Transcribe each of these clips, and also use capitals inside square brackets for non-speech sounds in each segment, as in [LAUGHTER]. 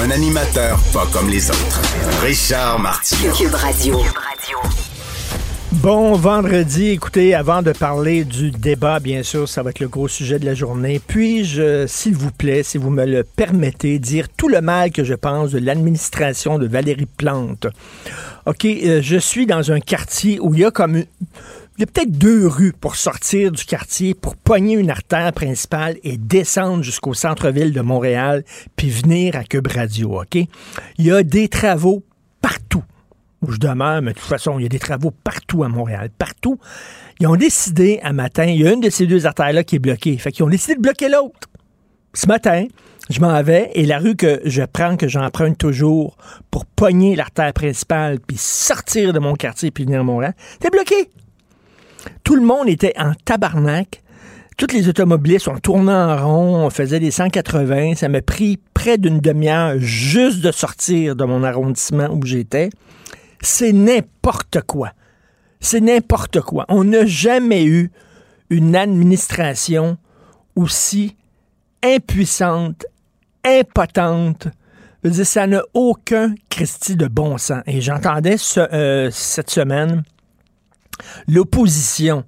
Un animateur pas comme les autres. Richard Martineau. Cube Radio. Bon vendredi, écoutez, avant de parler du débat, bien sûr, ça va être le gros sujet de la journée. Puis-je, s'il vous plaît, si vous me le permettez, dire tout le mal que je pense de l'administration de Valérie Plante? OK, euh, je suis dans un quartier où il y a comme... Il y a peut-être deux rues pour sortir du quartier, pour pogner une artère principale et descendre jusqu'au centre-ville de Montréal, puis venir à Cube Radio, OK? Il y a des travaux partout où je demeure, mais de toute façon, il y a des travaux partout à Montréal, partout. Ils ont décidé un matin, il y a une de ces deux artères-là qui est bloquée. Fait qu'ils ont décidé de bloquer l'autre. Ce matin, je m'en vais et la rue que je prends, que j'emprunte toujours pour pogner l'artère principale, puis sortir de mon quartier, puis venir à Montréal, c'était bloqué. Tout le monde était en tabarnak. Toutes les automobilistes ont tourné en rond, on faisait des 180. Ça m'a pris près d'une demi-heure juste de sortir de mon arrondissement où j'étais. C'est n'importe quoi. C'est n'importe quoi. On n'a jamais eu une administration aussi impuissante, impotente. Je ça n'a aucun Christi de bon sens. Et j'entendais euh, cette semaine l'opposition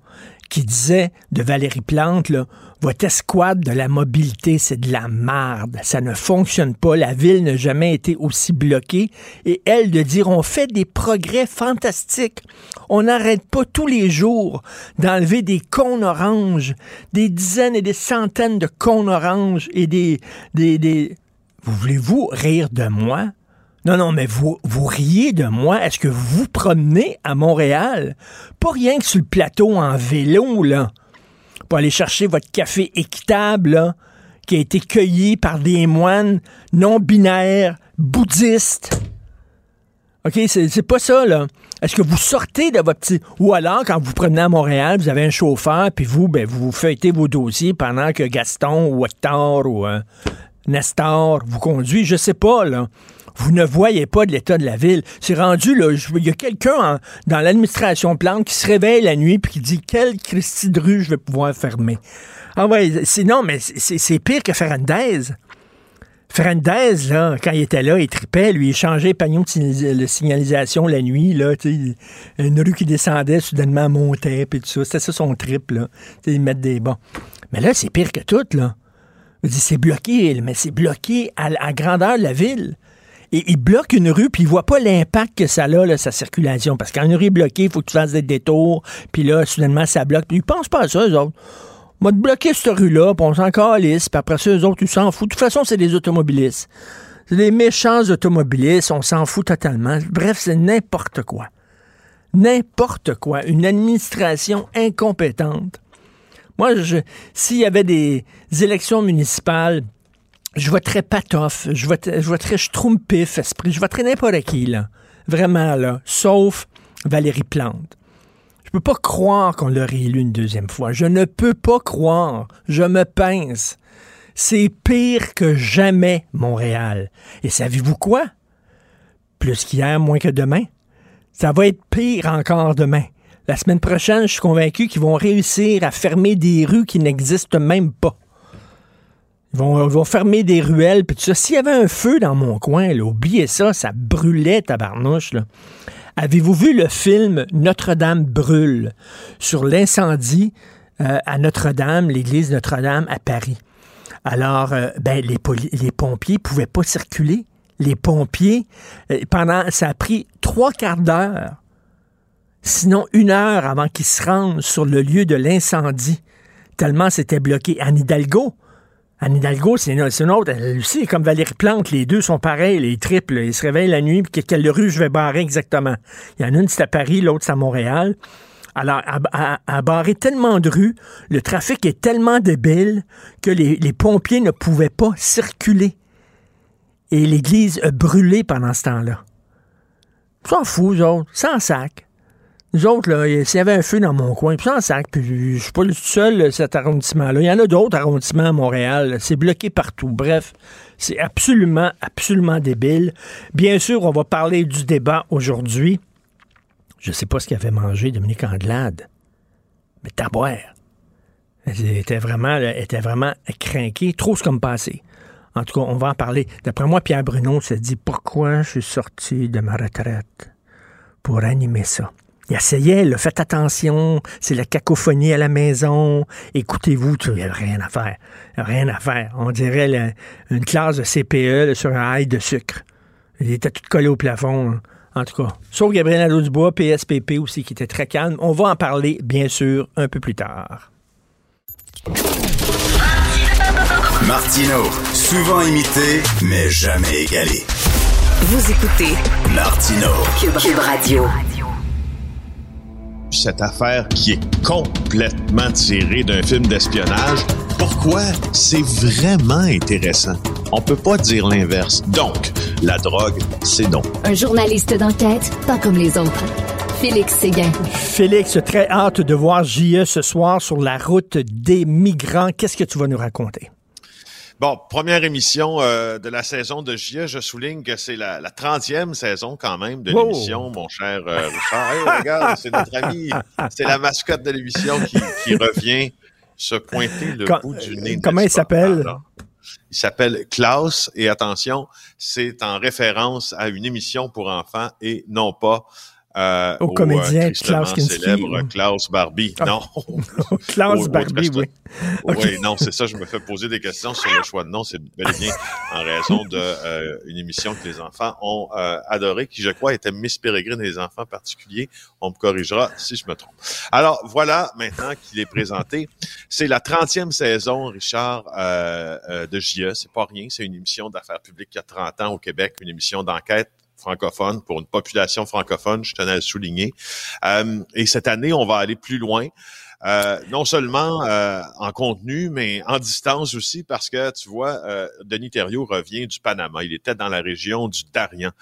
qui disait de Valérie Plante, là, votre escouade de la mobilité, c'est de la marde. Ça ne fonctionne pas. La ville n'a jamais été aussi bloquée. Et elle de dire, on fait des progrès fantastiques. On n'arrête pas tous les jours d'enlever des cônes oranges, des dizaines et des centaines de cônes oranges et des, des, des... Vous voulez-vous rire de moi? Non, non, mais vous, riez de moi. Est-ce que vous vous promenez à Montréal? Pas rien que sur le plateau en vélo, là. Pour aller chercher votre café équitable, là, qui a été cueilli par des moines non-binaires, bouddhistes. OK, c'est pas ça, là. Est-ce que vous sortez de votre petit... Ou alors, quand vous promenez à Montréal, vous avez un chauffeur, puis vous, ben, vous feuilletez vos dossiers pendant que Gaston ou Hector ou euh, Nestor vous conduit. Je sais pas, là vous ne voyez pas de l'état de la ville. C'est rendu, là, il y a quelqu'un dans l'administration Plante qui se réveille la nuit puis qui dit quelle Christie de rue je vais pouvoir fermer. Ah ouais, sinon, mais c'est pire que Ferrandez. Ferrandez, là, quand il était là, il tripait, lui, il changeait panneaux de signalisation la nuit, là, une rue qui descendait, soudainement montait, puis tout ça. C'était ça son trip, là. ils mettent des bons. Mais là, c'est pire que tout, là. C'est bloqué, mais c'est bloqué à, à grandeur de la ville et il bloque une rue, puis il voit pas l'impact que ça a, là, sa circulation. Parce qu'une rue est bloquée, il faut que tu fasses des détours, puis là, soudainement, ça bloque. Ils pensent pas à ça, eux autres. On va te bloquer cette rue-là, puis on s'en calisse, puis après ça, eux autres, ils s'en foutent. De toute façon, c'est des automobilistes. C'est des méchants automobilistes, on s'en fout totalement. Bref, c'est n'importe quoi. N'importe quoi. Une administration incompétente. Moi, s'il y avait des élections municipales je voterais Patoff, je voterais, je voterais Schtroumpif, Esprit, je voterais n'importe qui, là. Vraiment, là. Sauf Valérie Plante. Je peux pas croire qu'on l'aurait élu une deuxième fois. Je ne peux pas croire. Je me pince. C'est pire que jamais, Montréal. Et savez-vous quoi? Plus qu'hier, moins que demain. Ça va être pire encore demain. La semaine prochaine, je suis convaincu qu'ils vont réussir à fermer des rues qui n'existent même pas. Ils vont, fermer des ruelles, puis tout ça. S'il y avait un feu dans mon coin, là, oubliez ça, ça brûlait, tabarnouche. Là. Avez-vous vu le film Notre-Dame brûle? Sur l'incendie euh, à Notre-Dame, l'église Notre-Dame à Paris? Alors, euh, ben, les, pompiers pouvaient pas circuler. Les pompiers, euh, pendant, ça a pris trois quarts d'heure, sinon une heure avant qu'ils se rendent sur le lieu de l'incendie, tellement c'était bloqué. Anne Hidalgo, Anne Hidalgo, c'est une, autre. Elle aussi, comme Valérie Plante, les deux sont pareils, les triples. Ils se réveillent la nuit, puis quelle rue je vais barrer exactement? Il y en a une, c'est à Paris, l'autre, c'est à Montréal. Alors, à, barrer tellement de rues, le trafic est tellement débile que les, pompiers ne pouvaient pas circuler. Et l'Église a brûlé pendant ce temps-là. S'en fout, eux autres, sans sac. Nous autres, s'il y avait un feu dans mon coin, puis sans sac, puis je suis pas le seul, cet arrondissement-là. Il y en a d'autres arrondissements à Montréal. C'est bloqué partout. Bref, c'est absolument, absolument débile. Bien sûr, on va parler du débat aujourd'hui. Je sais pas ce qu'avait mangé Dominique Anglade, mais boire. Elle était vraiment, elle était vraiment trop ce comme passé. En tout cas, on va en parler. D'après moi, Pierre Bruno s'est dit pourquoi je suis sorti de ma retraite pour animer ça? Il essayait, là, faites attention, c'est la cacophonie à la maison, écoutez-vous, il n'y a rien à faire. rien à faire. On dirait une classe de CPE sur un haille de sucre. Il était tout collé au plafond. Hein. En tout cas, sauf Gabriel Nadeau-Dubois, PSPP aussi, qui était très calme. On va en parler, bien sûr, un peu plus tard. Martino, souvent imité, mais jamais égalé. Vous écoutez Martino, Cube Radio cette affaire qui est complètement tirée d'un film d'espionnage. Pourquoi? C'est vraiment intéressant. On peut pas dire l'inverse. Donc, la drogue, c'est non. Un journaliste d'enquête, pas comme les autres. Félix Séguin. Félix, très hâte de voir JE ce soir sur la route des migrants. Qu'est-ce que tu vas nous raconter? Bon, première émission euh, de la saison de JE. Je souligne que c'est la, la 30e saison quand même de l'émission, mon cher euh, Richard. Hey, regarde, c'est notre ami, c'est la mascotte de l'émission qui, qui, revient se pointer le bout du nez. Comment il s'appelle? Il s'appelle Klaus et attention, c'est en référence à une émission pour enfants et non pas euh, au, comédien euh, Klaus Kinski. célèbre Klaus Barbie. Ah. Non. [LAUGHS] Klaus Barbie, oui. Oui, non, c'est ça. Je me fais poser des questions sur le choix de nom. C'est bel et bien en raison d'une euh, émission que les enfants ont euh, adorée, qui, je crois, était Miss Peregrine et les enfants particuliers. On me corrigera si je me trompe. Alors, voilà, maintenant qu'il est présenté. C'est la 30e saison, Richard, euh, de JE. C'est pas rien. C'est une émission d'affaires publiques qui a 30 ans au Québec, une émission d'enquête francophone, pour une population francophone, je tenais à le souligner. Euh, et cette année, on va aller plus loin. Euh, non seulement euh, en contenu, mais en distance aussi, parce que tu vois, Denis Thériault revient du Panama. Il était dans la région du Darien.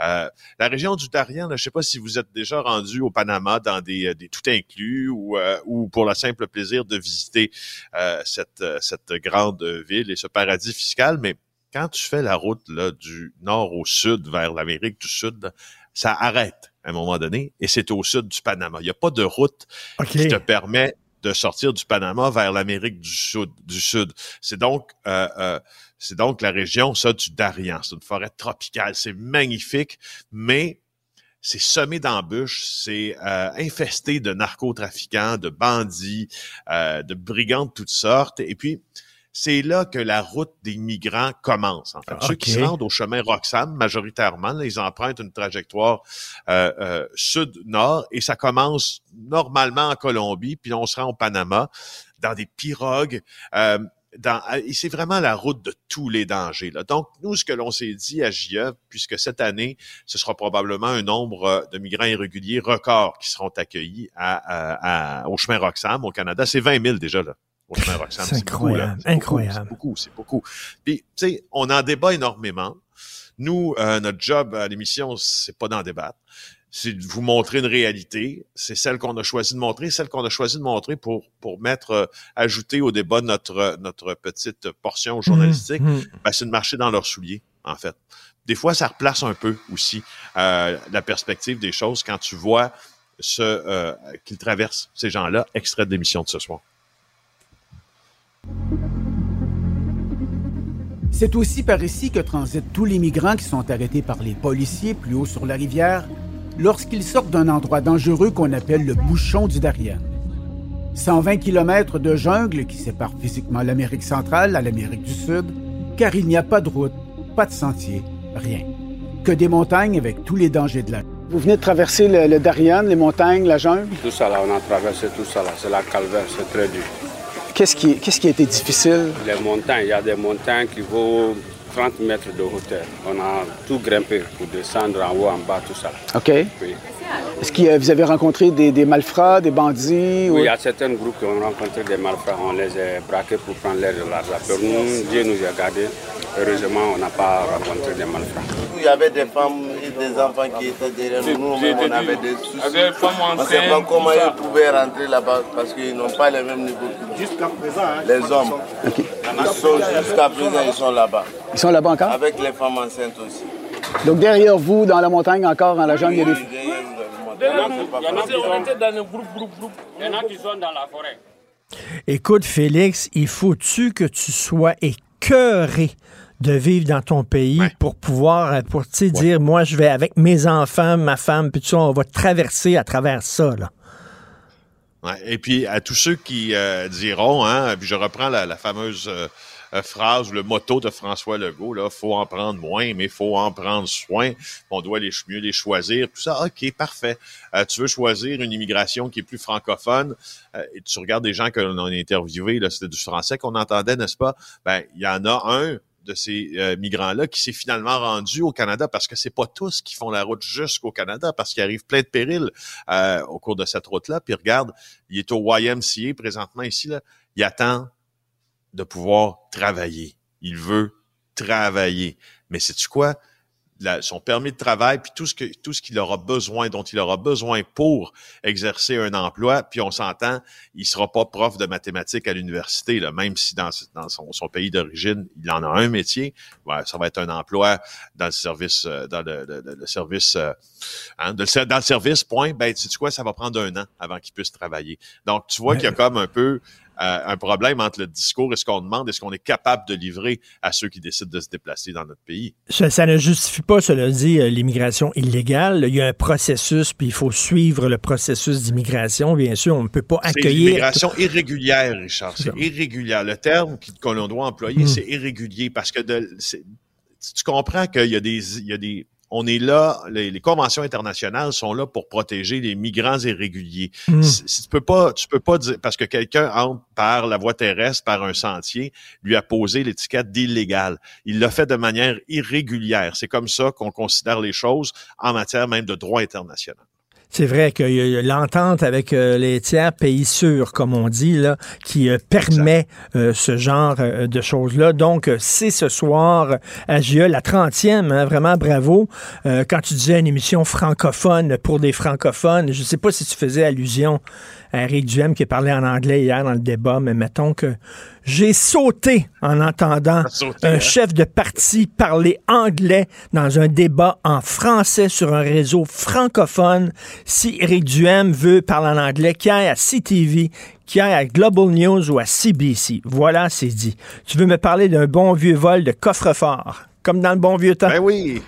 la région du Darien, je ne sais pas si vous êtes déjà rendu au Panama dans des, des tout inclus ou, ou pour le simple plaisir de visiter cette, cette grande ville et ce paradis fiscal, mais quand tu fais la route là, du nord au sud vers l'Amérique du Sud, ça arrête à un moment donné et c'est au sud du Panama. Il n'y a pas de route qui te permet de sortir du Panama vers l'Amérique du Sud. Du sud. C'est donc euh, euh, c'est donc la région ça du Darien. C'est une forêt tropicale, c'est magnifique, mais c'est semé d'embûches, c'est euh, infesté de narcotrafiquants, de bandits, de brigands de toutes sortes. Et puis c'est là que la route des migrants commence. En fait. Ceux qui se rendent au chemin Roxham, majoritairement, ils empruntent une trajectoire euh, euh, sud-nord et ça commence normalement en Colombie, puis on se rend au Panama dans des pirogues. Euh, dans, et c'est vraiment la route de tous les dangers. Là. Donc, nous, ce que l'on s'est dit à JE, puisque cette année, ce sera probablement un nombre de migrants irréguliers records qui seront accueillis à, à, au chemin Roxham au Canada, c'est 20 000 déjà là. C'est incroyable, incroyable. C'est beaucoup, c'est beaucoup. Puis, tu sais, on en débat énormément. Nous, euh, notre job à l'émission, c'est pas d'en débattre. C'est de vous montrer une réalité. C'est celle qu'on a choisi de montrer, celle qu'on a choisi de montrer pour pour mettre, euh, ajouter au débat notre notre petite portion journalistique. Mmh, mmh. Ben, c'est de marcher dans leurs souliers, en fait. Des fois, ça replace un peu aussi euh, la perspective des choses quand tu vois ce euh, qu'ils traversent, ces gens-là, extrait de l'émission de ce soir. C'est aussi par ici que transitent tous les migrants qui sont arrêtés par les policiers plus haut sur la rivière lorsqu'ils sortent d'un endroit dangereux qu'on appelle le bouchon du Darien. 120 km de jungle qui séparent physiquement l'Amérique centrale à l'Amérique du Sud, car il n'y a pas de route, pas de sentier, rien. Que des montagnes avec tous les dangers de la Vous venez de traverser le, Darien, les montagnes, la jungle? Tout ça là, on a traversé tout ça là. C'est la calvaire, c'est très dur. Qu'est-ce qui, qu'est-ce qui a été difficile? Les montagnes. Il y a des montagnes qui vont 30 mètres de hauteur. On a tout grimpé pour descendre en haut, en bas, tout ça. OK. Est-ce que vous avez rencontré des, des malfrats, des bandits? Oui, ou- il y a certains groupes qui ont rencontré des malfrats. On les a braqués pour prendre l'air de l'argent. Pour nous, Dieu nous a gardés. Heureusement, on n'a pas rencontré des malfrats. Il y avait des femmes et des enfants qui étaient derrière nous. Nous, on avait des soucis. avec femmes On ne sait pas enceintes, comment ils pouvaient rentrer là-bas parce qu'ils n'ont pas le même niveau que nous. Jusqu'à présent, hein, Les hommes. Ils sont jusqu'à présent, ils sont là-bas. Ils sont là-bas encore? Avec les femmes enceintes aussi. Donc derrière vous, dans la montagne, encore, dans la jungle, il y a des... Dans Il y en a qui sont dans le groupe, groupe, groupe. Il y en a qui sont dans la forêt. Écoute, Félix, il faut-tu que tu sois écœuré de vivre dans ton pays Ouais. pour pouvoir, euh, pour tu sais, dire, moi, je vais avec mes enfants, ma femme, puis tout ça, on va traverser à travers ça, là. Ouais, Et puis, à tous ceux qui euh, diront, hein, puis je reprends la, la fameuse euh, phrase ou le motto de François Legault, là, faut en prendre moins, mais faut en prendre soin. On doit les, mieux les choisir. Tout ça, OK, parfait. Euh, tu veux choisir une immigration qui est plus francophone, euh, et tu regardes des gens que l'on a interviewés, c'était du français qu'on entendait, n'est-ce pas? Ben, il y en a un de ces euh, migrants-là qui s'est finalement rendu au Canada parce que c'est pas tous qui font la route jusqu'au Canada parce qu'il arrive plein de périls euh, au cours de cette route-là. Puis regarde, il est au YMCA présentement ici, là. Il attend de pouvoir travailler. Il veut travailler. Mais sais-tu quoi? La- son permis de travail, puis tout ce que tout ce qu'il aura besoin, dont il aura besoin pour exercer un emploi, puis on s'entend, il sera pas prof de mathématiques à l'université, là, même si dans, dans son, son pays d'origine, il en a un métier, ouais, ça va être un emploi dans le service, euh, dans le, le- le- le service, euh, hein, de dans le service, point, ben, sais tu quoi, ça va prendre un an avant qu'il puisse travailler. Donc, tu vois qu'il y a comme un peu un problème entre le discours et ce qu'on demande et ce qu'on est capable de livrer à ceux qui décident de se déplacer dans notre pays? Ça, ça ne justifie pas, cela dit, euh, l'immigration illégale. Il y a un processus, puis il faut suivre le processus d'immigration. Bien sûr, on ne peut pas C'est accueillir. l'immigration irrégulière, Richard. C'est C'est irrégulière. Le terme qu'on doit employer, Mm. c'est irrégulier parce que de, c'est- tu comprends qu'il y a des, il y a des, on est là, les, les conventions internationales sont là pour protéger les migrants irréguliers. Mm. Si, si tu peux pas, tu peux pas dire parce que quelqu'un entre par la voie terrestre, par un sentier, lui a posé l'étiquette d'illégal. Il l'a fait de manière irrégulière. C'est comme ça qu'on considère les choses en matière même de droit international. C'est vrai qu'il y a l'entente avec euh, les tiers pays sûrs, comme on dit, là, qui euh, permet euh, ce genre de choses-là. Donc, c'est ce soir à GIA, la 30e, hein, vraiment bravo. Euh, quand tu disais une émission francophone pour des francophones, je sais pas si tu faisais allusion à Eric Duhem qui parlait en anglais hier dans le débat, mais mettons que j'ai sauté en entendant sauté, un hein? chef de parti parler anglais dans un débat en français sur un réseau francophone. Si Éric Duhem veut parler en anglais, qu'il aille à CTV, qu'il aille à Global News ou à CBC. Voilà, c'est dit. Tu veux me parler d'un bon vieux vol de coffre-fort, comme dans le bon vieux temps? Ben oui,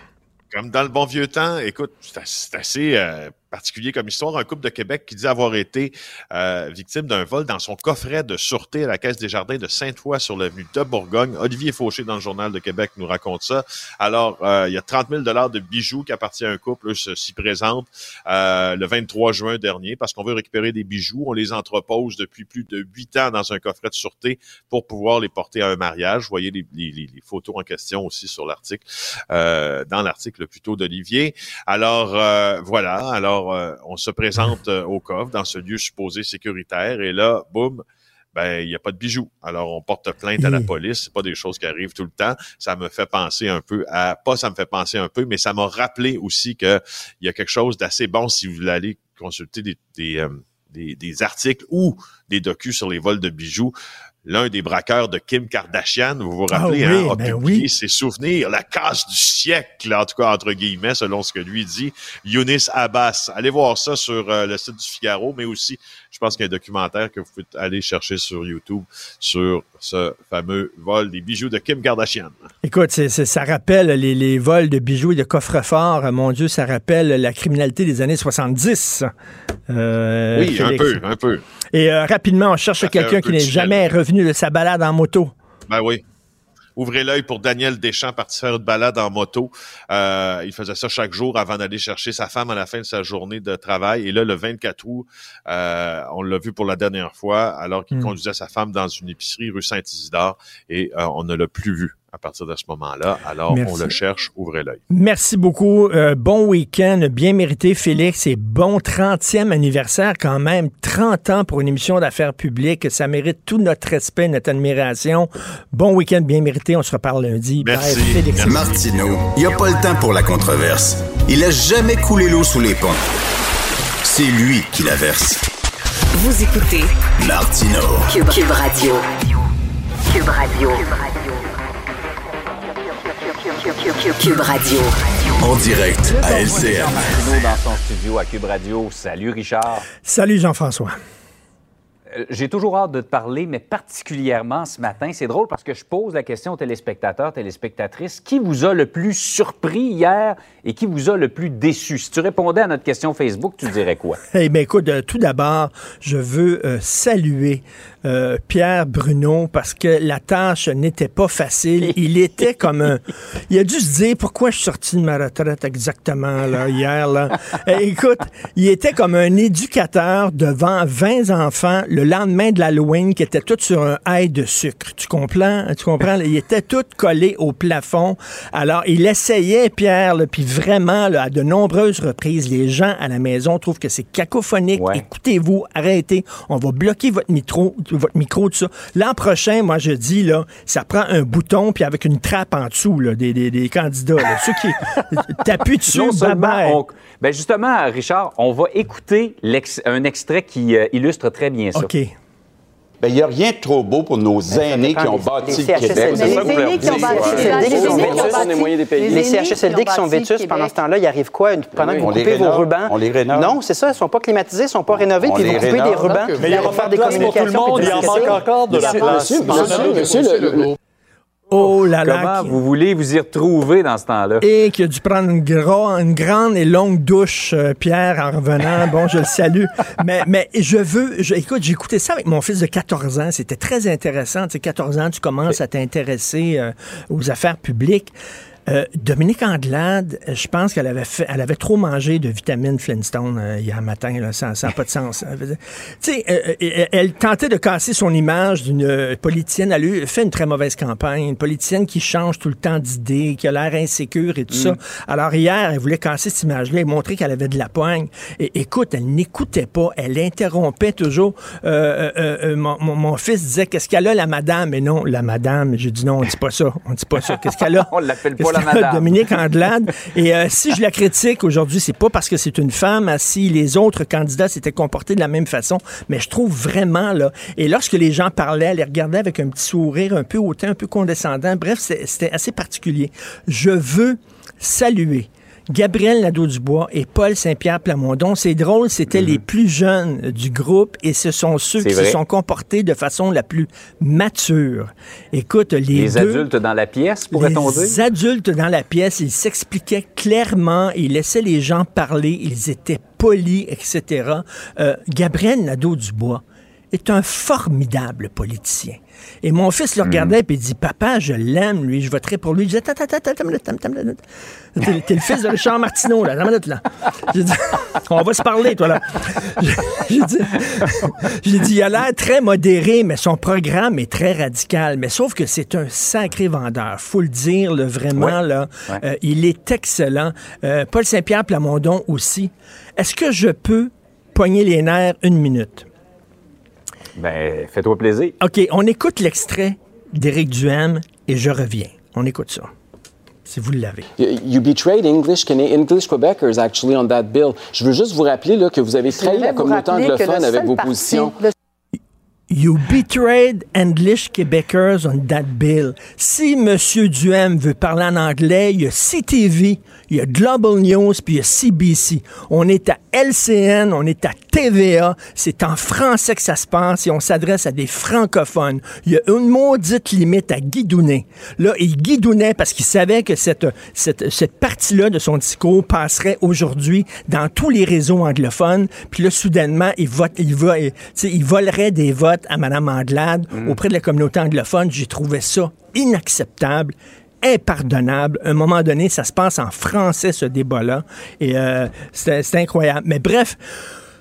comme dans le bon vieux temps. Écoute, c'est assez, c'est assez, euh, particulier comme histoire. Un couple de Québec qui dit avoir été euh, victime d'un vol dans son coffret de sûreté à la Caisse des Jardins de Sainte-Foy sur l'avenue de Bourgogne. Olivier Fauché dans le Journal de Québec nous raconte ça. Alors, euh, il y a 30 000 de bijoux qui appartient à un couple, eux s'y présentent euh, le 23 juin dernier parce qu'on veut récupérer des bijoux. On les entrepose depuis plus de huit ans dans un coffret de sûreté pour pouvoir les porter à un mariage. Vous voyez les, les- les- les photos en question aussi sur l'article, euh, dans l'article plutôt d'Olivier. Alors, euh, voilà. Alors, euh, on se présente euh, au coffre dans ce lieu supposé sécuritaire et là, boum, ben il n'y a pas de bijoux. Alors on porte plainte à la police. C'est pas des choses qui arrivent tout le temps. Ça me fait penser un peu à pas ça me fait penser un peu, mais ça m'a rappelé aussi que il y a quelque chose d'assez bon si vous voulez aller consulter des des, euh, des, des articles ou des docus sur les vols de bijoux. L'un des braqueurs de Kim Kardashian, vous vous rappelez, Ah oui, hein, a ben publié oui. ses souvenirs, la casse du siècle, en tout cas entre guillemets, selon ce que lui dit, Younis Abbas. Allez voir ça sur euh, le site du Figaro, mais aussi, je pense qu'il y a un documentaire que vous pouvez aller chercher sur YouTube sur ce fameux vol des bijoux de Kim Kardashian. Écoute, ça rappelle les, les vols de bijoux et de coffres-forts. Mon Dieu, ça rappelle la criminalité des années 70. Euh, oui, un peu, un peu. Et euh, rapidement, on cherche quelqu'un un qui n'est jamais revenu de sa balade en moto. Ben oui. Ouvrez l'œil pour Daniel Deschamps, parti faire une balade en moto. Euh, il faisait ça chaque jour avant d'aller chercher sa femme à la fin de sa journée de travail. Et là, le 24 août, euh, on l'a vu pour la dernière fois, alors qu'il Mm. conduisait sa femme dans une épicerie rue Saint-Isidore, et euh, on ne l'a plus vu à partir de ce moment-là. Alors, Merci. on le cherche, ouvrez l'œil. Merci beaucoup. Euh, bon week-end, bien mérité, Félix. Et bon 30e anniversaire quand même. 30 ans pour une émission d'affaires publiques. Ça mérite tout notre respect, notre admiration. Bon week-end, bien mérité. On se reparle lundi. Merci. Bye, Félix. Martineau, il n'y a pas le temps pour la controverse. Il a jamais coulé l'eau sous les ponts. C'est lui qui la verse. Vous écoutez Martineau. Cube, Cube Radio. Cube Radio. Cube Radio. En direct à. Martineau dans son studio à Cube Radio. Salut Richard. Salut Jean-François. Euh, J'ai toujours hâte de te parler, mais particulièrement ce matin. C'est drôle parce que je pose la question aux téléspectateurs, téléspectatrices. Qui vous a le plus surpris hier et qui vous a le plus déçu? Si tu répondais à notre question Facebook, tu dirais quoi? Eh bien, écoute, euh, tout d'abord, je veux euh, saluer euh, Pierre Bruno parce que la tâche n'était pas facile. [LAUGHS] Il était comme un... Il a dû se dire pourquoi je suis sorti de ma retraite exactement là, hier. Là? Eh, écoute, il était comme un éducateur devant 20 enfants le lendemain de l'Halloween qui étaient tous sur un haï de sucre. Tu comprends? Tu comprends? Il était tout collé au plafond. Alors, il essayait, Pierre, là, puis vraiment, là, à de nombreuses reprises, les gens à la maison trouvent que c'est cacophonique. Ouais. Écoutez-vous, arrêtez. On va bloquer votre micro, votre micro, tout ça. L'an prochain, moi, je dis, là, ça prend un bouton, puis avec une trappe en dessous, là, des, des, des candidats. Là. Ceux qui [LAUGHS] t'appuient dessus, on- ben justement, Richard, on va écouter un extrait qui euh, illustre très bien ça. OK. Ben, il n'y a rien de trop beau pour nos aînés qui ont bâti le Québec. Les C'est ça que vous CHSLD qui sont vétus, pendant ce temps-là, il arrive quoi? Pendant que vous coupez vos rubans? On les rénove. Non, c'est ça, ils ne sont pas climatisés, ils ne sont pas rénovés, puis vous coupez des rubans. Mais il y aura faire pas des de place pour tout le communications. monde, il en manque encore de la place. Monsieur, monsieur, le- Oh là là. Comment vous voulez vous y retrouver dans ce temps-là? Et qui a dû prendre une, gros- une grande et longue douche, euh, Pierre, en revenant. Bon, je le salue. [LAUGHS] Mais, mais je veux... Je, écoute, j'ai écouté ça avec mon fils de 14 ans. C'était très intéressant. Tu sais, 14 ans, tu commences à t'intéresser euh, aux affaires publiques. Euh, Dominique Andelade, euh, je pense qu'elle avait fait, elle avait trop mangé de vitamines Flintstone euh, hier matin, là, ça n'a pas de sens. Tu sais, euh, euh, elle tentait de casser son image d'une politicienne. Elle a eu- fait une très mauvaise campagne, une politicienne qui change tout le temps d'idées, qui a l'air insécure et tout ça. Alors hier, elle voulait casser cette image-là et montrer qu'elle avait de la poigne. Et écoute, elle n'écoutait pas, elle interrompait toujours. Euh, euh, euh, mon, mon- mon fils disait qu'est-ce qu'elle a la madame, mais non, la madame. J'ai dit non, on dit pas ça, on dit pas ça. Qu'est-ce qu'elle a? [LAUGHS] On l'appelle pas la. [LAUGHS] Dominique Andelade. Et euh, si je la critique aujourd'hui, c'est pas parce que c'est une femme, ah, si les autres candidats s'étaient comportés de la même façon, mais je trouve vraiment, là, et lorsque les gens parlaient, elle les regardait avec un petit sourire un peu hautain, un peu condescendant, bref, c'était assez particulier. Je veux saluer Gabriel Nadeau-Dubois et Paul Saint-Pierre Plamondon. C'est drôle, c'était les plus jeunes du groupe et ce sont ceux Mhm. Qui se sont comportés de façon la plus mature. Écoute, les, Les deux... adultes dans la pièce, pourrait-on dire? Les adultes dans la pièce, ils s'expliquaient clairement, ils laissaient les gens parler, ils étaient polis, etc. Euh, Gabriel Nadeau-Dubois est un formidable politicien. Et mon fils le regardait et il dit Papa, je l'aime, lui, je voterai pour lui. Je disais. T'es le fils de Richard Martineau, là. Là. J'ai dit [LAUGHS] On va se parler, toi, là. J'ai dit, [LAUGHS] j'ai dit Il a l'air très modéré, mais son programme est très radical. Mais sauf que c'est un sacré vendeur. faut le dire, là, vraiment, là. Euh, il est excellent. Euh, Paul Saint-Pierre Plamondon aussi. Est-ce que je peux pogner les nerfs une minute? Ben, fais-toi plaisir. OK, on écoute l'extrait d'Éric Duhem et je reviens. On écoute ça. Si vous l'avez. You betrayed English, English Quebecers, actually, on that bill. Je veux juste vous rappeler là, que vous avez trahi la communauté anglophone avec vos positions. You betrayed English Quebecers on that bill. Si M. Duhem veut parler en anglais, il y a CTV, il y a Global News, puis il y a CBC. On est à LCN, on est à TVA. C'est en français que ça se passe et on s'adresse à des francophones. Il y a une maudite limite à guidouner. Là, il guidounait parce qu'il savait que cette, cette, cette partie-là de son discours passerait aujourd'hui dans tous les réseaux anglophones. Puis là, soudainement, il, vote, il, va, il volerait des votes à Mme Anglade auprès de la communauté anglophone. J'ai trouvé ça inacceptable impardonnable. À un moment donné, ça se passe en français, ce débat-là. Et euh, c'est incroyable. Mais bref,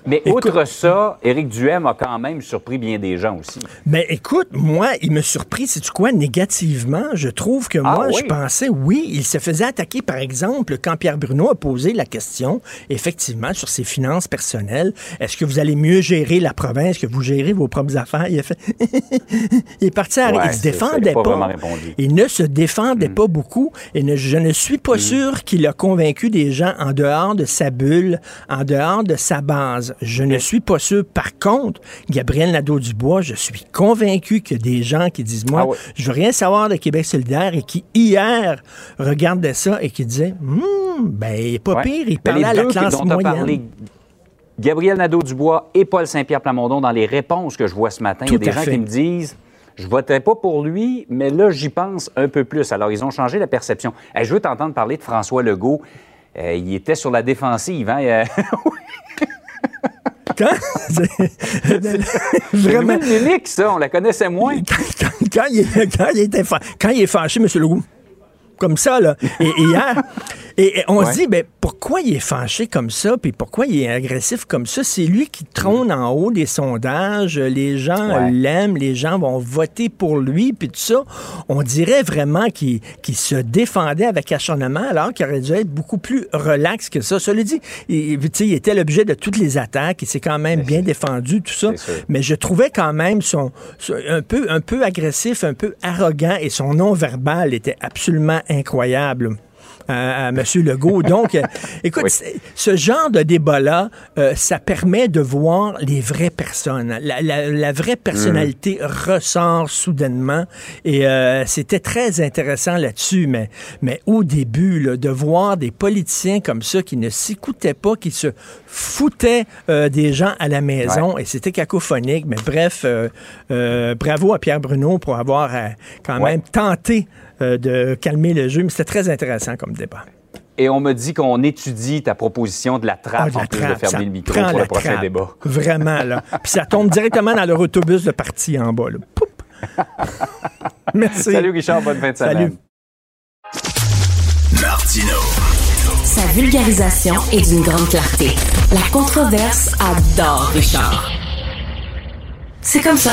Mais outre ça, Éric Duhem a quand même surpris bien des gens aussi. Mais écoute, moi, il me surpris, c'est tu quoi, négativement? Je trouve que Ah moi, oui? je pensais, oui, il se faisait attaquer, par exemple, quand Pierre Bruno a posé la question, effectivement, sur ses finances personnelles. Est-ce que vous allez mieux gérer la province que vous gérez vos propres affaires? Il a fait. [LAUGHS] il est parti à Ouais, Il se ça, il défendait pas. Il ne se défendait Mm. pas beaucoup. Et ne- je ne suis pas sûr qu'il a convaincu des gens en dehors de sa bulle, en dehors de sa base. Je ne suis pas sûr. Par contre, Gabriel Nadeau-Dubois, je suis convaincu qu'il y a des gens qui disent, moi, Ah je veux rien savoir de Québec solidaire et qui, hier, regardaient ça et qui disaient, Hum, ben, pas Ouais. pire, il Mais parlait à la classe moyenne. Gabriel Nadeau-Dubois et Paul Saint-Pierre Plamondon, dans les réponses que je vois ce matin, il y a des gens fait. qui me disent je voterai pas pour lui, mais là, j'y pense un peu plus. Alors, ils ont changé la perception. Hey, je veux t'entendre parler de François Legault. Euh, il était sur la défensive. Hein? [LAUGHS] Quand? [LAUGHS] Vraiment. mimique, ça. On la connaissait moins. quand, quand il, est- quand il était quand il est fâché, M. Legault, comme ça, là, et, et hier, et, et on Ouais. se dit, ben, pourquoi il est fâché comme ça, puis pourquoi il est agressif comme ça? C'est lui qui trône en haut des sondages, les gens Ouais. l'aiment, les gens vont voter pour lui, puis tout ça. On dirait vraiment qu'il se défendait avec acharnement, alors qu'il aurait dû être beaucoup plus relax que ça. Cela dit, il, était l'objet de toutes les attaques, il s'est quand même bien défendu, tout ça. Mais je trouvais quand même son, son- un, peu, un peu agressif, un peu arrogant et son non-verbal était absolument incroyable. À, à M. Legault. Donc, euh, [LAUGHS] écoute, Oui. ce genre de débat-là, euh, ça permet de voir les vraies personnes. La, la- la vraie personnalité ressort soudainement. Et euh, c'était très intéressant là-dessus. Mais, mais au début, là, de voir des politiciens comme ça qui ne s'écoutaient pas, qui se foutaient euh, des gens à la maison, et c'était cacophonique. Mais bref, bravo à Pierre Bruno pour avoir quand Ouais. même tenté euh, de calmer le jeu. Mais c'était très intéressant comme débat. Et on me dit qu'on étudie ta proposition de la trappe Ah, de la en plus trappe, de fermer le micro pour le prochain trappe. débat. Vraiment, là. [LAUGHS] Puis ça tombe directement dans leur autobus de parti en bas. là. Poup! [LAUGHS] Merci. Salut Richard, bonne fin de semaine. Salut. Martino. Sa vulgarisation est d'une grande clarté. La controverse adore Richard. C'est comme ça.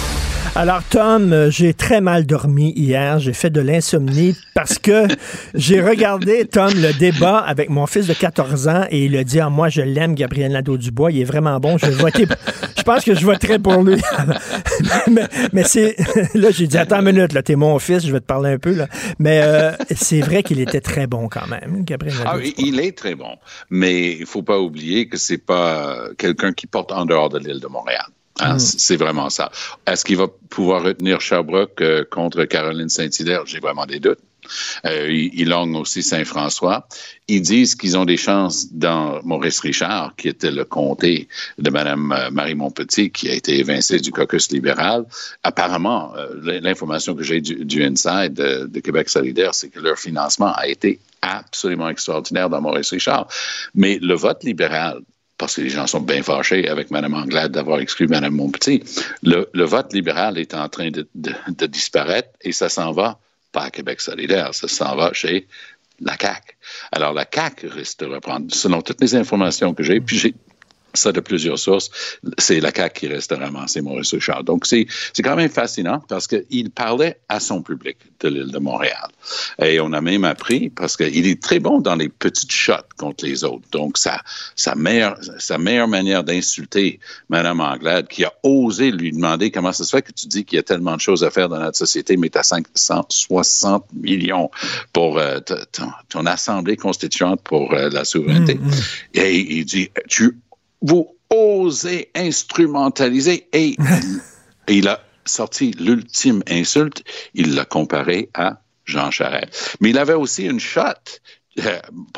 Alors, Tom, j'ai très mal dormi hier. J'ai fait de l'insomnie parce que j'ai regardé, Tom, le débat avec mon fils de 14 ans et il a dit, ah, moi, je l'aime, Gabriel Nadeau-Dubois. Il est vraiment bon. Je vais voter. Je pense que je voterai pour lui. [LAUGHS] mais mais c'est. Là, j'ai dit, attends une minute, là, t'es mon fils, je vais te parler un peu, là. Mais euh, c'est vrai qu'il était très bon quand même, Gabriel Ah, Nadeau-Dubois. il est très bon, mais il faut pas oublier que c'est pas quelqu'un qui porte en dehors de l'île de Montréal. Hein, Mm. C'est vraiment ça. Est-ce qu'il va pouvoir retenir Sherbrooke euh, contre Caroline Saint-Hilaire? J'ai vraiment des doutes. Euh, il, il longue aussi Saint-François. Ils disent qu'ils ont des chances dans Maurice-Richard, qui était le comté de Mme euh, Marie Montpetit, qui a été évincée du caucus libéral. Apparemment, euh, l'information que j'ai du, du Inside de, de Québec solidaire, c'est que leur financement a été absolument extraordinaire dans Maurice-Richard. Mais le vote libéral, parce que les gens sont bien fâchés avec Mme Anglade d'avoir exclu Mme Montpetit. Le, vote libéral est en train de, disparaître et ça s'en va pas à Québec solidaire, ça s'en va chez la CAQ. Alors, la CAQ risque de reprendre, selon toutes les informations que j'ai, puis j'ai ça de plusieurs sources, c'est la CAQ qui reste à ramasser Maurice Richard. Donc, c'est quand même fascinant parce qu'il parlait à son public de l'île de Montréal. Et on a même appris, parce qu'il est très bon dans les petites shots contre les autres. Donc, sa, sa, meilleure, sa meilleure manière d'insulter Mme Anglade, qui a osé lui demander comment ça se fait que tu dis qu'il y a tellement de choses à faire dans notre société, mais tu as 560 millions pour euh, ton, ton assemblée constituante pour euh, la souveraineté. Et il dit, tu, vous osez instrumentaliser et, [LAUGHS] il a sorti l'ultime insulte, il l'a comparé à Jean Charest. Mais il avait aussi une shot euh,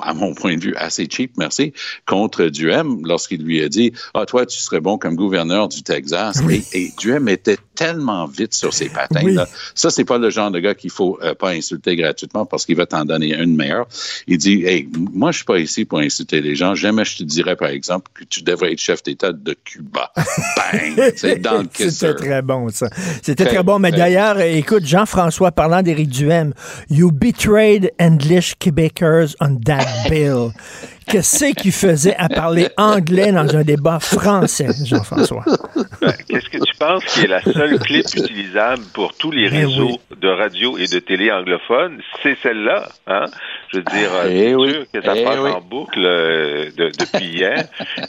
à mon point de vue, assez cheap, merci, contre Duhem lorsqu'il lui a dit Ah, toi, tu serais bon comme gouverneur du Texas. Et, Duhem était tellement vite sur ses patins. Là. Ça, c'est pas le genre de gars qu'il faut euh, pas insulter gratuitement parce qu'il va t'en donner une meilleure. Il dit Hey, moi, je suis pas ici pour insulter les gens. Jamais je te dirais, par exemple, que tu devrais être chef d'État de Cuba. [LAUGHS] Bang! C'est dans le C'était très bon, ça. C'était très, bon. Mais d'ailleurs, écoute, Jean-François, parlant d'Éric Duhem, You betrayed English Quebecers on that bill. Qu'est-ce qu'il faisait à parler anglais dans un débat français, Jean-François? Qu'est-ce que tu penses qui est la seule clip utilisable pour tous les ben réseaux de radio et de télé anglophones? C'est celle-là. Hein? Je veux dire, eh c'est sûr que ça eh passe en boucle euh, depuis hier.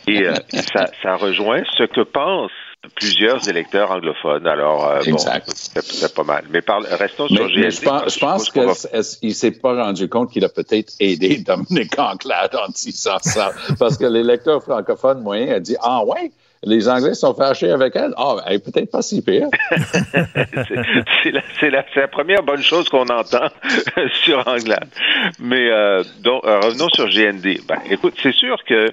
Et euh, ça, ça rejoint ce que pense plusieurs électeurs anglophones. Alors, euh, bon, c'est pas mal. Mais restons sur GSD. Je pense, qu'il ne s'est pas rendu compte qu'il a peut-être aidé [LAUGHS] Dominique Anglade en disant ça. parce que l'électeur francophone moyen a dit Ah ouais, les Anglais sont fâchés avec elle. Ah, elle est peut-être pas si pire. [LAUGHS] c'est la, première bonne chose qu'on entend [LAUGHS] sur Anglade. Mais euh, donc, euh, revenons sur GND. Ben, écoute, c'est sûr que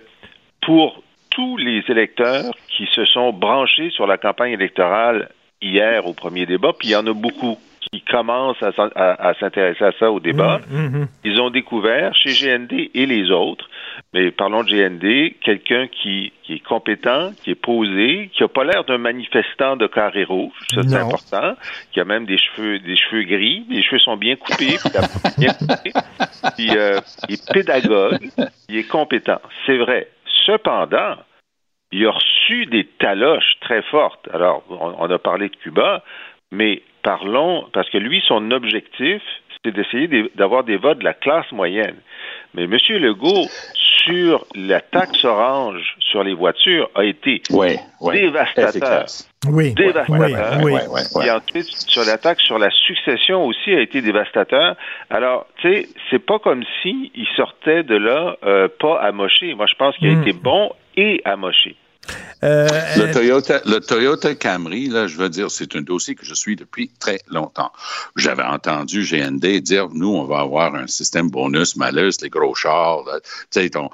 pour tous les électeurs qui se sont branchés sur la campagne électorale hier au premier débat, puis il y en a beaucoup qui commencent à, s'intéresser à ça au débat. Mmh, mmh, mmh. Ils ont découvert chez GND et les autres, mais parlons de GND, quelqu'un qui, est compétent, qui est posé, qui n'a pas l'air d'un manifestant de carré rouge, ça c'est important, qui a même des cheveux, des cheveux gris, les cheveux sont bien coupés, puis, [LAUGHS] euh, il est pédagogue, il est compétent, c'est vrai. Cependant, il a reçu des taloches très fortes. Alors, on, a parlé de Cuba, mais parlons, parce que lui, son objectif, c'est d'essayer d'avoir des votes de la classe moyenne. Mais M. Legault, sur la taxe orange sur les voitures, a été dévastateur. Oui. Dévastateur. Et ensuite, sur la taxe sur la succession aussi a été dévastateur. Alors, tu sais, c'est pas comme si il sortait de là euh, pas amoché. Moi, je pense qu'il a hmm. été bon et amoché. Euh, le, euh, Toyota, le Toyota Camry, là, je veux dire, c'est un dossier que je suis depuis très longtemps. J'avais entendu GND dire, nous, on va avoir un système bonus, malus, les gros chars, tu sais, ton,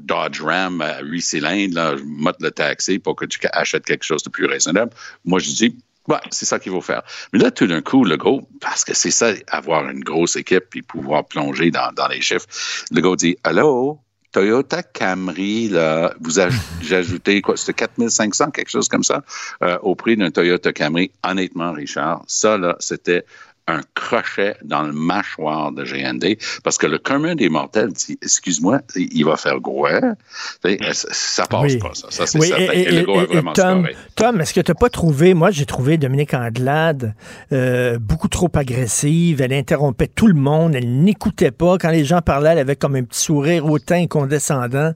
Dodge Ram à 8 cylindres, là, je le taxer pour que tu achètes quelque chose de plus raisonnable. Moi, je dis, Ouais, c'est ça qu'il faut faire. Mais là, tout d'un coup, le go, parce que c'est ça, avoir une grosse équipe et pouvoir plonger dans, les chiffres, le go dit Allô, Toyota Camry, là, vous [LAUGHS] ajoutez quoi? C'était 4500, quelque chose comme ça, euh, au prix d'un Toyota Camry. Honnêtement, Richard, ça, là, c'était un crochet dans le mâchoire de GND parce que le commun des mortels dit excuse-moi, il va faire gros. Ça passe pas, ça. ça c'est certain et, le a vraiment Tom, Tom est-ce que tu n'as pas trouvé, moi j'ai trouvé Dominique Andelade euh, beaucoup trop agressive, elle interrompait tout le monde, elle n'écoutait pas. Quand les gens parlaient, elle avait comme un petit sourire hautain condescendant.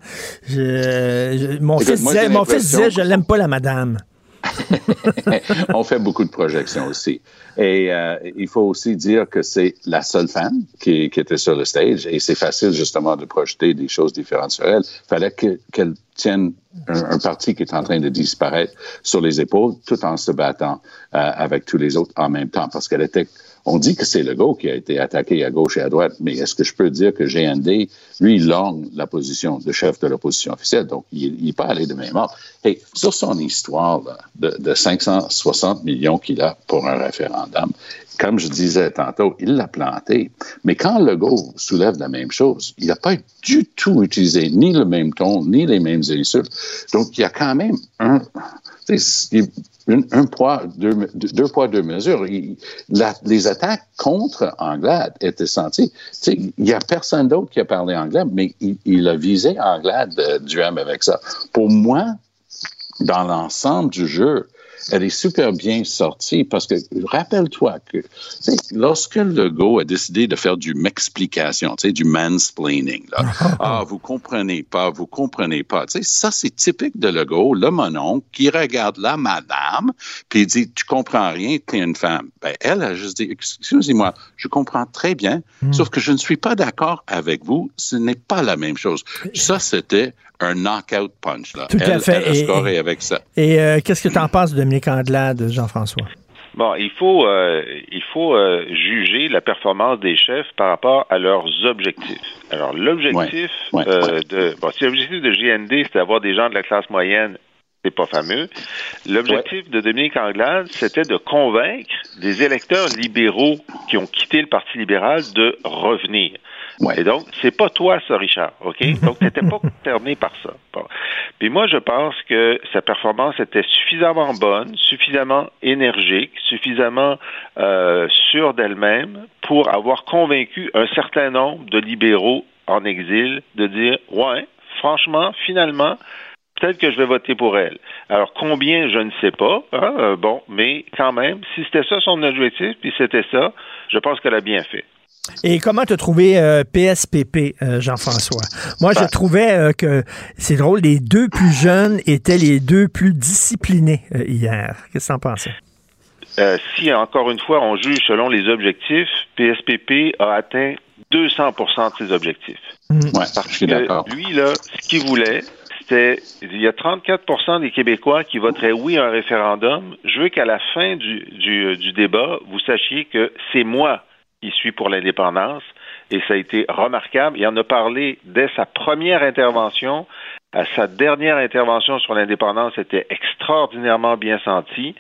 mon, fils disait, mon fils disait, je l'aime pas la madame. [LAUGHS] on fait beaucoup de projections aussi. Et euh, il faut aussi dire que c'est la seule femme qui, était sur le stage et c'est facile justement de projeter des choses différentes sur elle. Il fallait qu'elle tienne un, parti qui est en train de disparaître sur les épaules tout en se battant euh, avec tous les autres en même temps parce qu'elle était on dit que c'est Legault qui a été attaqué à gauche et à droite, mais est-ce que je peux dire que GND, lui, longue la position de chef de l'opposition officielle, donc il n'est pas allé de même ordre. Et sur son histoire de, de 560 millions qu'il a pour un référendum, comme je disais tantôt, il l'a planté. Mais quand Legault soulève la même chose, il n'a pas du tout utilisé ni le même ton, ni les mêmes insultes. Donc, il y a quand même un, poids, deux, deux, poids, deux mesures. les attaques contre Anglade étaient senties. Il n'y a personne d'autre qui a parlé anglais, mais il, a visé Anglade euh, du M avec ça. Pour moi, dans l'ensemble du jeu, elle est super bien sortie parce que rappelle-toi que lorsque Legault a décidé de faire du m'explication, du mansplaining, là, [LAUGHS] ah, vous comprenez pas, vous comprenez pas, ça c'est typique de Legault, le monon qui regarde la madame, puis il dit, tu comprends rien, tu es une femme. Ben, elle a juste dit, excusez-moi, je comprends très bien, hmm. sauf que je ne suis pas d'accord avec vous, ce n'est pas la même chose. Ça, c'était un knockout punch. Là. Tout à fait. Elle a scoré avec ça. Et euh, qu'est-ce que tu en penses, Dominique Andelade, Jean-François? Bon, il faut, euh, il faut euh, juger la performance des chefs par rapport à leurs objectifs. Alors, l'objectif euh, de, bon, si l'objectif de GND, c'est d'avoir des gens de la classe moyenne, c'est pas fameux. L'objectif de Dominique Anglade, c'était de convaincre des électeurs libéraux qui ont quitté le Parti libéral de revenir. Et donc, c'est pas toi, ça, Richard, OK? [LAUGHS] Donc, t'étais pas concerné par ça. Bon. Puis moi, je pense que sa performance était suffisamment bonne, suffisamment énergique, suffisamment euh, sûre d'elle-même pour avoir convaincu un certain nombre de libéraux en exil de dire, ouais, franchement, finalement, peut-être que je vais voter pour elle. Alors combien, je ne sais pas. Hein, euh, bon, mais quand même, si c'était ça son objectif, puis c'était ça, je pense qu'elle a bien fait. Et comment tu as trouvé PSPP, euh, Jean-François? Moi, je Ben. trouvais euh, que c'est drôle, les deux plus jeunes étaient les deux plus disciplinés euh, hier. Qu'est-ce que tu en pensais? Euh, si, encore une fois, on juge selon les objectifs, PSPP a atteint 200% de ses objectifs. je suis d'accord. Lui, là, ce qu'il voulait, c'était, il y a 34% des Québécois qui voteraient oui à un référendum. Je veux qu'à la fin du, du, du débat, vous sachiez que c'est moi qui suis pour l'indépendance et ça a été remarquable. Il en a parlé dès sa première intervention. À sa dernière intervention sur l'indépendance, c'était extraordinairement bien senti.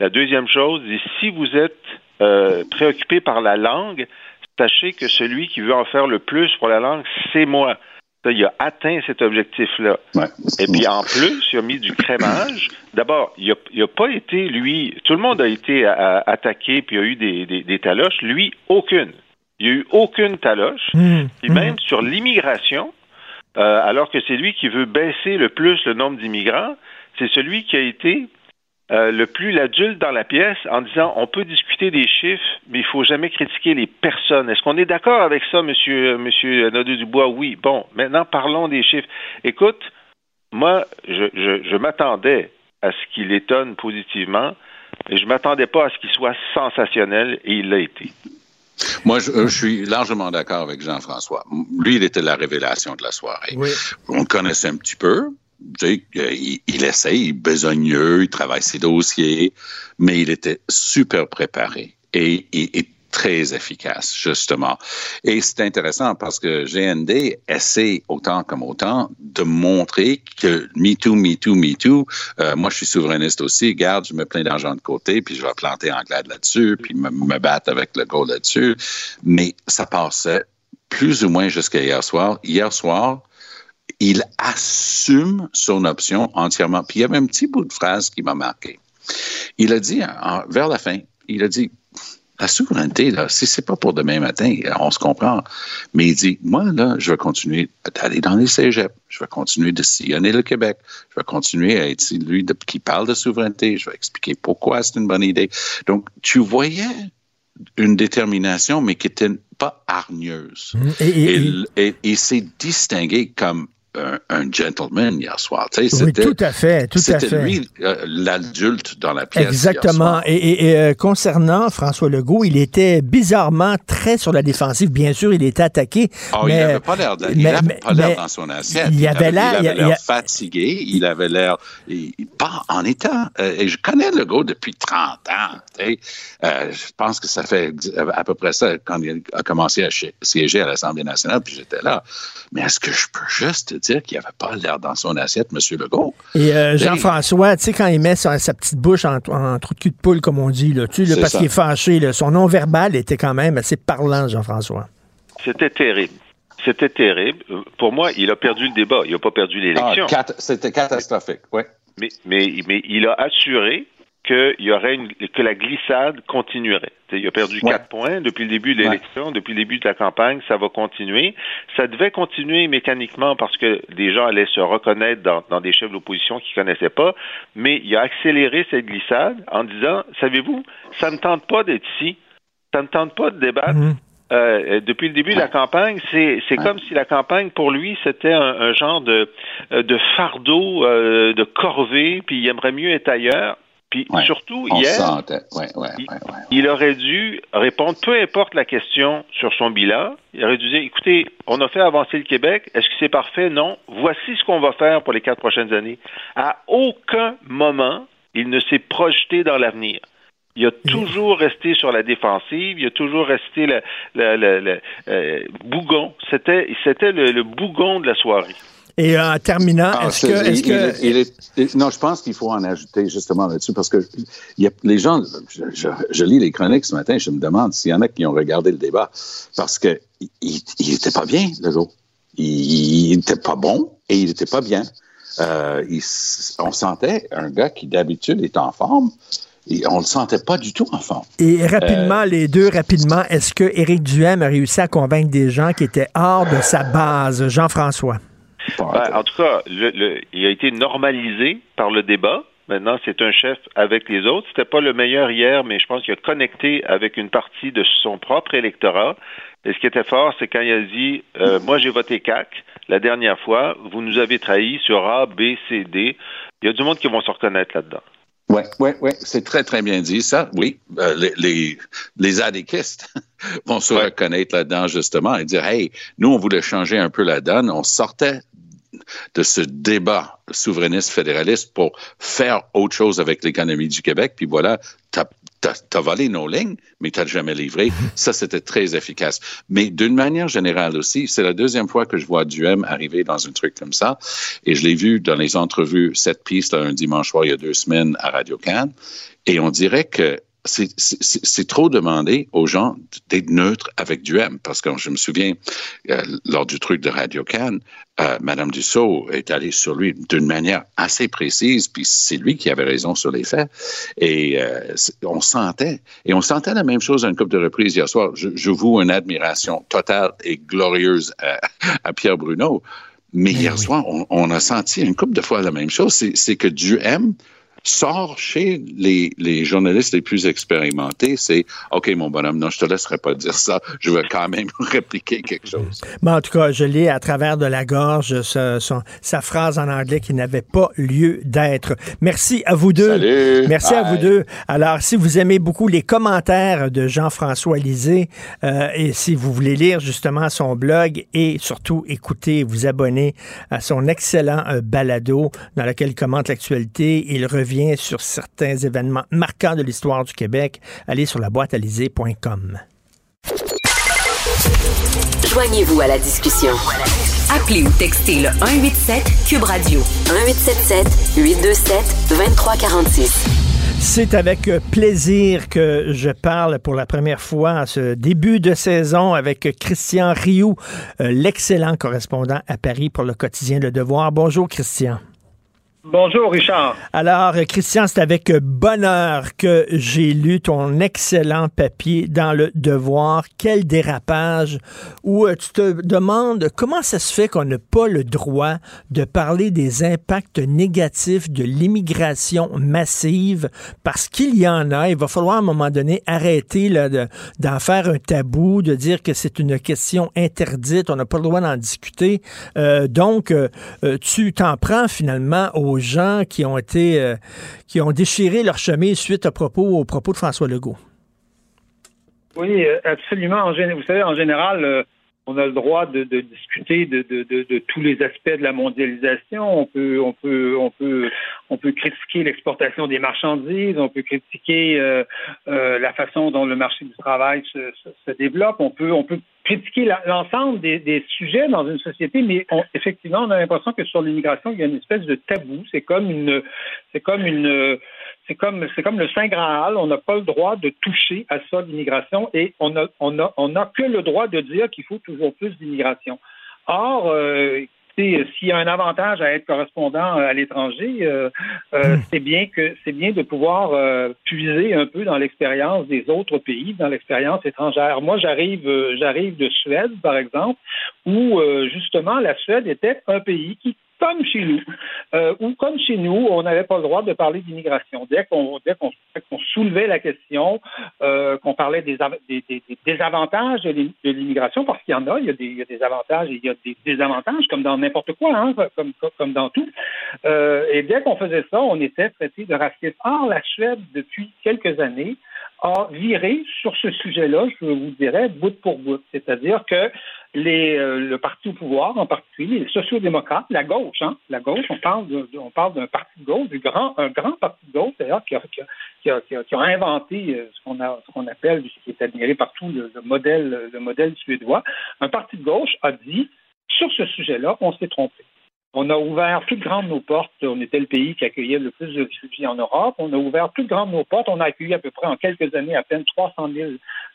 La deuxième chose, si vous êtes euh, préoccupé par la langue, sachez que celui qui veut en faire le plus pour la langue, c'est moi. Il a atteint cet objectif-là. Et puis en plus, il a mis du crémage. D'abord, il n'a pas été, lui, tout le monde a été a- a- attaqué puis il y a eu des, des, des taloches. Lui, aucune. Il n'y a eu aucune taloche. Puis même sur l'immigration, euh, alors que c'est lui qui veut baisser le plus le nombre d'immigrants, c'est celui qui a été euh, le plus l'adulte dans la pièce en disant on peut discuter des chiffres, mais il faut jamais critiquer les personnes. Est-ce qu'on est d'accord avec ça, Monsieur Monsieur Nadeau-Dubois Oui. Bon, maintenant parlons des chiffres. Écoute, moi, je, je, je m'attendais à ce qu'il étonne positivement, et je m'attendais pas à ce qu'il soit sensationnel, et il l'a été. Moi, je, je suis largement d'accord avec Jean-François. Lui, il était la révélation de la soirée. On le connaissait un petit peu. Euh, il, il essaye, il est besogneux, il travaille ses dossiers, mais il était super préparé et, très efficace, justement. Et c'est intéressant parce que GND essaie autant comme autant de montrer que MeToo, MeToo, MeToo, euh, moi je suis souverainiste aussi, garde, je mets plein d'argent de côté, puis je vais planter Anglade là-dessus, puis me, me battre avec le go là-dessus. Mais ça passait plus ou moins jusqu'à hier soir. Hier soir, il assume son option entièrement. Puis il y avait un petit bout de phrase qui m'a marqué. Il a dit, en- vers la fin, il a dit, la souveraineté, là, si c'est pas pour demain matin, on se comprend. Mais il dit, moi, là, je vais continuer d'aller dans les cégeps. Je vais continuer de sillonner le Québec. Je vais continuer à être lui de- qui parle de souveraineté. Je vais expliquer pourquoi c'est une bonne idée. Donc, tu voyais une détermination, mais qui n'était pas hargneuse. Et- et- Et et- il s'est distingué comme un, un gentleman hier soir. Tu sais, Oui, c'était- tout à fait, tout à C'était fait. lui, euh, l'adulte dans la pièce. hier Exactement. soir. Et, et- et, euh, concernant François Legault, il était bizarrement très sur la défensive. Bien sûr, il était attaqué. Ah, mais, il n'avait pas l'air, dans son assiette. il avait l'air- il il- avait l'air il- fatigué. Il avait l'air pas en état. Euh, et je connais Legault depuis 30 ans. tu sais. Je pense que ça fait à peu près ça quand il a commencé à siéger à l'Assemblée nationale, puis j'étais là. Mais est-ce que je peux juste te dire qu'il n'avait pas l'air dans son assiette, M. Legault? Et euh. Jean-François, tu sais, quand il met sa, sa petite bouche en, en trou de cul de poule, comme on dit, là, tu là, parce qu'il est fâché, là, son non-verbal était quand même assez parlant, Jean-François. C'était terrible. C'était terrible. Pour moi, il a perdu le débat. Il n'a pas perdu l'élection. Ah, C'était catastrophique, oui. Mais, mais, mais il a assuré qu'il y aurait une, que la glissade continuerait. T'sais, il a perdu Ouais. quatre points depuis le début de l'élection, depuis le début de la campagne, ça va continuer. Ça devait continuer mécaniquement parce que des gens allaient se reconnaître dans, dans des chefs d'opposition qu'ils connaissaient pas, mais il a accéléré cette glissade en disant, savez-vous, ça ne tente pas d'être ici, ça ne tente pas de débattre. Euh, depuis le début de la campagne, c'est c'est comme si la campagne pour lui c'était un, un genre de euh, de fardeau, euh, de corvée, puis il aimerait mieux être ailleurs. Puis surtout On hier, sentait. Ouais, ouais, ouais, ouais. il aurait dû répondre, peu importe la question sur son bilan, il aurait dû dire, écoutez, on a fait avancer le Québec, est-ce que c'est parfait? Non. Voici ce qu'on va faire pour les quatre prochaines années. À aucun moment, il ne s'est projeté dans l'avenir. Il a toujours resté sur la défensive, il a toujours resté le, le, euh, bougon. C'était, c'était le, bougon de la soirée. Et en terminant, ah, est-ce que, non, je pense qu'il faut en ajouter justement là-dessus parce que y a, les gens, je, lis les chroniques ce matin, je me demande s'il y en a qui ont regardé le débat parce que il, était pas bien le jour. Il, il était pas bon et il était pas bien. Euh, on sentait un gars qui d'habitude est en forme. Et on ne le sentait pas du tout en forme. Et rapidement, euh, les deux, rapidement, est-ce que Éric Duhem a réussi à convaincre des gens qui étaient hors de sa base, Jean-François? Ben, en tout cas, il a été normalisé par le débat. Maintenant, c'est un chef avec les autres. C'était pas le meilleur hier, mais je pense qu'il a connecté avec une partie de son propre électorat. Et ce qui était fort, c'est quand il a dit euh, [LAUGHS] Moi, j'ai voté CAC la dernière fois, vous nous avez trahis sur A, B, C, D. Il y a du monde qui vont se reconnaître là-dedans. Oui, oui, oui, c'est très, très bien dit, ça. Oui, euh, les, les, les adéquistes [LAUGHS] vont se reconnaître là-dedans, justement, et dire, hey, nous, on voulait changer un peu la donne. On sortait de ce débat souverainiste fédéraliste pour faire autre chose avec l'économie du Québec. Puis voilà, t'as volé nos lignes, mais t'as jamais livré. [LAUGHS] Ça, c'était très efficace. Mais d'une manière générale aussi, c'est la deuxième fois que je vois Duhem arriver dans un truc comme ça. Et je l'ai vu dans les entrevues, cette piste, un dimanche soir, il y a deux semaines à Radio-Can. Et on dirait que c'est trop demandé aux gens d'être neutres avec du M. Parce que je me souviens, euh, lors du truc de Radio Cannes, euh, Madame Dussault est allée sur lui d'une manière assez précise, puis c'est lui qui avait raison sur les faits. Et euh, on sentait, et on sentait la même chose à une couple de reprises hier soir. Je, je voue une admiration totale et glorieuse à, Pierre Bruno. Mais, hier soir, on, on, a senti une couple de fois la même chose. C'est que du M sort chez les, les, journalistes les plus expérimentés, c'est OK, mon bonhomme, non, je te laisserai pas dire ça. Je veux quand même [LAUGHS] répliquer quelque chose. Mais en tout cas, je lis à travers de la gorge sa phrase en anglais qui n'avait pas lieu d'être. Merci à vous deux. Salut. Merci à vous deux. Alors, si vous aimez beaucoup les commentaires de Jean-François Lisée euh, et si vous voulez lire justement son blog et surtout écouter, vous abonner à son excellent euh, balado dans lequel il commente l'actualité, il revient sur certains événements marquants de l'histoire du Québec, allez sur la boîte Joignez-vous à la discussion. Appelez ou textez le 187 Cube Radio 1877 827 2346. C'est avec plaisir que je parle pour la première fois à ce début de saison avec Christian Rioux, euh, l'excellent correspondant à Paris pour le quotidien Le Devoir. Bonjour Christian. Bonjour, Richard. Alors, Christian, c'est avec bonheur que j'ai lu ton excellent papier dans le Devoir. Quel dérapage où euh, tu te demandes comment ça se fait qu'on n'a pas le droit de parler des impacts négatifs de l'immigration massive parce qu'il y en a. Il va falloir à un moment donné arrêter d'en faire un tabou, de dire que c'est une question interdite, on n'a pas le droit d'en discuter. Euh, donc, euh, tu t'en prends finalement gens qui ont été, euh, qui ont déchiré leur chemise suite aux propos de François Legault. Oui, euh, absolument. vous savez, en général, euh, on a le droit de, discuter de, tous les aspects de la mondialisation. On peut, critiquer l'exportation des marchandises. On peut critiquer la façon dont le marché du travail se, développe. On peut, critiquer l'ensemble des, sujets dans une société, mais effectivement, on a l'impression que sur l'immigration, il y a une espèce de tabou. C'est comme une, c'est comme, c'est comme le Saint Graal. On n'a pas le droit de toucher à ça, l'immigration, et on a, on a, on a que le droit de dire qu'il faut toujours plus d'immigration. Or, euh, s'il y a un avantage à être correspondant euh, à l'étranger, euh, euh, hmm. c'est bien que c'est bien de pouvoir puiser un peu dans l'expérience des autres pays, dans l'expérience étrangère. Moi, j'arrive, j'arrive de Suède, par exemple, où justement la Suède était un pays qui comme chez nous, euh, ou comme chez nous, on n'avait pas le droit de parler d'immigration. Dès qu'on soulevait la question, euh, qu'on parlait des, des, avantages de l'immigration, parce qu'il y en a, il y a, des, avantages et il y a des désavantages, comme dans n'importe quoi, hein, comme, comme dans tout. Euh, et dès qu'on faisait ça, on était traité de raciste. Or, la Suède, depuis quelques années, a viré sur ce sujet-là, je vous dirais, bout pour bout. C'est-à-dire que les, euh, le parti au pouvoir, en particulier les sociaux-démocrates, la gauche, hein, la gauche, on parle on parle d'un parti de gauche, du grand, un grand parti de gauche d'ailleurs qui a, qui, a, inventé euh, ce qu'on a, ce qu'on appelle, ce qui est admiré partout, le, le, modèle, le modèle suédois. Un parti de gauche a dit sur ce sujet-là, on s'est trompé. On a ouvert plus grandes nos portes. On était le pays qui accueillait le plus de réfugiés en Europe. On a ouvert plus grandes nos portes. On a accueilli à peu près en quelques années à peine 300 000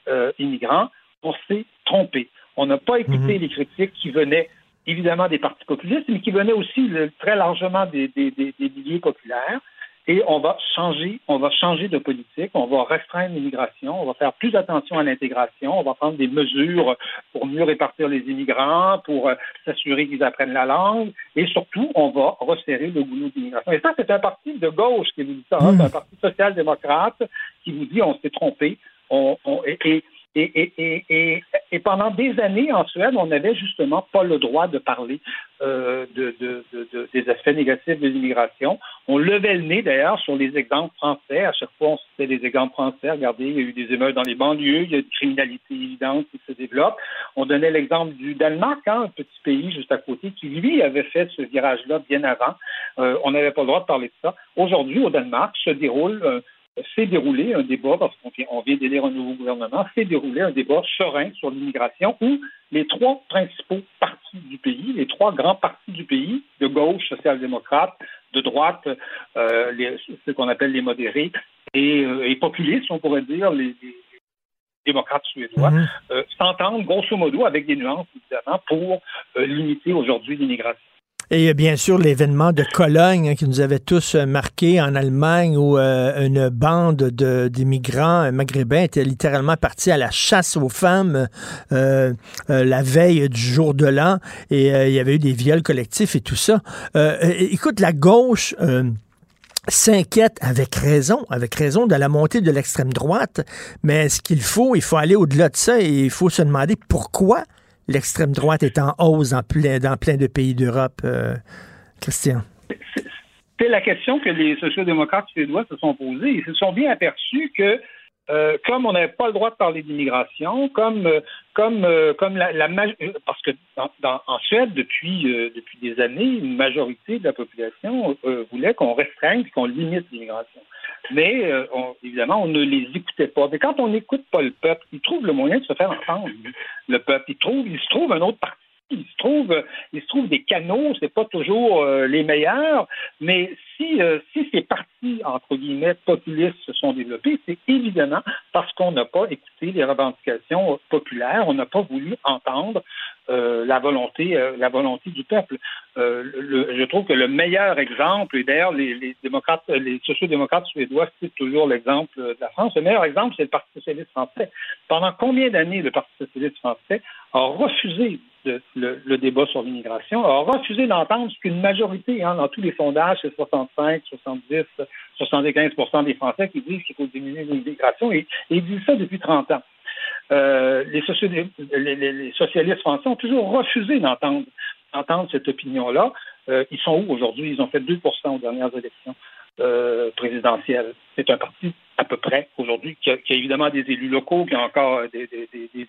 euh, immigrants. On s'est trompé. On n'a pas écouté mhm. les critiques qui venaient évidemment des partis populistes, mais qui venaient aussi très largement des, des, des, des milliers populaires et on va changer, on va changer de politique, on va restreindre l'immigration, on va faire plus attention à l'intégration, on va prendre des mesures pour mieux répartir les immigrants, pour euh, s'assurer qu'ils apprennent la langue, et surtout, on va resserrer le goulot d'immigration. Et ça, c'est un parti de gauche qui vous dit ça, hein. c'est un parti social-démocrate qui vous dit on s'est trompé. On, on, et, et, et, et, et, pendant des années, en Suède, on n'avait justement pas le droit de parler euh, de, de, de, des aspects négatifs de l'immigration. On levait le nez, d'ailleurs, sur les exemples français. À chaque fois, on citait les exemples français. Regardez, il y a eu des émeutes dans les banlieues, il y a une criminalité évidente qui se développe. On donnait l'exemple du Danemark, hein, un petit pays juste à côté, qui, lui, avait fait ce virage-là bien avant. Euh, on n'avait pas le droit de parler de ça. Aujourd'hui, au Danemark, se déroule... Fait dérouler un débat, parce qu'on vient, d'élire un nouveau gouvernement, fait dérouler un débat serein sur l'immigration où les trois principaux partis du pays, les trois grands partis du pays, de gauche, social-démocrate, de droite, euh, les, ce qu'on appelle les modérés, et, euh, et, populistes, on pourrait dire, les, les démocrates suédois, mmh. euh, s'entendent grosso modo avec des nuances, évidemment, pour limiter aujourd'hui l'immigration. Et bien sûr l'événement de Cologne hein, qui nous avait tous euh, marqué en Allemagne où euh, une bande d'immigrants maghrébins était littéralement partie à la chasse aux femmes euh, la veille du jour de l'an et il y avait eu des viols collectifs et tout ça. écoute, la gauche s'inquiète avec raison, avec raison de la montée de l'extrême droite, mais ce qu'il faut, il faut aller au-delà de ça et il faut se demander pourquoi l'extrême droite est en hausse dans plein, dans plein de pays d'Europe, euh, Christian? C'est la question que les sociaux-démocrates suédois se sont posées. Ils se sont bien aperçus que euh, comme on n'avait pas le droit de parler d'immigration, comme euh, comme comme la, la parce que en Suède depuis depuis des années, une majorité de la population voulait qu'on restreigne, qu'on limite l'immigration mais euh, évidemment, on ne les écoutait pas. Mais quand on n'écoute pas le peuple, il trouve le moyen de se faire entendre. Le peuple, il trouve, il se trouve un autre parti. Il se trouve, il se trouve des canaux, c'est pas toujours euh, les meilleurs, mais si, euh, si ces partis, entre guillemets, populistes se sont développés, c'est évidemment parce qu'on n'a pas écouté les revendications populaires, on n'a pas voulu entendre euh, la volonté, la volonté du peuple. Le, je trouve que le meilleur exemple, et d'ailleurs les, démocrates, les sociaux-démocrates suédois citent toujours l'exemple de la France. Le meilleur exemple, c'est le Parti socialiste français. Pendant combien d'années le Parti socialiste français a refusé le, débat sur l'immigration, a refusé d'entendre ce qu'une majorité, hein, dans tous les sondages, c'est 65, 70, 75% des Français qui disent qu'il faut diminuer l'immigration, et, ils disent ça depuis 30 ans. Euh, les, socialistes français ont toujours refusé d'entendre cette opinion-là. Euh, ils sont où aujourd'hui? Ils ont fait 2% aux dernières élections euh, présidentielles. C'est un parti à peu près aujourd'hui qui, a, évidemment des élus locaux, qui a encore des,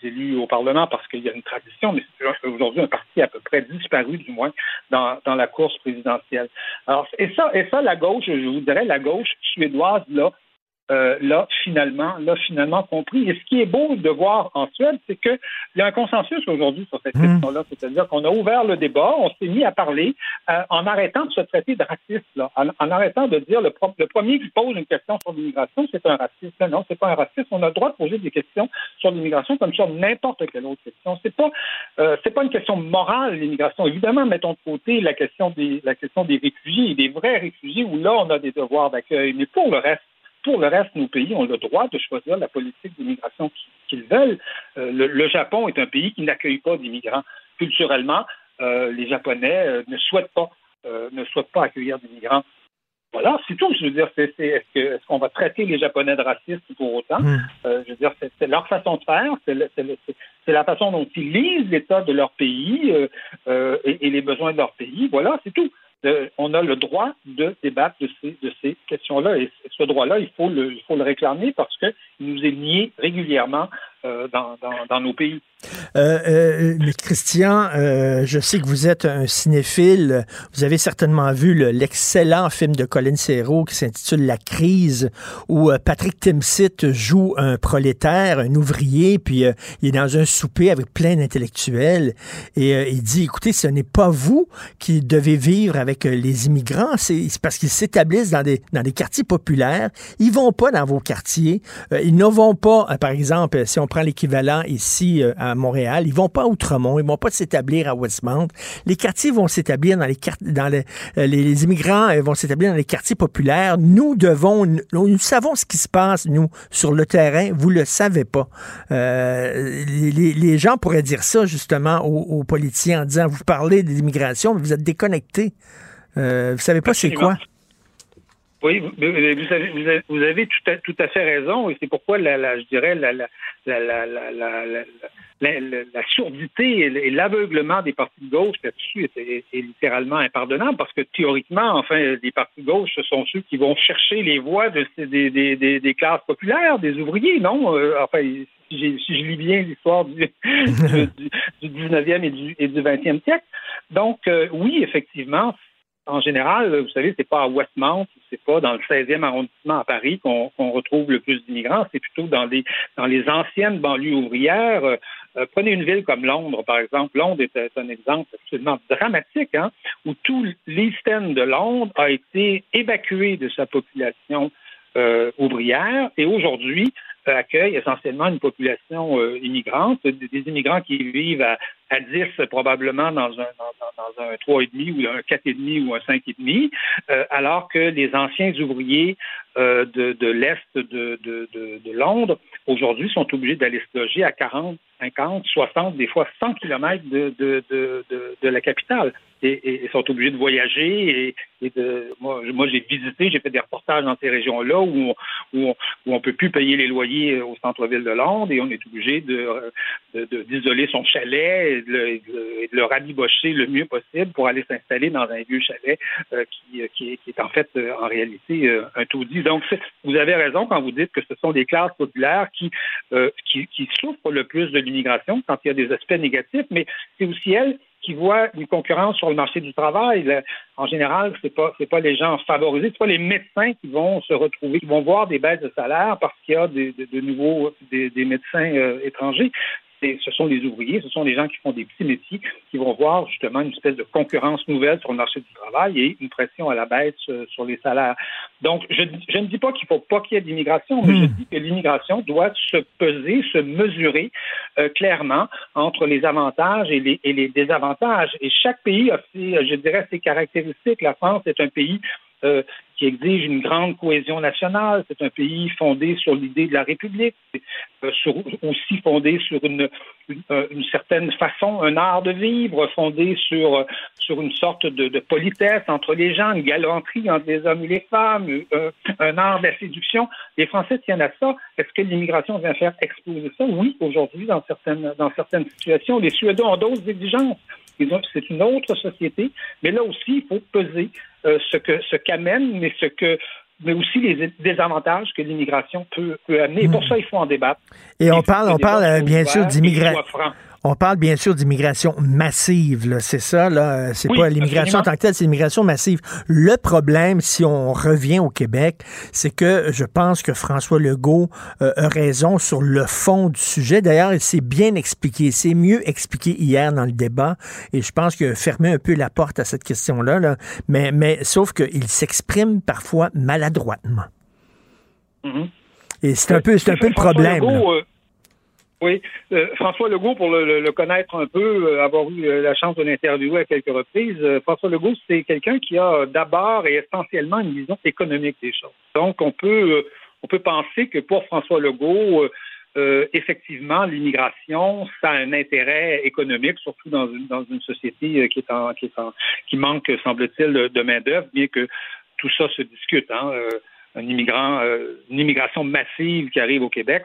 élus au Parlement parce qu'il y a une tradition, mais c'est aujourd'hui un parti à peu près disparu du moins dans, dans la course présidentielle. Alors, et ça, et ça, la gauche, je vous dirais, la gauche suédoise, là, euh, là, finalement, là, finalement compris. Et ce qui est beau de voir en Suède, c'est qu'il y a un consensus aujourd'hui sur cette mmh. question-là. C'est-à-dire qu'on a ouvert le débat, on s'est mis à parler euh, en arrêtant de se traiter de raciste, là, en, arrêtant de dire le, le, premier qui pose une question sur l'immigration, c'est un raciste. Non, c'est pas un raciste. On a le droit de poser des questions sur l'immigration comme sur n'importe quelle autre question. C'est pas, euh, c'est pas une question morale, l'immigration. Évidemment, mettons de côté la question des, la question des réfugiés, des vrais réfugiés, où là, on a des devoirs d'accueil. Mais pour le reste, pour le reste, nos pays ont le droit de choisir la politique d'immigration qu'ils veulent. Euh, le, Japon est un pays qui n'accueille pas d'immigrants. Culturellement, euh, les Japonais euh, ne souhaitent pas ne souhaitent pas accueillir d'immigrants. Voilà, c'est tout. Je veux dire, c'est, est-ce, qu'on va traiter les Japonais de racistes pour autant? Hmm. Je veux dire, c'est, leur façon de faire, c'est, la façon dont ils lisent l'état de leur pays et, et, les besoins de leur pays. Voilà, c'est tout on a le droit de débattre de ces, de ces questions-là. Et ce droit-là, il faut le, il faut le réclamer parce qu'il nous est nié régulièrement dans, dans, nos pays. Euh, euh, Christian, euh, je sais que vous êtes un cinéphile. Vous avez certainement vu l'excellent film de Colin Serrault qui s'intitule La crise, où Patrick Timsit joue un prolétaire, un ouvrier, puis il est dans un souper avec plein d'intellectuels et il dit, écoutez, ce n'est pas vous qui devez vivre avec les immigrants, c'est parce qu'ils s'établissent dans des, dans des quartiers populaires. Ils vont pas dans vos quartiers. ils ne vont pas, par exemple, si on prend l'équivalent ici à Montréal, ils vont pas à Outremont, ils vont pas s'établir à Westmount. Les quartiers vont s'établir dans les dans les, euh, les, immigrants euh, vont s'établir dans les quartiers populaires. Nous devons, nous, savons ce qui se passe nous sur le terrain. Vous le savez pas. Euh, les, gens pourraient dire ça justement aux, politiciens en disant vous parlez d'immigration, mais vous êtes déconnectés. Euh, vous savez pas c'est quoi? Oui, vous avez, vous avez, tout, à, tout, à, fait raison, et c'est pourquoi la, je dirais la, la, la, surdité et l'aveuglement des partis de gauche là-dessus est, littéralement impardonnable parce que théoriquement, enfin, les partis de gauche, ce sont ceux qui vont chercher les voix de, des, des, des, classes populaires, des ouvriers, non? Euh, enfin, si, je lis bien l'histoire du, [LAUGHS] du, 19e et du, et du 20e siècle. Donc, euh, oui, effectivement, en général, vous savez, c'est pas à Westmount, c'est pas dans le 16e arrondissement à Paris qu'on retrouve le plus d'immigrants, c'est plutôt dans les dans les anciennes banlieues ouvrières. Euh, euh, prenez une ville comme Londres, par exemple. Londres est, un exemple absolument dramatique, hein, où tout l'East End de Londres a été évacué de sa population euh, ouvrière et aujourd'hui accueille essentiellement une population euh, immigrante, des, immigrants qui vivent à, à 10 probablement dans un, dans, dans un 3,5 ou un 4,5 ou un 5,5, euh, alors que les anciens ouvriers euh, de, l'Est de, Londres, aujourd'hui, sont obligés d'aller se loger à 40, 50, 60, des fois 100 kilomètres de, la capitale et, sont obligés de voyager. Et, de, moi, j'ai visité, j'ai fait des reportages dans ces régions-là où, on, où, peut plus payer les loyers au centre-ville de Londres et on est obligé d'isoler son chalet et de, le, de le rabibocher le mieux possible pour aller s'installer dans un vieux chalet euh, qui, qui, qui, est en fait euh, en réalité euh, un taudis donc, vous avez raison quand vous dites que ce sont des classes populaires qui, euh, qui, souffrent le plus de l'immigration quand il y a des aspects négatifs, mais c'est aussi elles qui voient une concurrence sur le marché du travail. en général, c'est pas c'est pas les gens favorisés, c'est pas les médecins qui vont se retrouver, qui vont voir des baisses de salaire parce qu'il y a de, nouveaux des, médecins euh, étrangers ce sont les ouvriers, ce sont les gens qui font des petits métiers qui vont voir justement une espèce de concurrence nouvelle sur le marché du travail et une pression à la baisse euh, sur les salaires. Donc, je, ne dis pas qu'il ne faut pas qu'il y ait d'immigration, mais je hmm. dis que l'immigration doit se peser, se mesurer euh, clairement entre les avantages et les, et les désavantages. Et chaque pays a ses, je dirais, ses caractéristiques. La France est un pays euh, qui exige une grande cohésion nationale. C'est un pays fondé sur l'idée de la République, euh, aussi fondé sur une, euh, une, certaine façon, un art de vivre, fondé sur, sur une sorte de, de politesse entre les gens, une galanterie entre les hommes et les femmes, un art de la séduction. Les Français tiennent à ça. Est-ce que l'immigration vient faire exploser ça? Oui, aujourd'hui, dans certaines, dans certaines situations. Les Suédois ont d'autres exigences c'est une autre société, mais là aussi, il faut peser euh, ce que ce qu'amène, mais ce que mais aussi les désavantages que l'immigration peut, peut amener. Et pour hmm. ça, il faut en débattre. Et on parle, on parle euh, bien sûr d'immigration. On parle bien sûr d'immigration massive, c'est ça, là. C'est pas l'immigration en tant que telle, c'est l'immigration massive. Le problème, si on revient au Québec, c'est que je pense que François Legault euh, a raison sur le fond du sujet. D'ailleurs, il s'est bien expliqué. C'est mieux expliqué hier dans le débat. Et je pense qu'il a fermé un peu la porte à cette question-là. Là. Mais, mais sauf qu'il s'exprime parfois maladroitement. Mm-hmm. Et c'est un peu, c'est un peu le problème. Oui, euh, François Legault, pour le, connaître un peu, euh, avoir eu euh, la chance de l'interviewer à quelques reprises, François Legault, c'est quelqu'un qui a d'abord et essentiellement une vision économique des choses. Donc, on peut, penser que pour François Legault, effectivement, l'immigration, ça a un intérêt économique, surtout dans une, dans société qui est en, qui est en, qui manque, semble-t-il, de main d'œuvre, bien que tout ça se discute. Hein. un immigrant, une immigration massive qui arrive au Québec,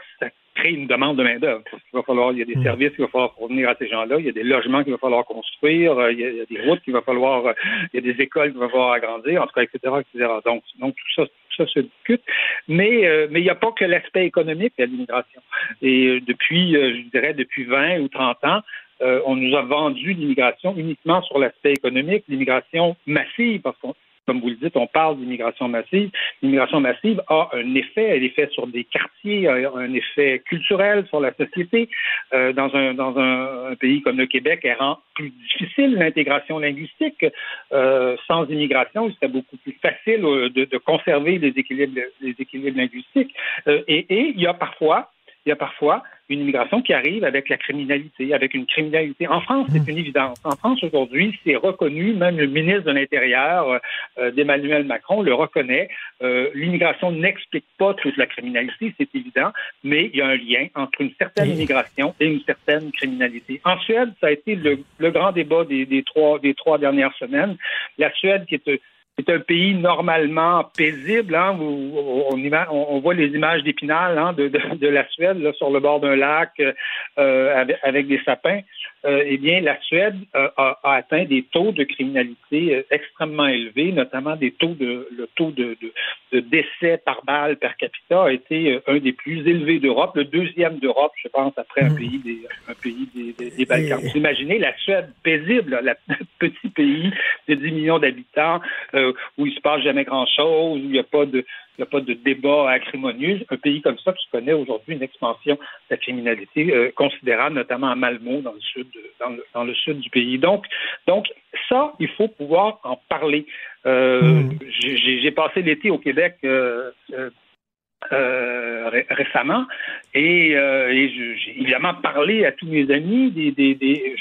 créer une demande de main-d'œuvre. Il va falloir, il y a des hmm. services qu'il va falloir fournir à ces gens-là, il y a des logements qu'il va falloir construire, euh, il y, a, des routes qu'il va falloir, euh, il y a des écoles qu'il va falloir agrandir, en tout cas, etc., etc. Donc, donc tout ça, ça se discute. Mais mais il n'y a pas que l'aspect économique de l'immigration. Et depuis, je dirais, depuis 20 ou 30 ans, on nous a vendu l'immigration uniquement sur l'aspect économique, l'immigration massive, parce qu'on comme vous le dites, on parle d'immigration massive. L'immigration massive a un effet, un effet sur des quartiers, un effet culturel sur la société. Euh, dans un, dans un, pays comme le Québec, elle rend plus difficile l'intégration linguistique. Euh, sans immigration, c'est beaucoup plus facile euh, de, conserver les équilibres, les équilibres linguistiques. et il y a parfois il y a parfois une immigration qui arrive avec la criminalité, avec une criminalité. En France, c'est hmm. une évidence. En France, aujourd'hui, c'est reconnu, même le ministre de l'Intérieur euh, d'Emmanuel Macron le reconnaît. Euh, l'immigration n'explique pas toute la criminalité, c'est évident, mais il y a un lien entre une certaine immigration et une certaine criminalité. En Suède, ça a été le, grand débat des, des, trois, des trois dernières semaines. La Suède, qui est c'est un pays normalement paisible. Hein, où on, voit les images d'Épinal hein, de, la Suède là, sur le bord d'un lac euh, avec, des sapins. Euh, eh bien, la Suède euh, a, atteint des taux de criminalité euh, extrêmement élevés, notamment des taux de le taux de, décès par balle per capita a été un des plus élevés d'Europe, le deuxième d'Europe, je pense, après un hmm. pays des un pays des, Balkans. Vous imaginez la Suède paisible, le [LAUGHS] petit pays de 10 millions d'habitants où il se passe jamais grand chose, où il n'y a pas de n'y a pas de débat acrimonieux. Un pays comme ça qui connaît aujourd'hui une expansion de la criminalité euh, considérable, notamment à Malmo, dans le sud, dans le, sud du pays. Donc, donc, ça, il faut pouvoir en parler. Euh, hmm. J'ai passé l'été au Québec. Euh, récemment et, j'ai évidemment parlé à tous mes amis des, des, des,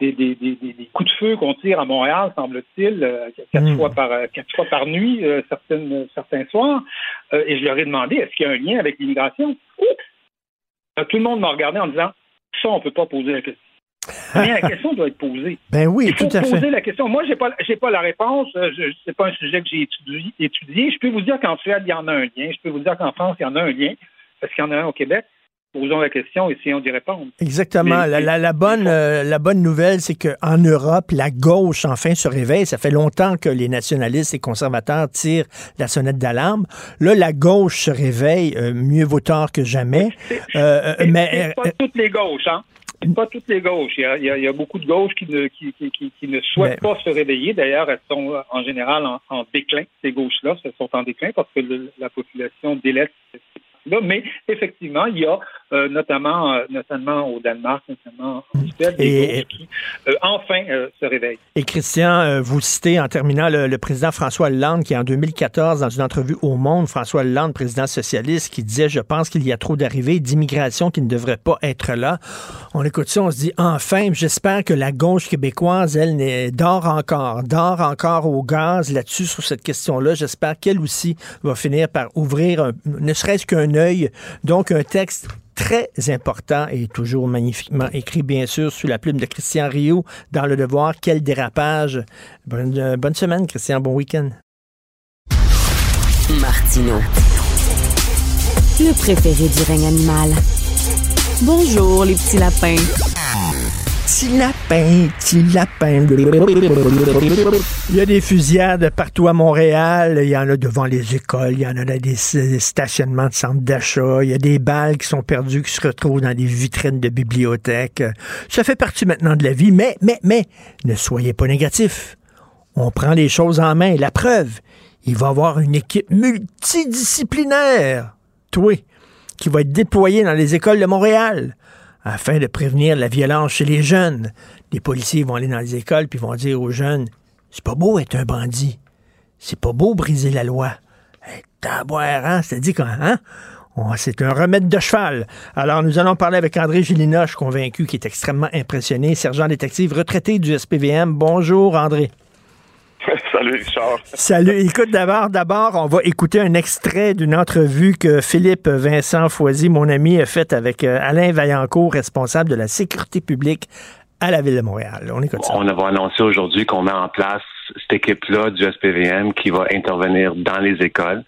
des, coups de feu qu'on tire à Montréal, semble-t-il, euh, quatre, hmm. fois par, euh, quatre fois par nuit, euh, certaines, certains soirs. et je leur ai demandé est-ce qu'il y a un lien avec l'immigration? Tout le monde m'a regardé en disant ça, on ne peut pas poser la question. [LAUGHS] Mais la question doit être posée. Ben oui, Il faut tout à poser la question. Moi, j'ai pas, j'ai pas la réponse. Ce n'est pas un sujet que j'ai étudié, étudié. Je peux vous dire qu'en Suède, il y en a un lien. Je peux vous dire qu'en France, il y en a un lien. Parce qu'il y en a un au Québec posons la question et essayons d'y répondre. Exactement. la, bonne, euh, la bonne nouvelle, c'est qu'en Europe, la gauche enfin se réveille. Ça fait longtemps que les nationalistes et conservateurs tirent la sonnette d'alarme. Là, la gauche se réveille, euh, mieux vaut tard que jamais. Euh, mais pas toutes les gauches, hein? pas toutes les gauches. Il y a, beaucoup de gauches qui ne, qui, ne souhaitent pas se réveiller. D'ailleurs, elles sont en général en, déclin, ces gauches-là. Elles sont en déclin parce que la population délaisse mais effectivement, il y a euh, notamment, euh, notamment au Danemark, notamment en Suède, des qui euh, enfin se réveillent. Et Christian, vous citez en terminant le, président François Hollande qui, en 2014, dans une entrevue au Monde, François Hollande, président socialiste, qui disait Je pense qu'il y a trop d'arrivées d'immigration qui ne devraient pas être là. On écoute ça, on se dit Enfin, j'espère que la gauche québécoise, elle, dort encore, dort encore au gaz là-dessus, sur cette question-là. J'espère qu'elle aussi va finir par ouvrir, ne serait-ce qu'un donc, un texte très important et toujours magnifiquement écrit, bien sûr, sous la plume de Christian Rio dans Le Devoir. Quel dérapage. Bonne, euh, bonne semaine, Christian. Bon week-end. Martino. Le préféré du règne animal. Bonjour, les petits lapins petit lapin, petit lapin. Il y a des fusillades partout à Montréal. Il y en a devant les écoles. Il y en a dans des stationnements de centres d'achat. Il y a des balles qui sont perdues, qui se retrouvent dans des vitrines de bibliothèques. Ça fait partie maintenant de la vie. Mais, mais, mais, ne soyez pas négatifs. On prend les choses en main. La preuve, il va y avoir une équipe multidisciplinaire, toi, qui va être déployée dans les écoles de Montréal afin de prévenir la violence chez les jeunes. Les policiers vont aller dans les écoles puis vont dire aux jeunes C'est pas beau être un bandit. C'est pas beau briser la loi. Hein? C'est dit quand, hein? C'est un remède de cheval. Alors, nous allons parler avec André Gélina, je suis convaincu, qui est extrêmement impressionné, sergent détective retraité du SPVM. Bonjour, André. [LAUGHS] Salut Richard. Salut. Écoute, d'abord, d'abord, on va écouter un extrait d'une entrevue que Philippe Vincent Foisy, mon ami, a faite avec euh, Alain Vaillancourt, responsable de la sécurité publique à la Ville de Montréal. On écoute ça. On a annoncé aujourd'hui qu'on met en place cette équipe-là du SPVM qui va intervenir dans les écoles.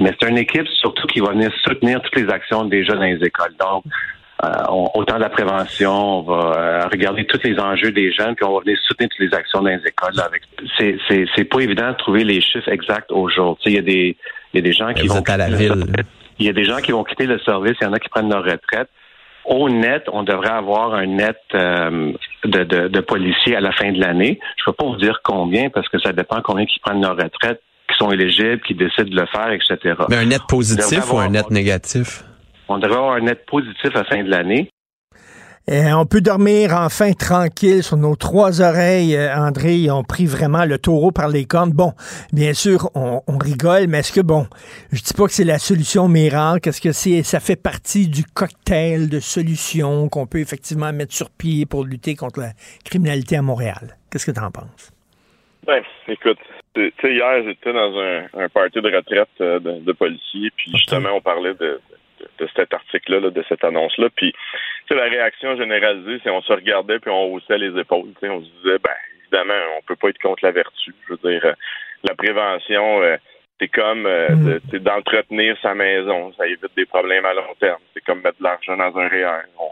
Mais c'est une équipe surtout qui va venir soutenir toutes les actions des jeunes dans les écoles. Donc, autant de la prévention, on va regarder tous les enjeux des jeunes, puis on va venir soutenir toutes les actions dans les écoles. avec c'est c'est pas évident de trouver les chiffres exacts au jour. Il y a des il y a des gens qui vont à la ville. Il y a des gens qui vont quitter le service, il y en a qui prennent leur retraite. Au net, on devrait avoir un net euh, de, de, policiers à la fin de l'année. Je ne peux pas vous dire combien parce que ça dépend combien qui prennent leur retraite, qui sont éligibles, qui décident de le faire, etc. Mais un net positif ou un net négatif? On devrait avoir un net positif à la fin de l'année. Euh, on peut dormir enfin tranquille sur nos trois oreilles. Euh, André, ils ont pris vraiment le taureau par les cornes. Bon, bien sûr, on, rigole, mais est-ce que, bon, je dis pas que c'est la solution miracle. Est-ce que c'est, ça fait partie du cocktail de solutions qu'on peut effectivement mettre sur pied pour lutter contre la criminalité à Montréal? Qu'est-ce que tu en penses? Ben, écoute, tu sais, hier, j'étais dans un, party de retraite euh, de, policiers, puis justement, on parlait de, de cet article-là, de cette annonce-là. Puis, tu la réaction généralisée, c'est on se regardait puis on haussait les épaules. On se disait, ben, évidemment, on peut pas être contre la vertu. Je veux dire, euh, la prévention, euh, c'est comme euh, mm. d'entretenir sa maison. Ça évite des problèmes à long terme. C'est comme mettre de l'argent dans un REER. On,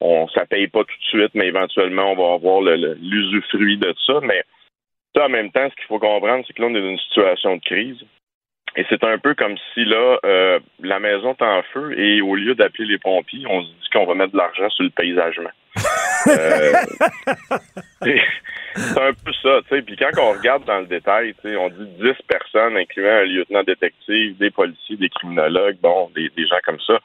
on, ça paye pas tout de suite, mais éventuellement, on va avoir l'usufruit de ça. Mais ça, en même temps, ce qu'il faut comprendre, c'est que là, on est dans une situation de crise. Et c'est un peu comme si là, euh, la maison est en feu et au lieu d'appeler les pompiers, on se dit qu'on va mettre de l'argent sur le paysagement. [LAUGHS] euh, c'est un peu ça, tu sais. Puis quand on regarde dans le détail, tu sais, on dit 10 personnes, incluant un lieutenant détective, des policiers, des criminologues, bon, des, des gens comme ça.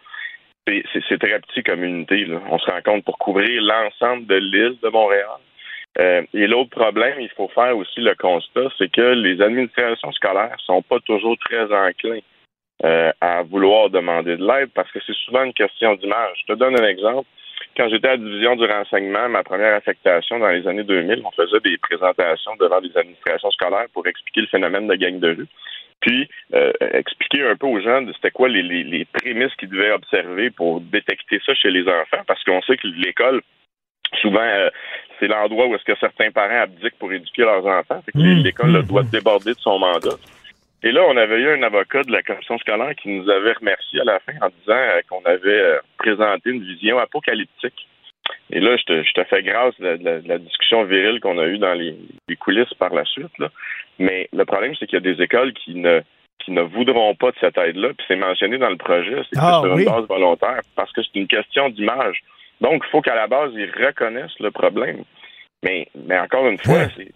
C'est très petit comme unité. Là. On se rend compte pour couvrir l'ensemble de l'île de Montréal. Euh, et l'autre problème, il faut faire aussi le constat, c'est que les administrations scolaires sont pas toujours très enclins euh, à vouloir demander de l'aide parce que c'est souvent une question d'image. Je te donne un exemple. Quand j'étais à la division du renseignement, ma première affectation dans les années 2000, on faisait des présentations devant des administrations scolaires pour expliquer le phénomène de gang de rue puis euh, expliquer un peu aux gens c'était quoi les, les, les prémices qu'ils devaient observer pour détecter ça chez les enfants, parce qu'on sait que l'école souvent euh, c'est l'endroit où est-ce que certains parents abdiquent pour éduquer leurs enfants. Fait que mmh. l'école mmh. doit déborder de son mandat. Et là, on avait eu un avocat de la commission scolaire qui nous avait remercié à la fin en disant euh, qu'on avait euh, présenté une vision apocalyptique. Et là, je te, je te fais grâce de la, discussion virile qu'on a eue dans les, coulisses par la suite. Là. Mais le problème, c'est qu'il y a des écoles qui ne qui ne voudront pas de cette aide-là. Puis c'est mentionné dans le projet, c'est ah, sur une base volontaire, parce que c'est une question d'image. Donc, il faut qu'à la base, ils reconnaissent le problème. Mais, mais encore une fois, c'est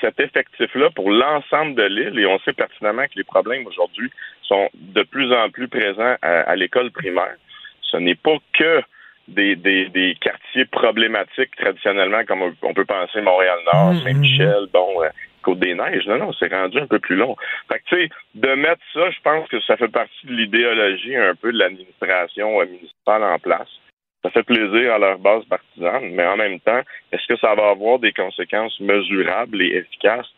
cet effectif-là pour l'ensemble de l'île, et on sait pertinemment que les problèmes aujourd'hui sont de plus en plus présents à, l'école primaire. Ce n'est pas que des, des, des, quartiers problématiques traditionnellement, comme on peut penser Montréal-Nord, mmh, Saint-Michel, bon, euh, Côte-des-Neiges. Non, non, c'est rendu un peu plus long. Fait que, tu sais, de mettre ça, je pense que ça fait partie de l'idéologie un peu de l'administration municipale en place ça fait plaisir à leur base partisane, mais en même temps, est-ce que ça va avoir des conséquences mesurables et efficaces?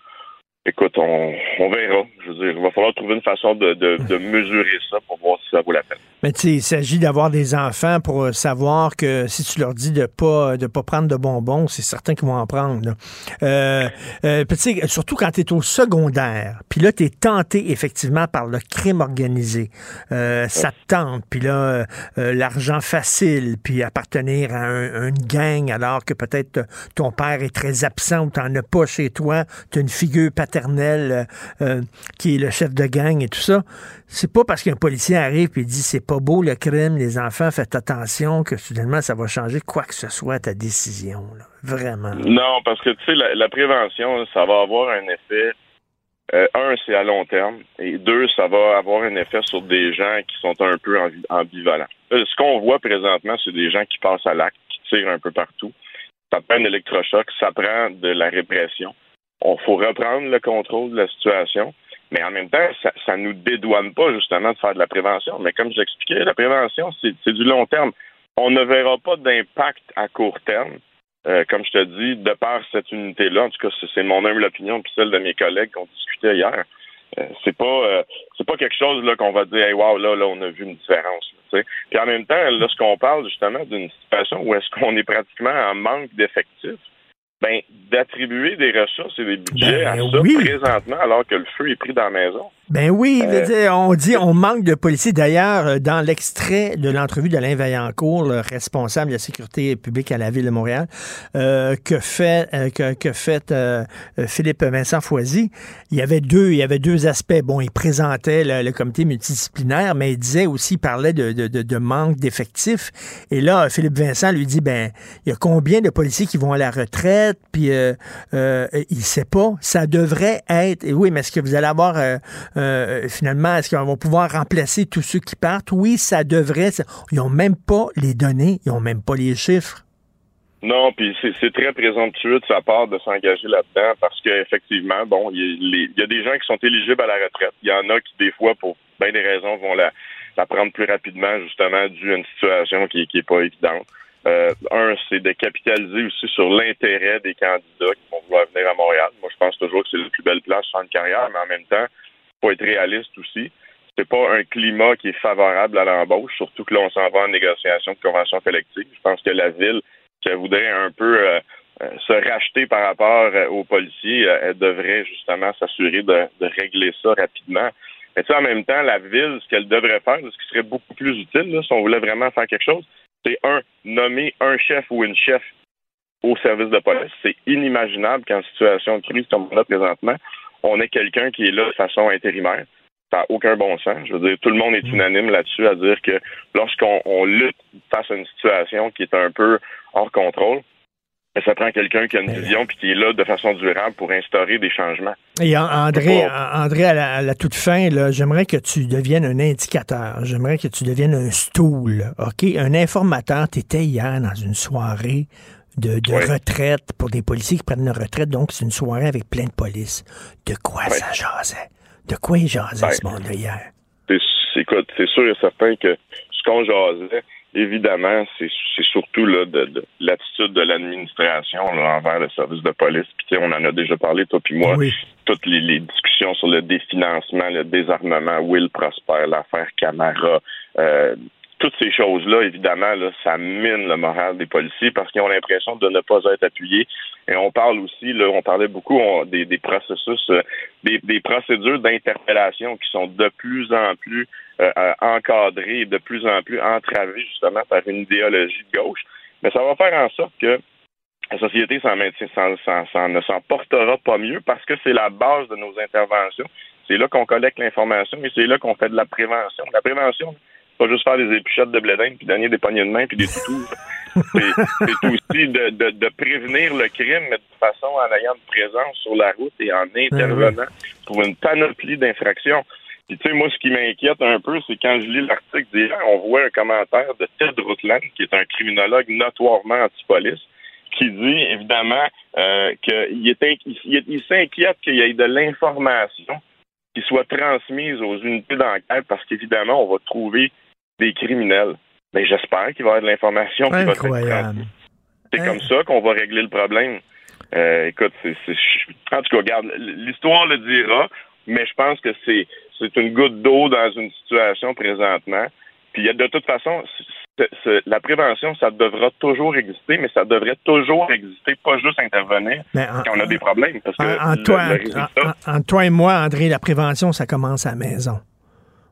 Écoute, on, verra. Je veux dire, il va falloir trouver une façon de, de [LAUGHS] mesurer ça pour voir si ça vaut la peine. Mais tu sais, il s'agit d'avoir des enfants pour euh, savoir que si tu leur dis de pas de pas prendre de bonbons, c'est certain qu'ils vont en prendre. Euh, euh, surtout quand tu es au secondaire, puis là, tu es tenté effectivement par le crime organisé. Euh, ça te tente, puis là, euh, l'argent facile, puis appartenir à, une gang alors que peut-être ton père est très absent ou tu n'en as pas chez toi, tu as une figure paternelle qui est le chef de gang et tout ça. C'est pas parce qu'un policier arrive et dit c'est pas beau le crime, les enfants, faites attention que soudainement ça va changer quoi que ce soit ta décision. Vraiment. Non, parce que tu sais, la, prévention, ça va avoir un effet. Euh, un, c'est à long terme. Et deux, ça va avoir un effet sur des gens qui sont un peu ambivalents. Euh, ce qu'on voit présentement, c'est des gens qui passent à l'acte, qui tirent un peu partout. Ça prend un électrochoc, ça prend de la répression. On faut reprendre le contrôle de la situation. Mais en même temps, ça ne nous dédouane pas justement de faire de la prévention. Mais comme j'expliquais, la prévention, c'est du long terme. On ne verra pas d'impact à court terme. Euh, comme je te dis, de par cette unité-là, en tout cas, c'est mon humble opinion, puis celle de mes collègues qu'on discutait hier. Euh, c'est pas euh, c'est pas quelque chose là qu'on va dire hey, wow là là on a vu une différence puis en même temps lorsqu'on parle justement d'une situation où est-ce qu'on est pratiquement en manque d'effectifs ben, d'attribuer des ressources et des budgets ben à ça présentement alors que le feu est pris dans la maison. Ben oui, on dit on manque de policiers. D'ailleurs, dans l'extrait de l'entrevue d'Alain Vaillancourt, le responsable de la sécurité publique à la ville de Montréal, que fait que, que fait Philippe Vincent Foisy, il y avait deux il y avait deux aspects. Bon, il présentait le, comité multidisciplinaire, mais il disait aussi, il parlait de, de, de manque d'effectifs. Et là, Philippe Vincent lui dit, ben, il y a combien de policiers qui vont à la retraite? Puis euh, euh, il sait pas. Ça devrait être. Et oui, mais est-ce que vous allez avoir euh, finalement, est-ce qu'on va pouvoir remplacer tous ceux qui partent? Oui, ça devrait. Ils n'ont même pas les données, ils n'ont même pas les chiffres. Non, puis c'est très présomptueux de sa part de s'engager là-dedans parce qu'effectivement, bon, il y, a des gens qui sont éligibles à la retraite. Il y en a qui, des fois, pour bien des raisons, vont la, prendre plus rapidement, justement, dû à une situation qui, qui est pas évidente. Euh, un, c'est de capitaliser aussi sur l'intérêt des candidats qui vont vouloir venir à Montréal. Moi, je pense toujours que c'est la plus belle place une carrière, mais en même temps, faut être réaliste aussi. C'est pas un climat qui est favorable à l'embauche, surtout que là, on s'en va en négociation de convention collective. Je pense que la ville qui voudrait un peu euh, euh, se racheter par rapport aux policiers, elle devrait justement s'assurer de, de, régler ça rapidement. Mais tu en même temps, la ville, ce qu'elle devrait faire, ce qui serait beaucoup plus utile, là, si on voulait vraiment faire quelque chose, c'est un, nommer un chef ou une chef au service de police. C'est inimaginable qu'en situation de crise comme là présentement, on ait quelqu'un qui est là de façon intérimaire. Ça n'a aucun bon sens. Je veux dire, tout le monde est unanime là-dessus à dire que lorsqu'on lutte face à une situation qui est un peu hors contrôle, ça prend quelqu'un qui a une vision puis qui est là de façon durable pour instaurer des changements. Et André, André à, la, toute fin, j'aimerais que tu deviennes un indicateur. J'aimerais que tu deviennes un stool. OK? Un informateur. Tu étais hier dans une soirée de, retraite pour des policiers qui prennent une retraite. Donc, c'est une soirée avec plein de police. De quoi ça jasait? De quoi il jasait ce monde-là hier? Écoute, c'est sûr et certain que ce qu'on jasait, évidemment, c'est surtout là, de, l'attitude de l'administration envers le service de police. Puis on en a déjà parlé, toi puis moi, toutes les, discussions sur le définancement, le désarmement, Will Prosper, l'affaire Camara, euh, toutes ces choses-là, évidemment, là, ça mine le moral des policiers parce qu'ils ont l'impression de ne pas être appuyés. Et on parle aussi, là, on parlait beaucoup des, processus, euh, des, procédures d'interpellation qui sont de plus en plus euh, euh, encadrées, de plus en plus entravées justement par une idéologie de gauche. Mais ça va faire en sorte que la société s'en, ne s'en portera pas mieux parce que c'est la base de nos interventions. C'est là qu'on collecte l'information et c'est là qu'on fait de la prévention. La prévention, pas juste faire des épichettes de blédin, puis donner des poignées de main, puis des toutous. [LAUGHS] c'est aussi de, de, de, prévenir le crime, mais de façon en ayant une présence sur la route et en intervenant pour une panoplie d'infractions. Puis tu sais, moi, ce qui m'inquiète un peu, c'est quand je lis l'article d'hier, on voit un commentaire de Ted Rutland, qui est un criminologue notoirement anti-police, qui dit évidemment euh, qu'il il, il s'inquiète qu'il y ait de l'information qui soit transmise aux unités d'enquête parce qu'évidemment, on va trouver des criminels. Mais j'espère qu'il va y avoir de l'information être C'est comme ça qu'on va régler le problème. Euh, écoute, c'est, en tout cas, regarde, l'histoire le dira, mais je pense que c'est, c'est une goutte d'eau dans une situation présentement. Puis de toute façon, la prévention, ça devra toujours exister, mais ça devrait toujours exister, pas juste intervenir quand on a des problèmes. Parce que en, toi, toi et moi, André, la prévention, ça commence à la maison.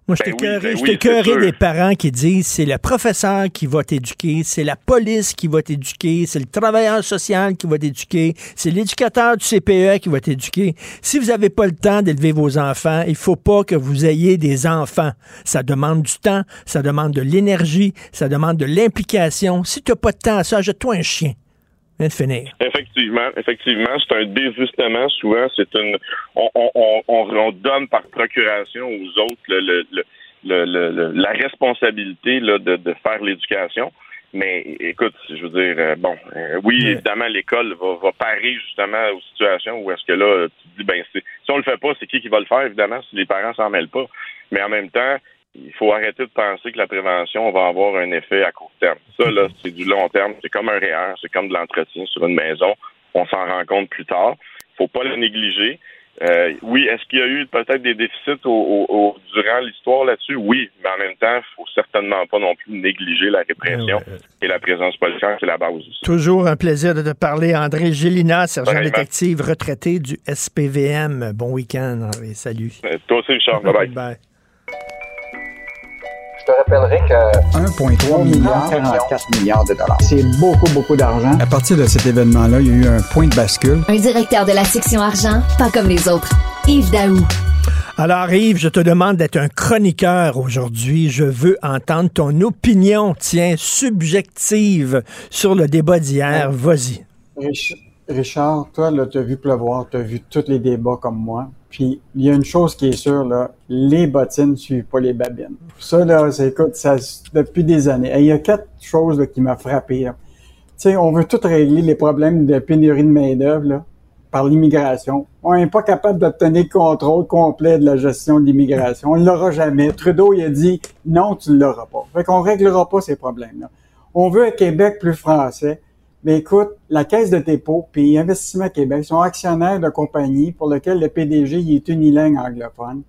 Moi, je ben ben des parents qui disent c'est le professeur qui va t'éduquer, c'est la police qui va t'éduquer, c'est le travailleur social qui va t'éduquer, c'est l'éducateur du CPE qui va t'éduquer. Si vous n'avez pas le temps d'élever vos enfants, il faut pas que vous ayez des enfants. Ça demande du temps, ça demande de l'énergie, ça demande de l'implication. Si tu n'as pas de temps à ça, jette-toi un chien. Effectivement, effectivement, c'est un désistement. Souvent, c'est une, on, on, on, donne par procuration aux autres le, le, le, la responsabilité là, de, de faire l'éducation. Mais écoute, je veux dire, euh, bon, euh, oui, évidemment, l'école va, va parer justement aux situations où est-ce que là, tu te dis, ben, si on le fait pas, c'est qui qui va le faire, évidemment, si les parents s'en mêlent pas. Mais en même temps, il faut arrêter de penser que la prévention va avoir un effet à court terme. Ça, là, c'est du long terme. C'est comme un REER, c'est comme de l'entretien sur une maison. On s'en rend compte plus tard. faut pas le négliger. Euh, oui, est-ce qu'il y a eu peut-être des déficits au, durant l'histoire là-dessus? Oui, mais en même temps, il faut certainement pas non plus négliger la répression et la présence policière, c'est la base aussi. Toujours un plaisir de te parler, André Gélina, sergent détective retraité du SPVM. Bon week-end, André. Salut. Euh, toi aussi, Richard. Bye-bye. bye. Je te rappellerai que 1,3 milliard, 44 milliards de dollars. C'est beaucoup, beaucoup d'argent. À partir de cet événement-là, il y a eu un point de bascule. Un directeur de la section argent, pas comme les autres. Yves Daou. Alors Yves, je te demande d'être un chroniqueur aujourd'hui. Je veux entendre ton opinion, tiens, subjective sur le débat d'hier. Vas-y. Richard, toi, là, tu as vu pleuvoir, tu as vu tous les débats comme moi. Puis, il y a une chose qui est sûre, là, les bottines ne suivent pas les babines. Ça, là, c'est, écoute, ça, depuis des années. il y a quatre choses qui m'ont frappé. Tu sais, on veut tout régler les problèmes de pénurie de main-d'œuvre par l'immigration. On n'est pas capable d'obtenir le contrôle complet de la gestion de l'immigration. On ne l'aura jamais. Trudeau, il a dit non, tu ne l'auras pas. Fait qu'on réglera pas ces problèmes-là. On veut un Québec plus français. Mais écoute, la Caisse de dépôt puis Investissement Québec sont actionnaires de compagnies pour lesquelles le PDG y est unilingue anglophone.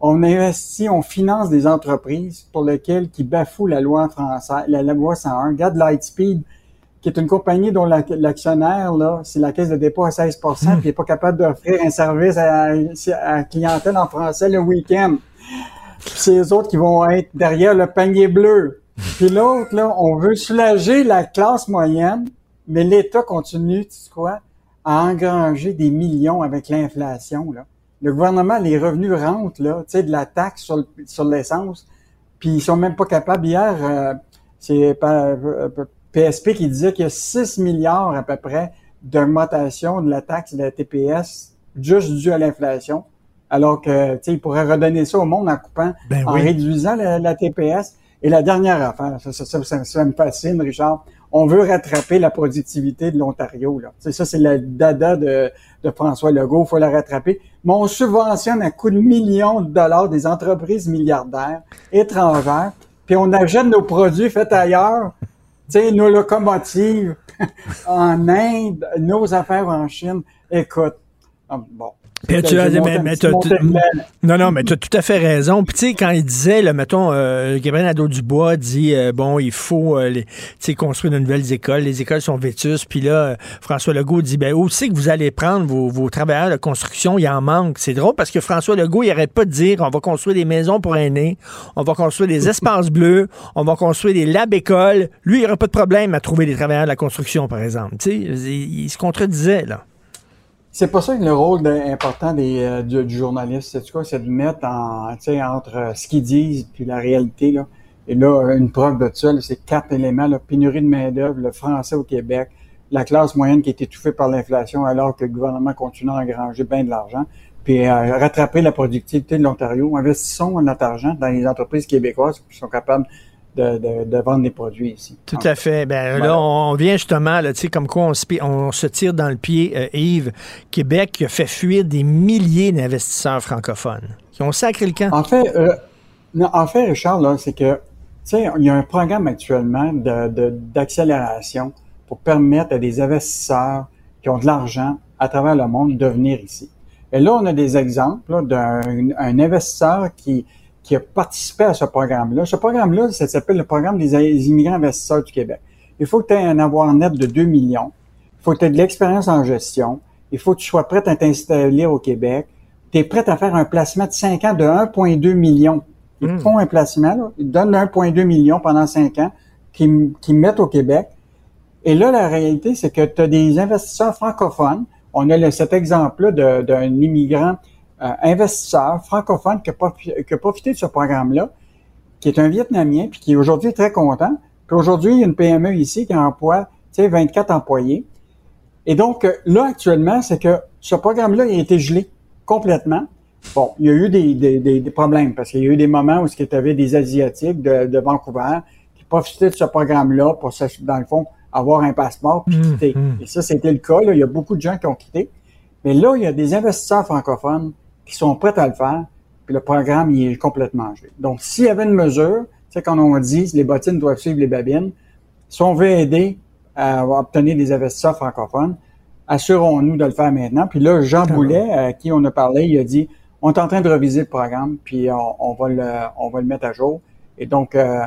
On investit, on finance des entreprises pour lesquelles qui bafouent la loi française, la, loi 101. Regarde Lightspeed, qui est une compagnie dont l'actionnaire, là, c'est la caisse de dépôt à 16 puis il n'est pas capable d'offrir un service à, la clientèle en français le week-end. C'est les autres qui vont être derrière le panier bleu. Puis l'autre, là, on veut soulager la classe moyenne mais l'État continue, tu sais quoi, à engranger des millions avec l'inflation. Là. Le gouvernement, les revenus rentrent là, tu sais, de la taxe sur, sur l'essence, puis ils sont même pas capables. Hier, euh, c'est PSP qui disait qu'il y a 6 milliards à peu près d'augmentation de la taxe de la TPS juste due à l'inflation. Alors que, tu sais, ils pourraient redonner ça au monde en coupant, ben en réduisant la, TPS. Et la dernière affaire, ça, ça, ça, ça me fascine, Richard, on veut rattraper la productivité de l'Ontario. Ça, c'est la dada de, François Legault, il faut la rattraper. Mais on subventionne à coups de millions de dollars des entreprises milliardaires étrangères, puis on achète nos produits faits ailleurs, sais, nos locomotives [LAUGHS] en Inde, nos affaires en Chine. Écoute, bon, tu as, mais, non, non, mais tu as tout à fait raison. Puis, tu sais, quand il disait, là, mettons, euh, Gabriel Nadeau-Dubois dit, euh, bon, il faut euh, construire de nouvelles écoles. Les écoles sont vétustes. Puis là, euh, François Legault dit, ben, où c'est que vous allez prendre vos, vos travailleurs de construction? Il en manque. C'est drôle parce que François Legault, il arrête pas de dire, on va construire des maisons pour aînés, on va construire des [LAUGHS] espaces bleus, on va construire des lab-écoles. Lui, il aura pas de problème à trouver des travailleurs de la construction, par exemple. Tu sais, il, il se contredisait, là. C'est pas ça le rôle important des, euh, du, journaliste, c'est quoi? C'est de mettre en, entre euh, ce qu'ils disent puis la réalité. Là. Et là, une preuve de ça, c'est quatre éléments. La pénurie de main-d'œuvre, le français au Québec, la classe moyenne qui est étouffée par l'inflation alors que le gouvernement continue à engranger bien de l'argent, puis euh, rattraper la productivité de l'Ontario. Investissons notre argent dans les entreprises québécoises qui sont capables de, vendre des produits ici. Tout à fait. Ben, Là, on vient justement, là, comme quoi on se, on se, tire dans le pied, euh, Yves. Québec a fait fuir des milliers d'investisseurs francophones qui ont sacré le camp. En fait, euh, en fait Richard, c'est que il y a un programme actuellement d'accélération pour permettre à des investisseurs qui ont de l'argent à travers le monde de venir ici. Et là, on a des exemples d'un investisseur qui, qui a participé à ce programme-là. Ce programme-là, ça s'appelle le programme des immigrants investisseurs du Québec. Il faut que tu aies un avoir net de 2 millions. Il faut que tu aies de l'expérience en gestion. Il faut que tu sois prêt à t'installer au Québec. Tu es prêt à faire un placement de 5 ans de 1,2 million. Ils hmm. font un placement, là, ils donnent 1,2 million pendant 5 ans qu'ils mettent au Québec. Et là, la réalité, c'est que tu as des investisseurs francophones. On a cet exemple-là d'un immigrant euh, investisseur francophone qui a, profité de ce programme-là, qui est un Vietnamien, puis qui est aujourd'hui très content. Puis aujourd'hui, il y a une PME ici qui emploie 24 employés. Et donc, euh, là, actuellement, c'est que ce programme-là a été gelé complètement. Bon, il y a eu des, des, des, problèmes parce qu'il y a eu des moments où il y avait des Asiatiques de, de Vancouver qui profitaient de ce programme-là pour, dans le fond, avoir un passeport puis mmh, quitter. Mmh. Et ça, c'était le cas. Là. Il y a beaucoup de gens qui ont quitté. Mais là, il y a des investisseurs francophones qui sont prêts à le faire, puis le programme, il est complètement gelé. Donc, s'il y avait une mesure, c'est quand on dit les bottines doivent suivre les babines, si on veut aider à obtenir des investisseurs francophones, assurons-nous de le faire maintenant. Puis là, Jean Boulet, à qui on a parlé, il a dit, on est en train de reviser le programme, puis on, va, le, on va le mettre à jour. Et donc, euh,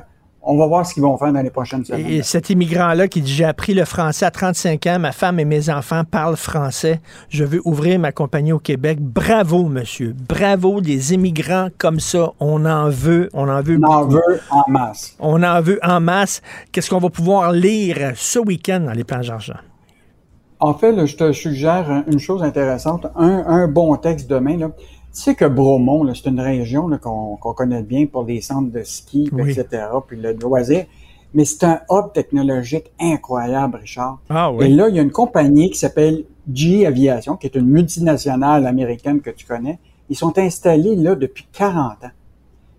on va voir ce qu'ils vont faire dans les prochaines semaines. Et cet immigrant-là qui dit J'ai appris le français à 35 ans, ma femme et mes enfants parlent français, je veux ouvrir ma compagnie au Québec. Bravo, monsieur. Bravo, des immigrants comme ça. On en veut, on en veut On en veut en masse. On en veut en masse. Qu'est-ce qu'on va pouvoir lire ce week-end dans les plans d'argent? En fait, je te suggère une chose intéressante, un, un bon texte demain. Là. Tu sais que Bromont, c'est une région qu'on connaît bien pour les centres de ski, etc., puis le loisir. Mais c'est un hub technologique incroyable, Richard. Ah, oui. Et là, il y a une compagnie qui s'appelle GE Aviation, qui est une multinationale américaine que tu connais. Ils sont installés là depuis 40 ans.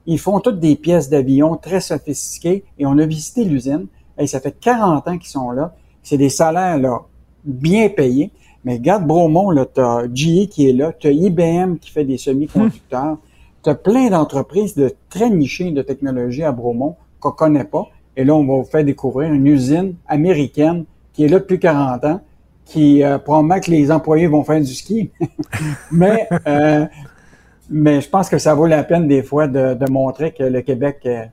Ils font toutes des pièces d'avion très sophistiquées et on a visité l'usine. Et ça fait 40 ans qu'ils sont là. C'est des salaires là bien payés. Mais regarde Bromont, là, t'as GE qui est là, t'as IBM qui fait des semi-conducteurs, tu as plein d'entreprises de très nichées de technologie à Bromont qu'on connaît pas. Et là, on va vous faire découvrir une usine américaine qui est là depuis 40 ans, qui euh, probablement que les employés vont faire du ski. [LAUGHS] mais euh, mais je pense que ça vaut la peine des fois de, de montrer que le Québec euh,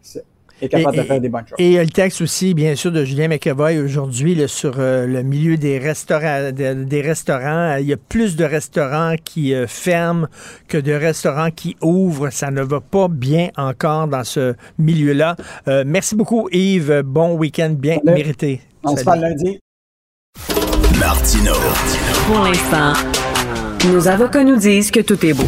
est capable de faire des bonnes choses. Et le texte aussi, bien sûr, de Julien McEvoy aujourd'hui sur euh, le milieu des restaurants. des restaurants. Il y a plus de restaurants qui euh, ferment que de restaurants qui ouvrent. Ça ne va pas bien encore dans ce milieu-là. Euh, merci beaucoup, Yves. Bon week-end bien mérité. On se parle lundi. Martino. Pour l'instant, nos avocats nous disent que tout est beau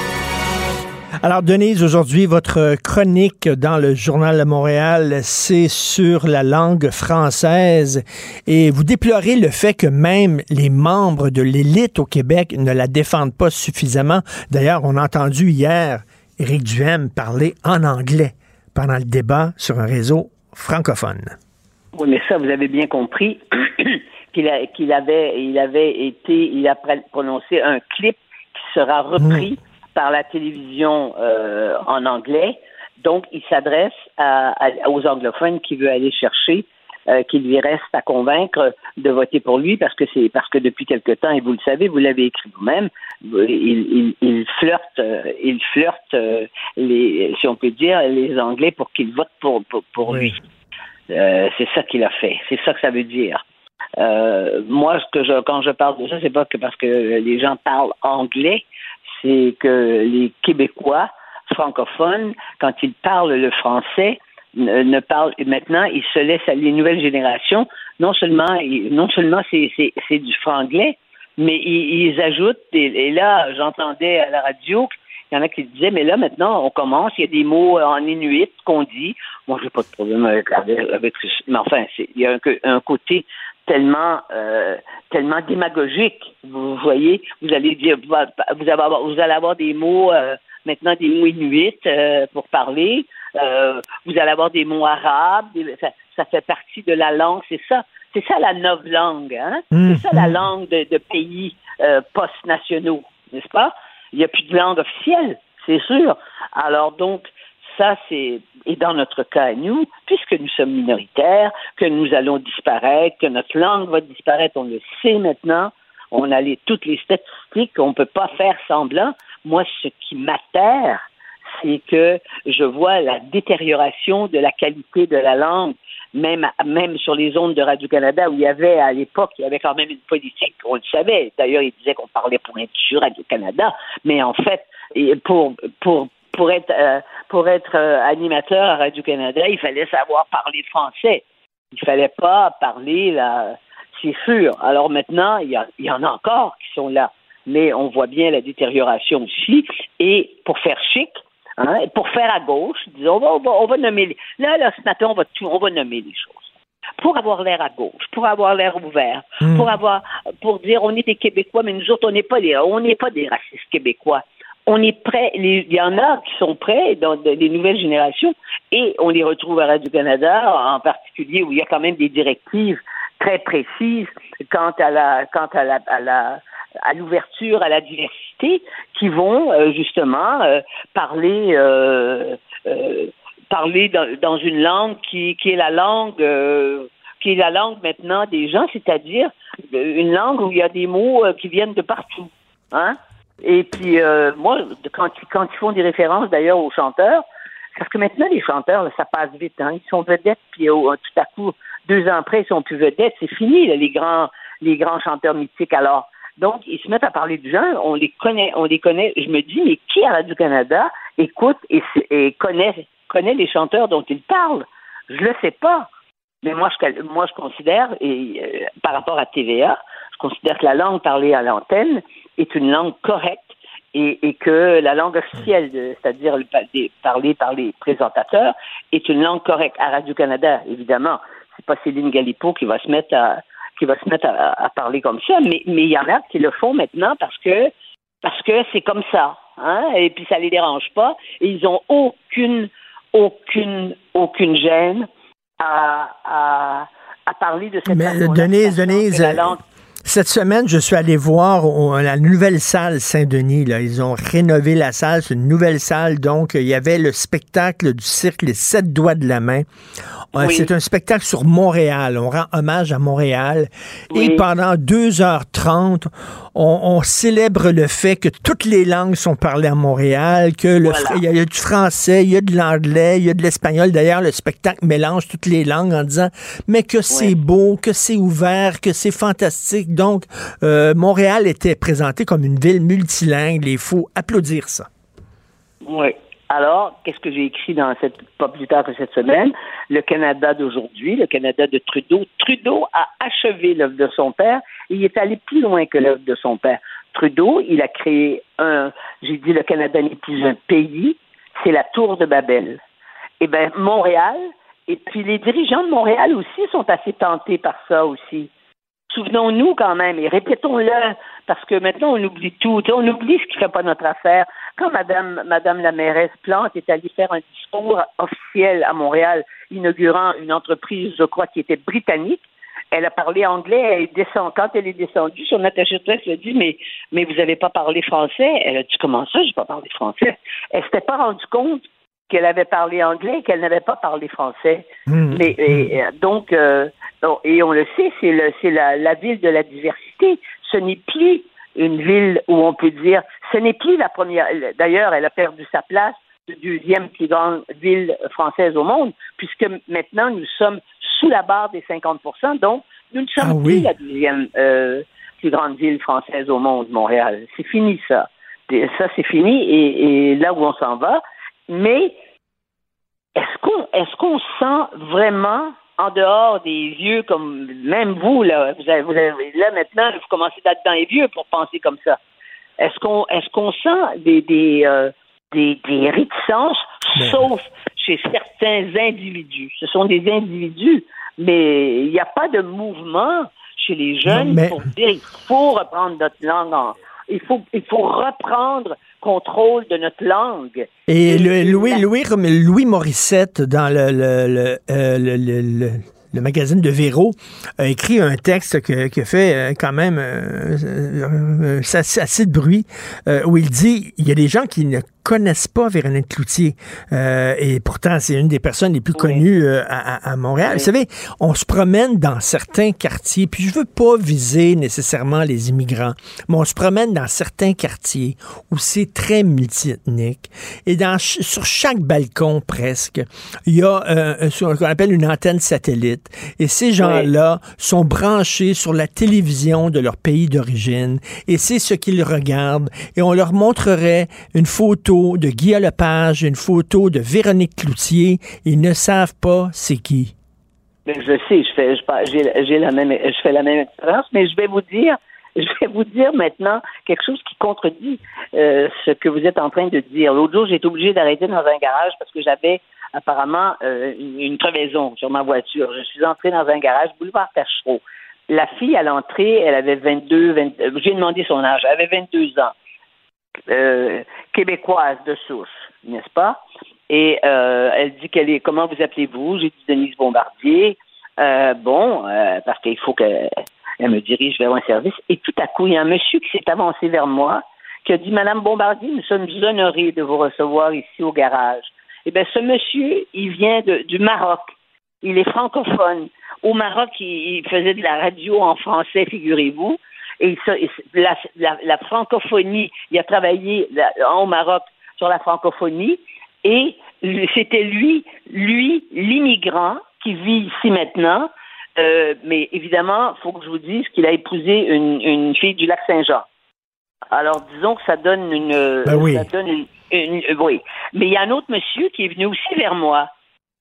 Alors, Denise, aujourd'hui, votre chronique dans le Journal de Montréal, c'est sur la langue française et vous déplorez le fait que même les membres de l'élite au Québec ne la défendent pas suffisamment. D'ailleurs, on a entendu hier Éric Duhem parler en anglais pendant le débat sur un réseau francophone. Oui, mais ça, vous avez bien compris [CLEARS THROAT] qu'il avait, il avait été, il a prononcé un clip qui sera repris. Mmh par la télévision euh, en anglais. Donc, il s'adresse aux anglophones qui veut aller chercher, euh, qu'il lui reste à convaincre de voter pour lui parce que c'est parce que depuis quelque temps, et vous le savez, vous l'avez écrit vous-même, il, il, flirte, euh, il flirte les, si on peut dire, les Anglais pour qu'ils votent pour, pour, lui. c'est ça qu'il a fait. C'est ça que ça veut dire. moi, ce que je, quand je parle de ça, c'est pas que parce que les gens parlent anglais, c'est que les Québécois francophones, quand ils parlent le français, ne, parlent maintenant, ils se laissent à les nouvelles générations. Non seulement, non seulement c'est, du franglais, mais ils, ajoutent. Et, là, j'entendais à la radio il y en a qui disaient, mais là, maintenant, on commence, il y a des mots en inuit qu'on dit. Moi, j'ai pas de problème avec, avec, mais enfin, il y a un côté tellement euh, tellement démagogique. Vous voyez, vous allez dire vous, allez avoir, vous allez avoir des mots euh, maintenant des mots inuits euh, pour parler. vous allez avoir des mots arabes. ça, fait partie de la langue. C'est ça. C'est ça la langue, hein? Mmh. C'est ça la langue de, de pays post-nationaux, n'est-ce pas? Il n'y a plus de langue officielle, c'est sûr. Alors donc, ça, c'est, et dans notre cas à nous, puisque nous sommes minoritaires, que nous allons disparaître, que notre langue va disparaître, on le sait maintenant, on a les, toutes les statistiques, on ne peut pas faire semblant. Moi, ce qui m'atterre, c'est que je vois la détérioration de la qualité de la langue, même, même sur les ondes de Radio-Canada, où il y avait, à l'époque, il y avait quand même une politique, on le savait. D'ailleurs, il disait qu'on parlait pour être sur Radio-Canada, mais en fait, pour, pour, pour être euh, pour être euh, animateur à Radio Canada, il fallait savoir parler français. Il fallait pas parler là, c'est sûr. Alors maintenant, il y, en a encore qui sont là, mais on voit bien la détérioration aussi. Et pour faire chic, hein, pour faire à gauche, disons, on va, on va, nommer les... là, là, ce matin, on va on va nommer les choses pour avoir l'air à gauche, pour avoir l'air ouvert, hmm. pour avoir, pour dire on est des Québécois, mais nous autres on n'est pas des, on n'est pas des racistes québécois on est prêt. Il y en a qui sont prêts dans les nouvelles générations et on les retrouve à Radio-Canada en particulier où il y a quand même des directives très précises quant à la, quant à la, à la, à l'ouverture à la diversité qui vont euh, justement euh, parler euh, parler dans, une langue qui, qui est la langue qui est la langue maintenant des gens, c'est-à-dire une langue où il y a des mots qui viennent de partout. Hein? Et puis moi, quand, quand ils font des références d'ailleurs aux chanteurs, parce que maintenant les chanteurs, ça passe vite, hein? ils sont vedettes, puis tout à coup, deux ans après, ils sont plus vedettes, c'est fini, les grands les grands chanteurs mythiques. Alors, donc, ils se mettent à parler de gens, on les connaît, on les connaît. Je me dis, mais qui à Radio-Canada écoute et, connaît, connaît les chanteurs dont ils parlent? Je le sais pas. Mais moi, je, moi, je considère, et euh, par rapport à TVA, je considère que la langue parlée à l'antenne est une langue correcte et, que la langue officielle, c'est-à-dire parlée par les présentateurs, est une langue correcte. À Radio-Canada, évidemment, c'est pas Céline Galipo qui va se mettre à, qui va se mettre à, parler comme ça, mais mais il y en a qui le font maintenant parce que parce que c'est comme ça, hein, et puis ça les dérange pas, et ils ont aucune aucune aucune gêne à, à, à parler de cette mais, Denise, Denise, cette semaine, je suis allé voir la nouvelle salle Saint-Denis. Là. Ils ont rénové la salle, c'est une nouvelle salle. Donc, il y avait le spectacle du cirque Les Sept Doigts de la Main. Euh, c'est un spectacle sur Montréal. On rend hommage à Montréal. Et pendant 2h30, on, célèbre le fait que toutes les langues sont parlées à Montréal, que le, il, y a, du français, il y a de l'anglais, il y a de l'espagnol. D'ailleurs, le spectacle mélange toutes les langues en disant, mais que c'est beau, que c'est ouvert, que c'est fantastique. Donc, euh, Montréal était présenté comme une ville multilingue. Il faut applaudir ça. Oui. Alors, qu'est-ce que j'ai écrit dans cette, pas plus tard que cette semaine? Le Canada d'aujourd'hui, le Canada de Trudeau. Trudeau a achevé l'œuvre de son père et il est allé plus loin que l'œuvre de son père. Trudeau, il a créé un, j'ai dit le Canada n'est plus un pays, c'est la tour de Babel. Eh bien, Montréal, et puis les dirigeants de Montréal aussi sont assez tentés par ça aussi. Souvenons-nous quand même, et répétons-le, parce que maintenant on oublie tout, on oublie ce qui ne fait pas notre affaire. Quand Madame, Madame la mairesse Plante est allée faire un discours officiel à Montréal, inaugurant une entreprise, je crois, qui était britannique, elle a parlé anglais, elle descend, quand elle est descendue, son attaché de presse lui a dit, mais, mais vous n'avez pas parlé français? Elle a dit, comment ça, j'ai pas parlé français? Elle s'était pas rendue compte qu'elle avait parlé anglais et qu'elle n'avait pas parlé français. Hmm. Mais et, donc, euh, et on le sait, c'est le, c'est la, la ville de la diversité. Ce n'est plus une ville où on peut dire, ce n'est plus la première. D'ailleurs, elle a perdu sa place de deuxième plus grande ville française au monde, puisque maintenant nous sommes sous la barre des 50% donc nous ne sommes ah plus la deuxième euh, plus grande ville française au monde, Montréal. C'est fini ça. Ça, c'est fini et, et là où on s'en va, mais est-ce qu'on est-ce qu'on sent vraiment en dehors des vieux comme même vous là, vous avez, vous avez, là maintenant vous commencez d'être dans les vieux pour penser comme ça. Est-ce qu'on est-ce qu'on sent des des, euh, des, des réticences, ben. sauf chez certains individus? Ce sont des individus, mais il n'y a pas de mouvement chez les jeunes pour dire il faut reprendre notre langue en, il faut, il faut reprendre contrôle de notre langue. Et, le, Louis, Louis, Louis Morissette, dans le, le, euh, le le magazine de Véro, a écrit un texte qui a fait euh, quand même euh, assez, de bruit, où il dit il y a des gens qui ne connaissent pas Véronique Cloutier. Euh, et pourtant, c'est une des personnes les plus connues euh, à, Montréal. Vous savez, on se promène dans certains quartiers, puis je veux pas viser nécessairement les immigrants, mais on se promène dans certains quartiers où c'est très multiethnique. Et dans, sur chaque balcon, presque, il y a euh, ce qu'on appelle une antenne satellite. Et ces gens-là sont branchés sur la télévision de leur pays d'origine. Et c'est ce qu'ils regardent. Et on leur montrerait une photo de Guy Lepage, une photo de Véronique Cloutier. Ils ne savent pas c'est qui. Je sais, je fais, j'ai, la même, je fais la même expérience, mais je vais vous dire, [LAUGHS] je vais vous dire maintenant quelque chose qui contredit euh, ce que vous êtes en train de dire. L'autre jour, j'ai été obligé d'arrêter dans un garage parce que j'avais apparemment euh, une, crevaison sur ma voiture. Je suis entré dans un garage, boulevard Tachereau. La fille, à l'entrée, elle avait 22, 20, j'ai demandé son âge, elle avait 22 ans. Euh, québécoise de souche, n'est-ce pas? Et euh, elle dit qu'elle est, comment vous appelez-vous? J'ai dit Denise Bombardier. Euh, bon, parce qu'il faut qu'elle me dirige vers un service. Et tout à coup, il y a un monsieur qui s'est avancé vers moi, qui a dit, Madame Bombardier, nous sommes honorés de vous recevoir ici au garage. Eh bien, ce monsieur, il vient du Maroc. Il est francophone. Au Maroc, il, faisait de la radio en français, figurez-vous. Et la, francophonie, il a travaillé au Maroc sur la francophonie. Et c'était lui, lui, l'immigrant qui vit ici maintenant. Euh, mais évidemment, il faut que je vous dise qu'il a épousé une, fille du lac Saint-Jean. Alors, disons que ça donne une. Ben oui. Ça donne une, oui. Mais il y a un autre monsieur qui est venu aussi vers moi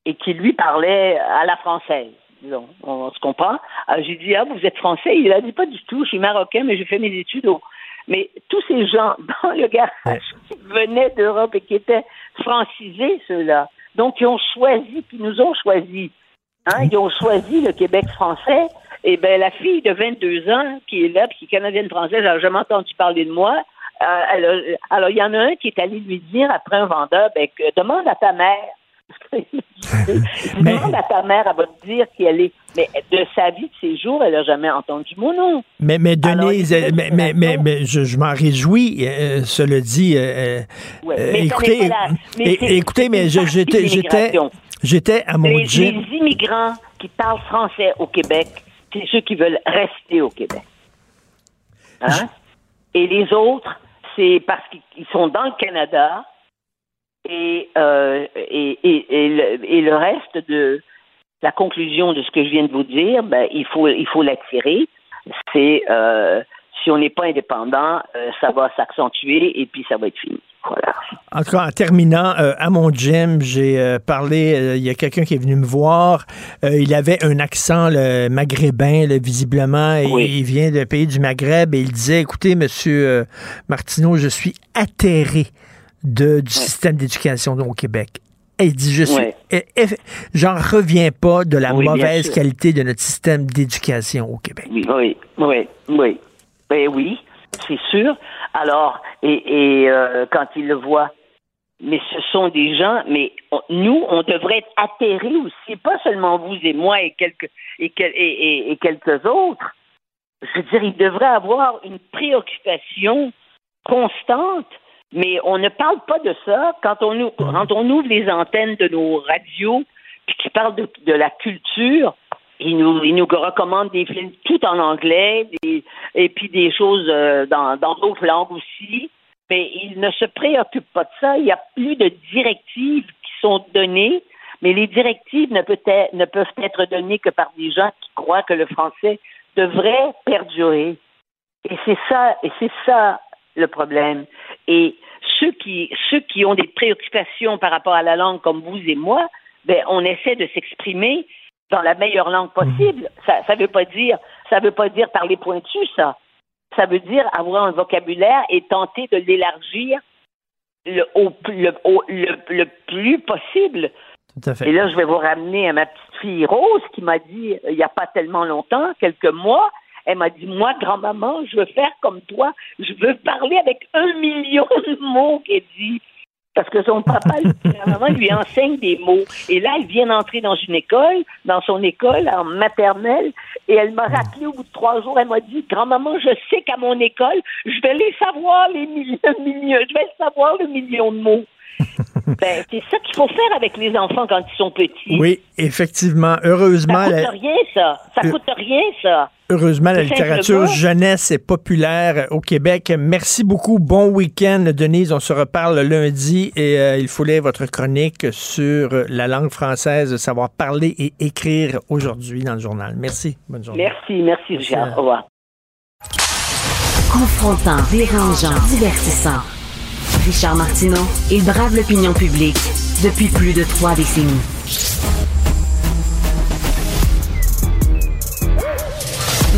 et qui lui parlait à la française. Disons, on, se comprend. Alors, j'ai dit, ah, vous êtes français? Il a dit, pas du tout, je suis marocain, mais j'ai fait mes études au. Mais tous ces gens [LAUGHS] dans le garage qui venaient d'Europe et qui étaient francisés, ceux-là, donc ils ont choisi, qui nous ont choisi. Hein, ils ont choisi le Québec français. Et bien, la fille de 22 ans qui est là, qui est canadienne-française, elle n'a jamais entendu parler de moi. Euh, alors, il y en a un qui est allé lui dire après un vendeur, ben, demande à ta mère. Demande à ta mère, elle va te dire qui elle est. Mais de sa vie, de ses jours, elle n'a jamais entendu mon nom. Mais, mais Denise, mais, mais, mais, mais, je, m'en réjouis, euh, cela dit. Euh, écoutez, écoutez, mais j'étais, j'étais, j'étais à mon les, Les immigrants qui parlent français au Québec, c'est ceux qui veulent rester au Québec. Hein? Et les autres, c'est parce qu'ils sont dans le Canada et, euh, et, et, le, et, le, reste de la conclusion de ce que je viens de vous dire, ben, il faut il faut l'attirer. C'est euh, si on n'est pas indépendant, euh, ça va s'accentuer et puis ça va être fini. Voilà. En tout cas, en terminant, euh, à mon gym, j'ai euh, parlé, il y a quelqu'un qui est venu me voir, il avait un accent maghrébin, visiblement, et il vient de pays du Maghreb, et il disait, écoutez, monsieur Martineau, je suis atterré de, du système d'éducation au Québec. Et il dit, je suis, j'en reviens pas de la mauvaise qualité de notre système d'éducation au Québec. Oui, oui, oui. Ben oui, c'est sûr. Alors, et, et euh, quand il le voit, mais ce sont des gens, mais nous, on devrait être atterrés aussi, pas seulement vous et moi et quelques, et, et, et quelques autres. Je veux dire, il devrait avoir une préoccupation constante, mais on ne parle pas de ça quand on, quand on ouvre les antennes de nos radios, puis qui parlent de, de la culture il nous, il nous recommande des films tout en anglais et puis des choses euh, dans d'autres langues aussi. Mais il ne se préoccupe pas de ça. Il n'y a plus de directives qui sont données, mais les directives ne, peut être, ne peuvent être données que par des gens qui croient que le français devrait perdurer. Et c'est ça, et c'est ça le problème. Et ceux qui, ceux qui ont des préoccupations par rapport à la langue comme vous et moi, ben, on essaie de s'exprimer dans la meilleure langue possible. Ça ne veut pas dire ça veut pas dire parler pointu, ça. Ça veut dire avoir un vocabulaire et tenter de l'élargir le, au, le, le, plus possible. Tout à fait. Et là, je vais vous ramener à ma petite fille Rose qui m'a dit, il n'y a pas tellement longtemps, quelques mois, elle m'a dit, moi, grand-maman, je veux faire comme toi, je veux parler avec un million de mots, qu'elle dit parce que son papa, [LAUGHS] maman lui enseigne des mots. Et là, elle vient d'entrer dans une école, dans son école en maternelle, et elle m'a rappelé au bout de trois jours, elle m'a dit, grand-maman, je sais qu'à mon école, je vais les savoir les [LAUGHS] millions, je vais savoir le million de mots. [LAUGHS] ben, c'est ça qu'il faut faire avec les enfants quand ils sont petits. Oui, effectivement. Heureusement. Ça coûte rien, ça. Ça euh, coûte rien, ça. Heureusement, la littérature jeunesse est populaire au Québec. Merci beaucoup. Bon week-end, Denise. On se reparle lundi et euh, il faut lire votre chronique sur la langue française, savoir parler et écrire aujourd'hui dans le journal. Merci. Bonne journée. Merci, merci, Richard. Au revoir. Confrontant, dérangeant, divertissant. Richard Martineau, il brave l'opinion publique depuis plus de trois décennies.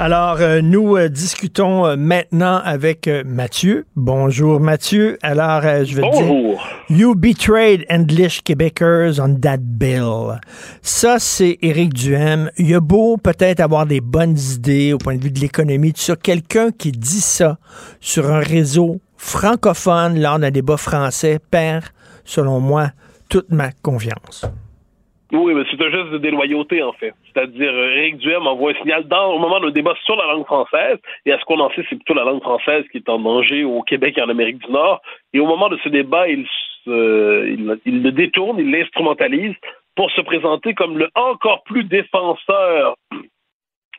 Alors, euh, nous euh, discutons euh, maintenant avec Mathieu. Bonjour, Mathieu. Alors, je vais Bonjour. dire, You betrayed English Quebecers on that bill. Ça, c'est Éric Duhem. Il a beau peut-être avoir des bonnes idées au point de vue de l'économie, ça. Quelqu'un qui dit ça sur un réseau francophone lors d'un débat français perd, selon moi, toute ma confiance. Oui, mais c'est un geste de déloyauté, en fait. C'est-à-dire, Éric Duhem envoie un signal dans, au moment d'un débat sur la langue française, et à ce qu'on en sait, c'est plutôt la langue française qui est en danger au Québec et en Amérique du Nord. Et au moment de ce débat, il, il, il le détourne, il l'instrumentalise pour se présenter comme le encore plus défenseur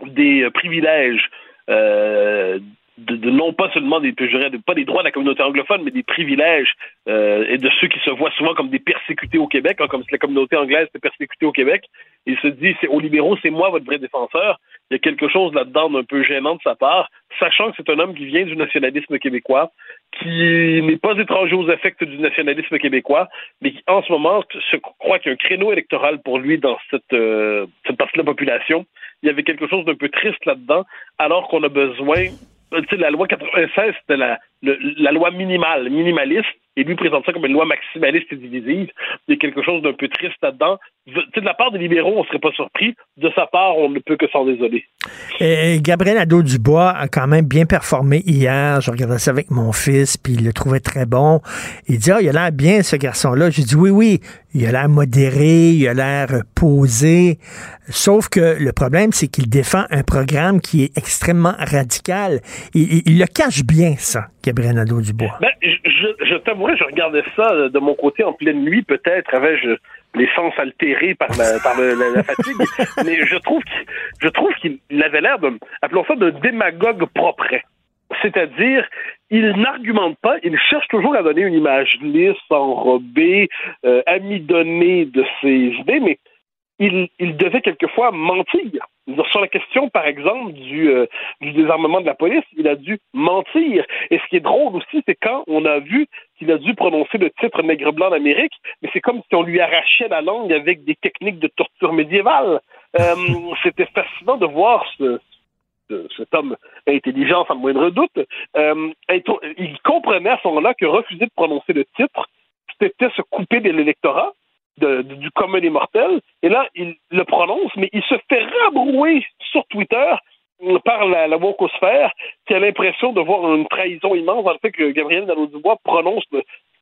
des privilèges euh, de, non pas seulement des, je pas des droits de la communauté anglophone, mais des privilèges euh, et de ceux qui se voient souvent comme des persécutés au Québec, hein, comme si la communauté anglaise était persécutée au Québec. Il se dit, c'est aux libéraux, c'est moi votre vrai défenseur. Il y a quelque chose là-dedans d'un peu gênant de sa part, sachant que c'est un homme qui vient du nationalisme québécois, qui n'est pas étranger aux affects du nationalisme québécois, mais qui en ce moment se croit qu'il y a un créneau électoral pour lui dans cette, euh, cette partie de la population. Il y avait quelque chose d'un peu triste là-dedans, alors qu'on a besoin la loi 96, c'était la, la loi minimale, minimaliste, et lui présente ça comme une loi maximaliste et divisive. Il y a quelque chose d'un peu triste là-dedans. De la part des libéraux, on ne serait pas surpris. De sa part, on ne peut que s'en désoler. Et Gabriel Nadeau-Dubois a quand même bien performé hier. Je regardais ça avec mon fils, puis il le trouvait très bon. Il dit, ah, il a l'air bien, ce garçon-là. J'ai dit, oui, oui, il a l'air modéré, il a l'air posé. Sauf que le problème, c'est qu'il défend un programme qui est extrêmement radical. Il, il, le cache bien, ça, Gabriel Nadeau-Dubois. Ben, je, je t'avouerais, je regardais ça de mon côté en pleine nuit, peut-être avais-je les sens altérés par la, par la, fatigue, [LAUGHS] mais je trouve qu'il, je trouve qu'il avait l'air de, appelons ça, de démagogue propre. C'est-à-dire, il n'argumente pas, il cherche toujours à donner une image lisse, enrobée, euh, amidonnée de ses idées, mais il, il devait quelquefois mentir. Sur la question, par exemple, du, euh, du désarmement de la police, il a dû mentir. Et ce qui est drôle aussi, c'est quand on a vu qu'il a dû prononcer le titre Nègre blanc d'Amérique, mais c'est comme si on lui arrachait la langue avec des techniques de torture médiévale. Euh, [LAUGHS] C'était fascinant de voir ce, cet homme intelligent, sans moindre doute. Euh, il comprenait à ce moment-là que refuser de prononcer le titre, c'était se couper de l'électorat du commun des. Et là, il le prononce, mais il se fait rabrouer sur Twitter par la, la wokosphère qui a l'impression de voir une trahison immense dans le fait que Gabriel Nadeau-Dubois prononce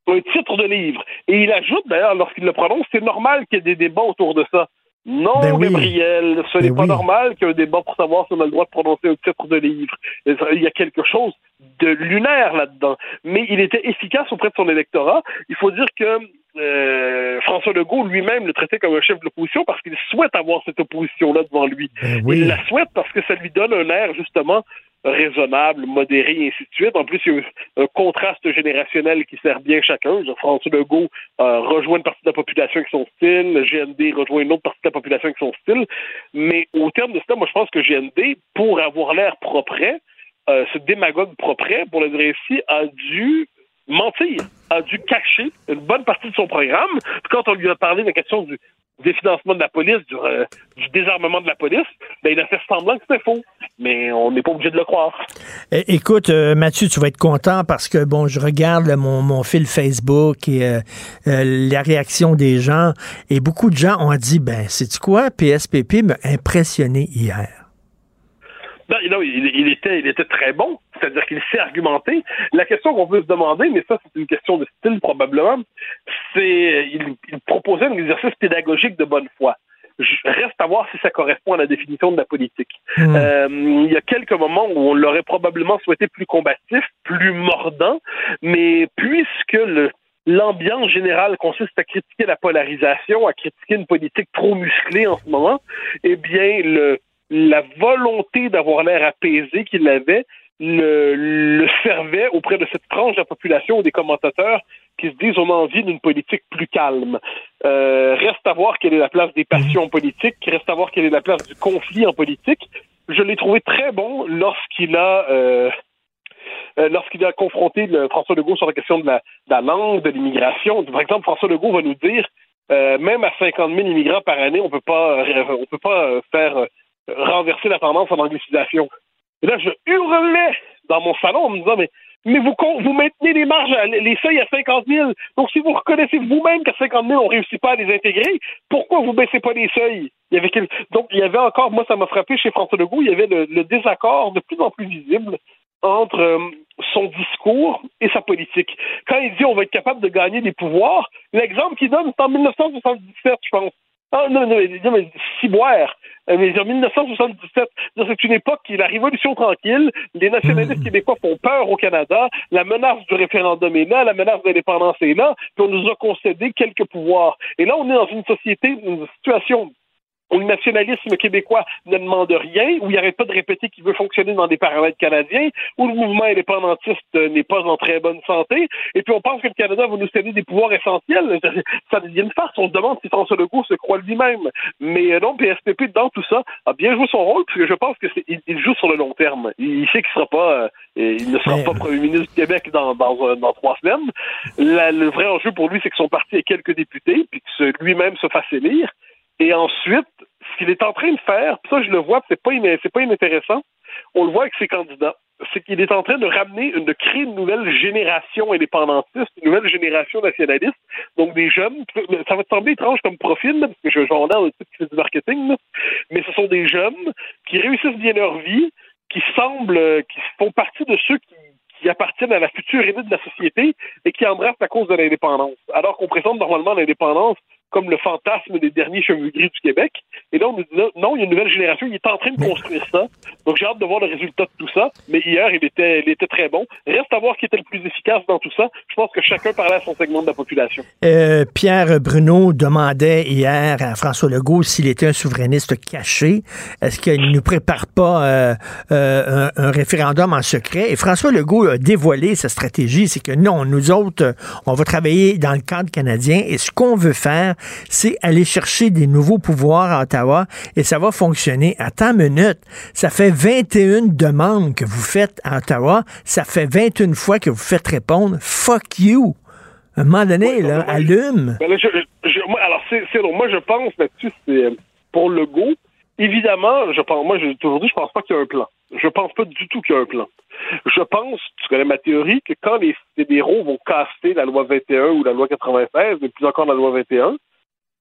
un titre de livre. Et il ajoute d'ailleurs, lorsqu'il le prononce, c'est normal qu'il y ait des débats autour de ça. Non, ben Gabriel, ce n'est ben pas normal qu'il y ait un débat pour savoir si on a le droit de prononcer un titre de livre. Il y a quelque chose de lunaire là-dedans. Mais il était efficace auprès de son électorat. Il faut dire que euh, François Legault lui-même le traitait comme un chef de l'opposition parce qu'il souhaite avoir cette opposition-là devant lui. Ben il la souhaite parce que ça lui donne un air, justement, raisonnable, modéré, et ainsi de suite. En plus, il y a un contraste générationnel qui sert bien chacun. François Legault euh, rejoint une partie de la population avec son style, le GND rejoint une autre partie de la population avec son style. Mais au terme de ça, moi, je pense que GND, pour avoir l'air propre, euh, ce démagogue propre, pour le dire ainsi, a dû mentir, a dû cacher une bonne partie de son programme. quand on lui a parlé de la question du définancement de la police, du, euh, désarmement de la police, ben, il a fait semblant que c'était faux. Mais on n'est pas obligé de le croire. Écoute, euh, Mathieu, tu vas être content parce que, bon, je regarde mon, mon fil Facebook et euh, la réaction des gens. Et beaucoup de gens ont dit, ben, c'est quoi? PSPP m'a impressionné hier. Non, il, il, était, il était très bon. C'est-à-dire qu'il sait argumenter. La question qu'on peut se demander, mais ça, c'est une question de style probablement, c'est il, il proposait un exercice pédagogique de bonne foi reste à voir si ça correspond à la définition de la politique. Hmm. Euh, il y a quelques moments où on l'aurait probablement souhaité plus combatif, plus mordant, mais puisque le, l'ambiance générale consiste à critiquer la polarisation, à critiquer une politique trop musclée en ce moment, eh bien, le, la volonté d'avoir l'air apaisé qu'il avait le, le, servait auprès de cette tranche de la population des commentateurs qui se disent on a envie d'une politique plus calme. Euh, reste à voir quelle est la place des passions politiques, reste à voir quelle est la place du conflit en politique. Je l'ai trouvé très bon lorsqu'il a euh, euh lorsqu'il a confronté le, François Legault sur la question de la, de la langue, de l'immigration. Par exemple, François Legault va nous dire euh, même à 50 000 immigrants par année, on peut pas on peut pas faire renverser la tendance en anglicisation. Et là, je hurlais dans mon salon en me disant, mais mais vous, vous maintenez les marges, les seuils à 50 000. Donc, si vous reconnaissez vous-même qu'à 50 000, on ne réussit pas à les intégrer, pourquoi vous ne baissez pas les seuils? Donc, il y avait encore, moi, ça m'a frappé chez François Legault, il y avait le, désaccord de plus en plus visible entre euh, son discours et sa politique. Quand il dit on va être capable de gagner des pouvoirs, l'exemple qu'il donne, c'est en 1977, je pense. Ah, non, non, non, mais ciboire. Euh, mais en 1977, c'est une époque qui est la révolution tranquille. Les nationalistes hmm. québécois font peur au Canada. La menace du référendum est là. La menace de l'indépendance est là. Puis on nous a concédé quelques pouvoirs. Et là, on est dans une société, une situation où le nationalisme québécois ne demande rien, où il n'arrête pas de répéter qu'il veut fonctionner dans des paramètres canadiens, où le mouvement indépendantiste n'est pas en très bonne santé, et puis on pense que le Canada va nous céder des pouvoirs essentiels. Ça devient une farce. On se demande si François Legault se croit lui-même. Mais euh, non, PSPP, dans tout ça, a bien joué son rôle, parce que je pense qu'il joue sur le long terme. Il, sait qu'il sera pas, euh, il ne sera pas premier ministre du Québec dans, dans, dans trois semaines. le vrai enjeu pour lui, c'est que son parti ait quelques députés, puis que lui-même se fasse élire. Et ensuite, ce qu'il est en train de faire, ça je le vois, c'est pas c'est pas inintéressant. On le voit avec ses candidats, c'est qu'il est en train de ramener, de créer une nouvelle génération indépendantiste, une nouvelle génération nationaliste. Donc des jeunes, ça va te sembler étrange comme profil, parce que je vais en qui fait du marketing, mais ce sont des jeunes qui réussissent bien leur vie, qui semblent, qui font partie de ceux qui qui appartiennent à la future élite de la société et qui embrassent la cause de l'indépendance. Alors qu'on présente normalement l'indépendance comme le fantasme des derniers cheveux gris du Québec. Et là, on nous dit non, il y a une nouvelle génération, il est en train de construire ça. Donc, j'ai hâte de voir le résultat de tout ça. Mais hier, il était, il était très bon. Reste à voir qui était le plus efficace dans tout ça. Je pense que chacun parlait à son segment de la population. Euh, Pierre Bruno demandait hier à François Legault s'il était un souverainiste caché. Est-ce qu'il ne nous prépare pas euh, euh, un, un, référendum en secret? Et François Legault a dévoilé sa stratégie. C'est que non, nous autres, on va travailler dans le cadre canadien et ce qu'on veut faire, c'est aller chercher des nouveaux pouvoirs à Ottawa et ça va fonctionner. Attends une minute, ça fait 21 demandes que vous faites à Ottawa, ça fait 21 fois que vous faites répondre fuck you. À un moment donné, là, allume. Ben alors, c'est, moi, je pense là-dessus, c'est euh, pour le go. Évidemment, je pense, moi, dit, je pense pas qu'il y a un plan. Je pense pas du tout qu'il y a un plan. Je pense, tu connais ma théorie, que quand les fédéraux vont casser la loi 21 ou la loi 96, et plus encore la loi 21,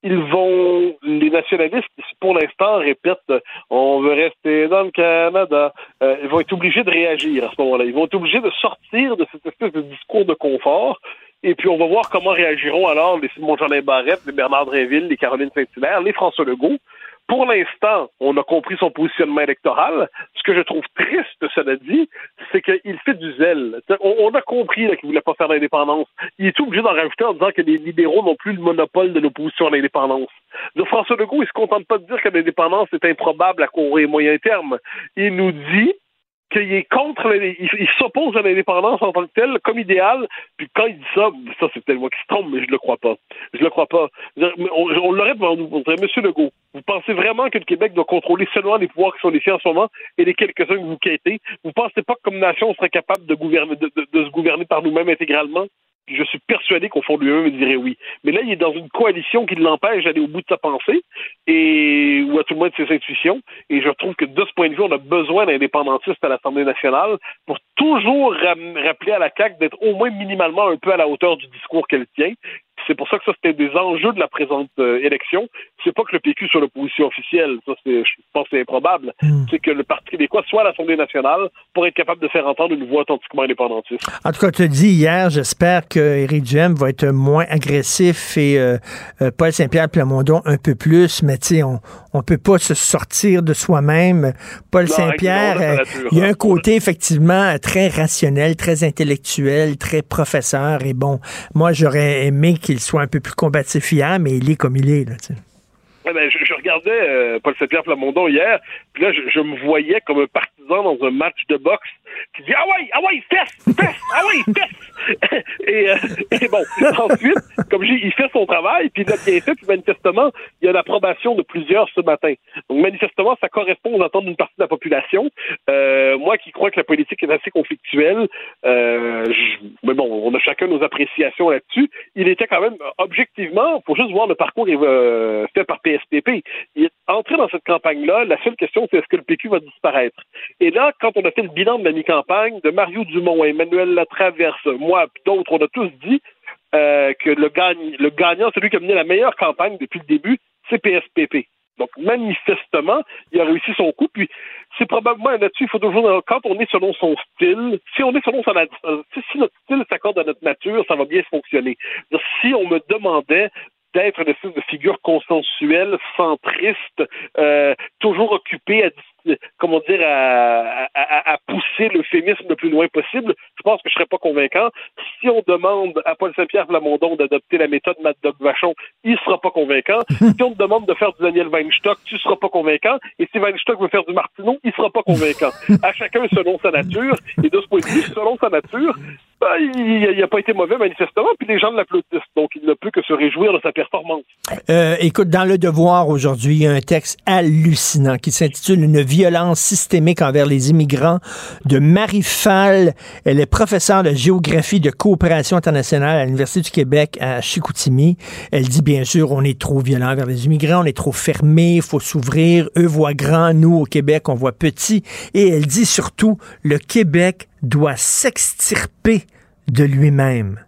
ils vont, les nationalistes, pour l'instant, répètent, on veut rester dans le Canada, euh, ils vont être obligés de réagir à ce moment-là. Ils vont être obligés de sortir de cette espèce de discours de confort. Et puis, on va voir comment réagiront alors les Simon Jean Barrette, les Bernard Dréville, les Caroline Saint-Hilaire, les François Legault, pour l'instant, on a compris son positionnement électoral. Ce que je trouve triste, cela dit, c'est qu'il fait du zèle. On, a compris qu'il ne voulait pas faire l'indépendance. Il est obligé d'en rajouter en disant que les libéraux n'ont plus le monopole de l'opposition à l'indépendance. François Legault, il ne se contente pas de dire que l'indépendance est improbable à court et moyen terme. Il nous dit qu'il est contre, il, s'oppose à l'indépendance en tant que telle, comme idéal. Puis quand il dit ça, ça c'est peut-être moi qui se trompe, mais je le crois pas. Je le crois pas. On, l'aurait devant nous. On dirait, Monsieur Legault, vous pensez vraiment que le Québec doit contrôler seulement les pouvoirs qui sont les siens en ce moment et les quelques-uns que vous quittez? Vous pensez pas que comme nation, on serait capable de gouverner, de se gouverner par nous-mêmes intégralement? Je suis persuadé qu'au fond lui-même, il dirait oui. Mais là, il est dans une coalition qui l'empêche d'aller au bout de sa pensée, et ou à tout le moins de ses intuitions. Et je trouve que de ce point de vue, on a besoin d'indépendantistes à l'Assemblée nationale pour toujours rappeler à la CAQ d'être au moins minimalement un peu à la hauteur du discours qu'elle tient. C'est pour ça que ça, c'était des enjeux de la présente euh, élection. C'est pas que le PQ soit l'opposition officielle. Ça, c'est, je pense que c'est improbable. Hmm. C'est que le Parti québécois soit à l'Assemblée nationale pour être capable de faire entendre une voix authentiquement indépendantiste. En tout cas, tu as dit hier, j'espère que Éric Duhem va être moins agressif et euh, euh, Paul Saint-Pierre Plamondon un peu plus, mais tu sais, on, on peut pas se sortir de soi-même. Paul Saint-Pierre, il y a un côté effectivement très rationnel, très intellectuel, très professeur. Et bon, moi, j'aurais aimé qu'il soit un peu plus combatif hier, mais il est comme il est. Là, ben, je, regardais euh, Paul Saint-Pierre hier, puis là, je, me voyais comme un partisan dans un match de boxe qui dit Ah ouais, ah ouais, fesse, fesse, ah ouais, fesse [LAUGHS] et, euh, et bon, ensuite, comme je dis, il fait son travail, puis il a bien fait, puis manifestement, il y a l'approbation de plusieurs ce matin. Donc, manifestement, ça correspond aux attentes d'une partie de la population. Euh, moi qui crois que la politique est assez conflictuelle, euh, mais bon, on a chacun nos appréciations là-dessus. Il était quand même, objectivement, faut juste voir le parcours fait par PSPP. Il, entrer dans cette campagne-là, la seule question, c'est est-ce que le PQ va disparaître? Et là, quand on a fait le bilan de la mi-campagne, de Mario Dumont, Emmanuel Latraverse, moi, d'autres, on a tous dit euh, que le, le gagnant, celui qui a mené la meilleure campagne depuis le début, c'est PSPP. Donc, manifestement, il a réussi son coup. Puis, c'est probablement là-dessus, il faut toujours, quand on est selon son style, si on est selon son, si notre style s'accorde à notre nature, ça va bien fonctionner. Si on me demandait d'être une espèce de figure consensuelle, centriste, euh, toujours occupée à comment dire, à, à, à, pousser l'euphémisme le plus loin possible, je pense que je serais pas convaincant. Si on demande à Paul Saint-Pierre Plamondon d'adopter la méthode Mad Dog Vachon, il sera pas convaincant. [LAUGHS] si on te demande de faire du Daniel Weinstock, tu seras pas convaincant. Et si Weinstock veut faire du Martineau, il sera pas convaincant. à chacun selon sa nature. Et de ce point de vue, selon sa nature, ben, il n'a pas été mauvais manifestement, puis les gens l'applaudissent. Donc, il ne peut que se réjouir de sa performance. Euh, écoute, dans Le Devoir aujourd'hui, il y a un texte hallucinant qui s'intitule Une violence systémique envers les immigrants de Marie Fall. Elle est professeure de géographie de coopération internationale à l'Université du Québec à Chicoutimi. Elle dit bien sûr, on est trop violent envers les immigrants, on est trop fermé, il faut s'ouvrir. Eux voient grand, nous au Québec, on voit petit. Et elle dit surtout, le Québec doit s'extirper de lui-même.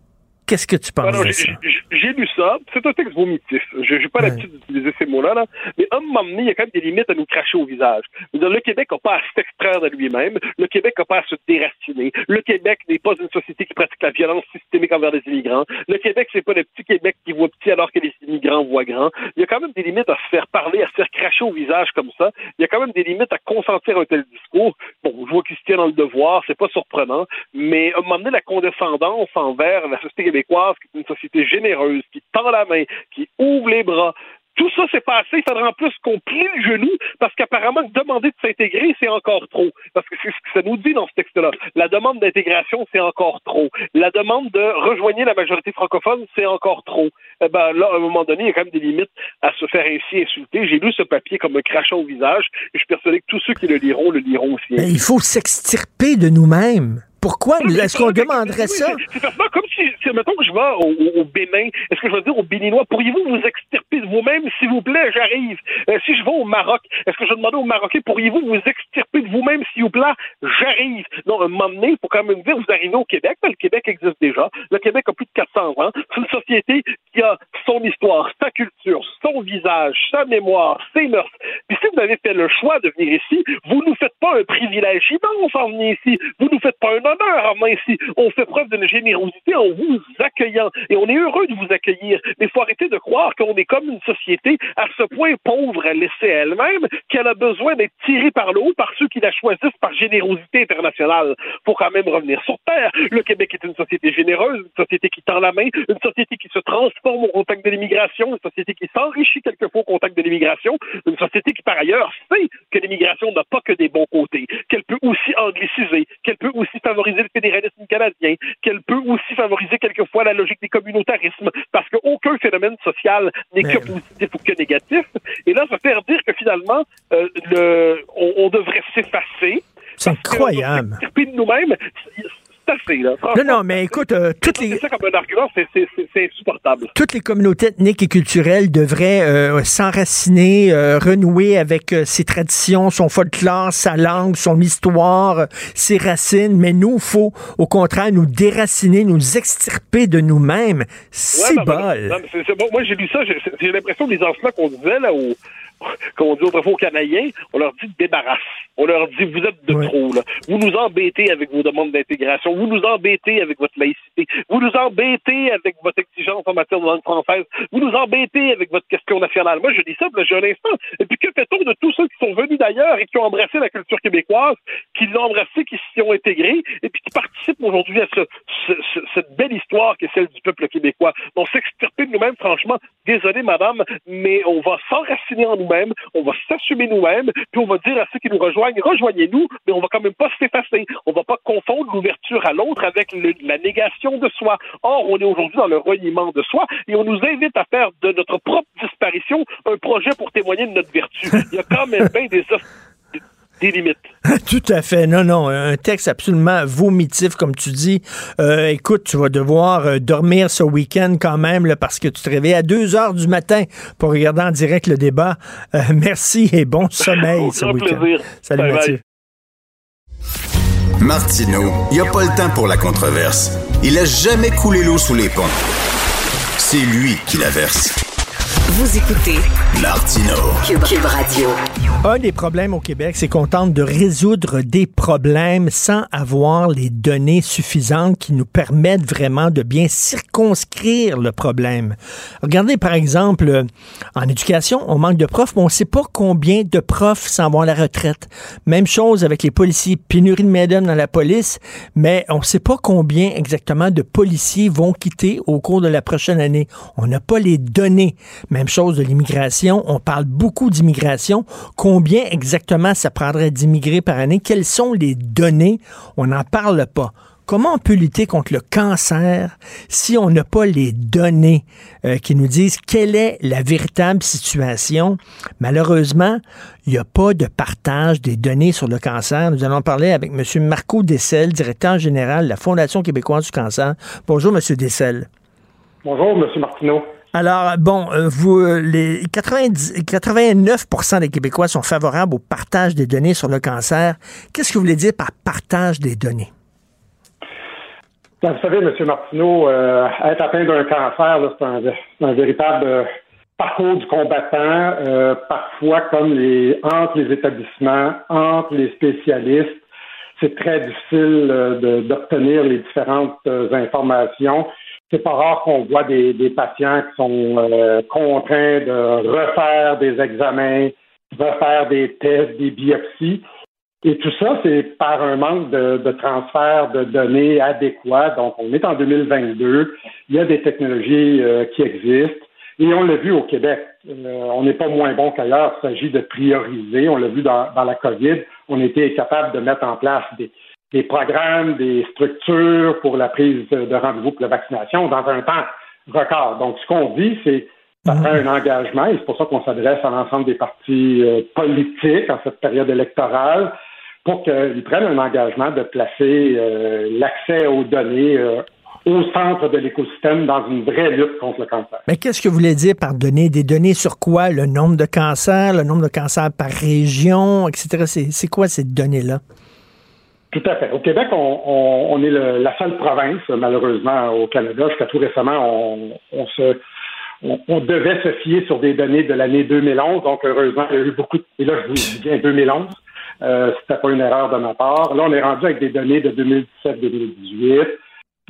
Qu'est-ce que tu penses de ça? J'ai lu ça. C'est un texte vomitif. Je n'ai pas l'habitude d'utiliser ces mots-là, là. mais à un moment donné, il y a quand même des limites à nous cracher au visage. Le Québec n'a pas à s'extraire de lui-même. Le Québec n'a pas à se déraciner. Le Québec n'est pas une société qui pratique la violence systémique envers les immigrants. Le Québec, c'est pas le petit Québec qui voit petit alors que les immigrants voient grand. Il y a quand même des limites à se faire parler, à se faire cracher au visage comme ça. Il y a quand même des limites à consentir un tel discours. Bon, je vois qu'il se tient dans le devoir, c'est pas surprenant, mais à un moment donné, la condescendance envers la société québécoise, qui est une société généreuse, qui tend la main, qui ouvre les bras, tout ça, c'est pas assez. Il faudra en plus qu'on plie le genou parce qu'apparemment, demander de s'intégrer, c'est encore trop. Parce que c'est ce que ça nous dit dans ce texte-là. La demande d'intégration, c'est encore trop. La demande de rejoigner la majorité francophone, c'est encore trop. Eh ben, là, à un moment donné, il y a quand même des limites à se faire ainsi insulter. J'ai lu ce papier comme un crachat au visage et je suis persuadé que tous ceux qui le liront le liront aussi. Mais il faut s'extirper de nous-mêmes. Pourquoi? Est-ce qu'on demanderait ça? C'est comme si, mettons que je vais au, au, Bénin, est-ce que je vais dire aux Béninois, pourriez-vous vous extirper de vous-même, s'il vous plaît, j'arrive. Euh, si je vais au Maroc, est-ce que je vais demander aux Marocains, pourriez-vous vous extirper de vous-même, s'il vous plaît, j'arrive. Non, à un moment donné, il faut quand même dire, vous arrivez au Québec, ben, le Québec existe déjà. Le Québec a plus de 400 ans. C'est une société qui a son histoire, sa culture, son visage, sa mémoire, ses mœurs. Puis si vous avez fait le choix de venir ici, vous nous faites pas un privilège immense en venir ici. Vous nous faites pas un en ici. On fait preuve d'une générosité en vous accueillant et on est heureux de vous accueillir. Mais il faut arrêter de croire qu'on est comme une société à ce point pauvre à laisser elle-même qu'elle a besoin d'être tirée par le haut par ceux qui la choisissent par générosité internationale. Pour quand même revenir sur terre. Le Québec est une société généreuse, une société qui tend la main, une société qui se transforme au contact de l'immigration, une société qui s'enrichit quelquefois au contact de l'immigration, une société qui par ailleurs sait que l'immigration n'a pas que des bons côtés, qu'elle peut aussi angliciser, qu'elle peut aussi favoriser le fédéralisme canadien, qu'elle peut aussi favoriser quelquefois la logique des communautarismes, parce qu'aucun phénomène social n'est que positif ou que négatif. Et là, ça veut faire dire que finalement, euh, le, on, on devrait s'effacer. C'est incroyable. nous-mêmes. Assez, là. Non, non, mais écoute, euh, toutes les. ça comme un argument, c'est insupportable. Toutes les communautés ethniques et culturelles devraient euh, s'enraciner, euh, renouer avec euh, ses traditions, son folklore, sa langue, son histoire, ses racines. Mais nous, il faut, au contraire, nous déraciner, nous extirper de nous-mêmes. C'est ouais, bol. Non, mais bon. Moi, j'ai lu ça, j'ai l'impression des enfants qu'on disait là où [LAUGHS] comme on dit autrefois aux Canadiens, on leur dit débarrasse. On leur dit vous êtes de trop là. Vous nous embêtez avec vos demandes d'intégration. Vous nous embêtez avec votre laïcité. Vous nous embêtez avec votre exigence en matière de langue française. Vous nous embêtez avec votre question nationale. Moi, je dis ça, j'ai un instant. Et puis que fait-on de tous ceux qui sont venus d'ailleurs et qui ont embrassé la culture québécoise, qui l'ont embrassé, qui s'y ont intégrés et puis qui participent aujourd'hui à ce, ce, ce, cette belle histoire qui est celle du peuple québécois? On s'extirper de nous-mêmes, franchement. Désolé, madame, mais on va s'enraciner en nous-mêmes, on va s'assumer nous-mêmes, puis on va dire à ceux qui nous rejoignent, rejoignez-nous, mais on va quand même pas s'effacer. On va pas confondre l'ouverture à l'autre avec le, la négation de soi. Or, on est aujourd'hui dans le reniement de soi et on nous invite à faire de notre propre disparition un projet pour témoigner de notre vertu. Il y a quand même [LAUGHS] bien des des limites. [LAUGHS] Tout à fait. Non, non, un texte absolument vomitif, comme tu dis. Euh, écoute, tu vas devoir euh, dormir ce week-end quand même, là, parce que tu te réveilles à 2 heures du matin pour regarder en direct le débat. Euh, [LAUGHS] merci et bon [LAUGHS] sommeil ce week-end. Salut Bye Mathieu. Martineau, il n'y a pas le temps pour la controverse. Il a jamais coulé l'eau sous les ponts. C'est lui qui la verse. Vous écoutez Martino. Cube, Cube Radio. Un des problèmes au Québec, c'est qu'on tente de résoudre des problèmes sans avoir les données suffisantes qui nous permettent vraiment de bien circonscrire le problème. Regardez, par exemple, en éducation, on manque de profs, mais on ne sait pas combien de profs s'en vont à la retraite. Même chose avec les policiers, pénurie de main-d'œuvre dans la police, mais on ne sait pas combien exactement de policiers vont quitter au cours de la prochaine année. On n'a pas les données. Même chose de l'immigration. On parle beaucoup d'immigration. Combien exactement ça prendrait d'immigrer par année? Quelles sont les données? On n'en parle pas. Comment on peut lutter contre le cancer si on n'a pas les données euh, qui nous disent quelle est la véritable situation? Malheureusement, il n'y a pas de partage des données sur le cancer. Nous allons parler avec M. Marco Dessel, directeur général de la Fondation québécoise du cancer. Bonjour, M. Dessel. Bonjour, M. Martineau. Alors, bon, euh, vous, euh, les 90, 89% des Québécois sont favorables au partage des données sur le cancer. Qu'est-ce que vous voulez dire par partage des données? Ben, vous savez, M. Martineau, euh, être atteint d'un cancer, c'est un, un, véritable parcours du combattant, parfois comme les entre les établissements, entre les spécialistes. C'est très difficile d'obtenir les différentes informations c'est pas rare qu'on voit des, des, patients qui sont euh, contraints de refaire des examens, refaire des tests, des biopsies. Et tout ça, c'est par un manque de, de, transfert de données adéquats. Donc, on est en 2022. Il y a des technologies euh, qui existent. Et on l'a vu au Québec. Euh, on n'est pas moins bon qu'ailleurs. Il s'agit de prioriser. On l'a vu dans, dans la COVID. On était capable de mettre en place des, des programmes, des structures pour la prise de rendez-vous pour la vaccination dans un temps record. Donc, ce qu'on dit, c'est ça prend un engagement et c'est pour ça qu'on s'adresse à l'ensemble des partis euh, politiques en cette période électorale pour qu'ils prennent un engagement de placer euh, l'accès aux données euh, au centre de l'écosystème dans une vraie lutte contre le cancer. Mais qu'est-ce que vous voulez dire par données? Des données sur quoi? Le nombre de cancers, le nombre de cancers par région, etc. C'est quoi ces données-là? Tout à fait. Au Québec, on, est la seule province, malheureusement, au Canada. Jusqu'à tout récemment, on, se, on, devait se fier sur des données de l'année 2011. Donc, heureusement, il y a eu beaucoup de... Et là, je vous dis bien 2011. Euh, C'était pas une erreur de ma part. Là, on est rendu avec des données de 2017-2018.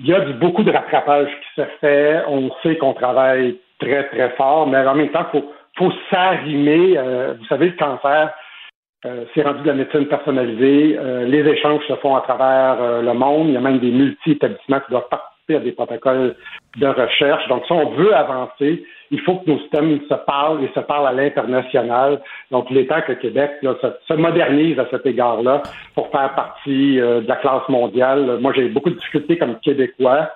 Il y a du, beaucoup de rattrapage qui se fait. On sait qu'on travaille très, très fort, mais en même temps, il faut, faut s'arrimer. Euh, vous savez, le cancer, euh, c'est rendu de la médecine personnalisée. Euh, les échanges se font à travers euh, le monde. Il y a même des multi-établissements qui doivent participer à des protocoles de recherche. Donc, si on veut avancer, il faut que nos systèmes se parlent et se parlent à l'international. Donc, il est temps que le Québec se, modernise à cet égard-là pour faire partie de la classe mondiale. Moi, j'ai beaucoup de difficultés comme Québécois.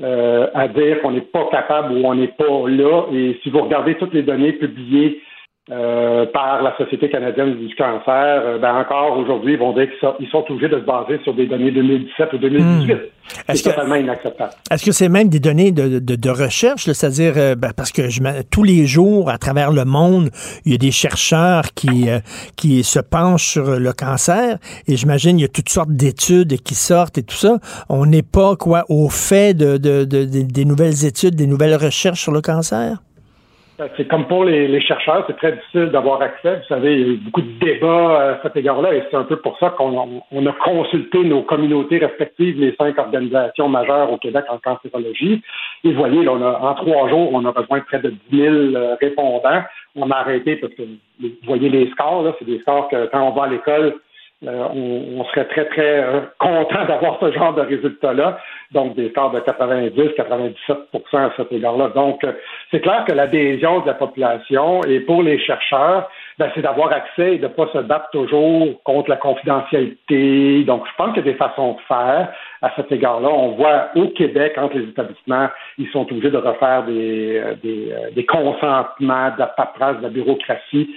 à dire qu'on n'est pas capable ou on n'est pas là. Et si vous regardez toutes les données publiées euh, par la Société canadienne du cancer, euh, ben encore aujourd'hui, ils vont dire qu'ils sont, obligés de se baser sur des données 2017 ou 2018. Hmm. C'est totalement inacceptable. Est-ce que c'est même des données de, de, de recherche, c'est-à-dire euh, ben, parce que je, tous les jours, à travers le monde, il y a des chercheurs qui, qui se penchent sur le cancer et j'imagine il y a toutes sortes d'études qui sortent et tout ça. On n'est pas quoi au fait de, de, des nouvelles études, des nouvelles recherches sur le cancer? Ben, c'est comme pour les, chercheurs, c'est très difficile d'avoir accès. Vous savez, il y a eu beaucoup de débats à cet égard-là, et c'est un peu pour ça qu'on a consulté nos communautés respectives, les cinq organisations majeures au Québec en cancérologie. Et vous voyez, on a, en trois jours, on a besoin de près de 10 000 euh, répondants. On a arrêté parce que vous voyez les scores, là, c'est des scores que quand on va à l'école, euh, on, serait très, très euh, content d'avoir ce genre de résultats-là. Donc, des scores de 90, 97% à cet égard-là. Donc, euh, c'est clair que l'adhésion de la population et pour les chercheurs, ben, c'est d'avoir accès et de ne pas se battre toujours contre la confidentialité. Donc, je pense qu'il y a des façons de faire à cet égard-là. On voit au Québec, entre les établissements, ils sont obligés de refaire des, des, des consentements, de la paperasse, de la bureaucratie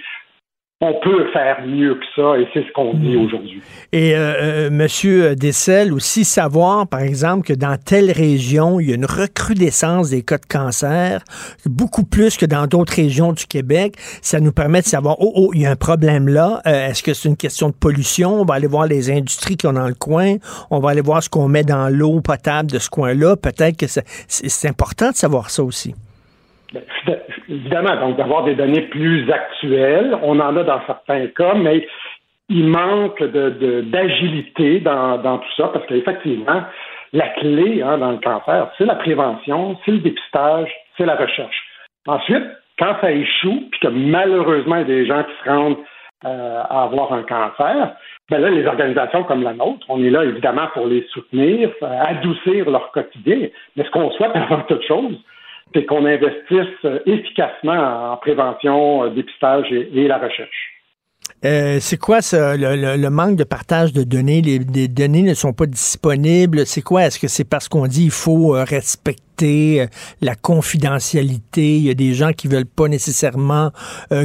on peut faire mieux que ça et c'est ce qu'on dit aujourd'hui. Et euh, euh, Monsieur Dessel, aussi savoir, par exemple, que dans telle région, il y a une recrudescence des cas de cancer, beaucoup plus que dans d'autres régions du Québec. Ça nous permet de savoir, oh, oh, il y a un problème là. Euh, est-ce que c'est une question de pollution? On va aller voir les industries qui ont dans le coin. On va aller voir ce qu'on met dans l'eau potable de ce coin-là. Peut-être que c'est important de savoir ça aussi. Évidemment, donc d'avoir des données plus actuelles. On en a dans certains cas, mais il manque d'agilité dans, tout ça parce qu'effectivement, la clé hein, dans le cancer, c'est la prévention, c'est le dépistage, c'est la recherche. Ensuite, quand ça échoue, puis que malheureusement il y a des gens qui se rendent euh, à avoir un cancer, ben là, les organisations comme la nôtre, on est là évidemment pour les soutenir, euh, adoucir leur quotidien. Mais ce qu'on souhaite [LAUGHS] avant toute chose, c'est qu'on investisse euh, efficacement en prévention, euh, dépistage et, la recherche. Euh, c'est quoi ça, le, manque de partage de données? Les, données ne sont pas disponibles. C'est quoi? Est-ce que c'est parce qu'on dit qu'il faut respecter la confidentialité? Il y a des gens qui veulent pas nécessairement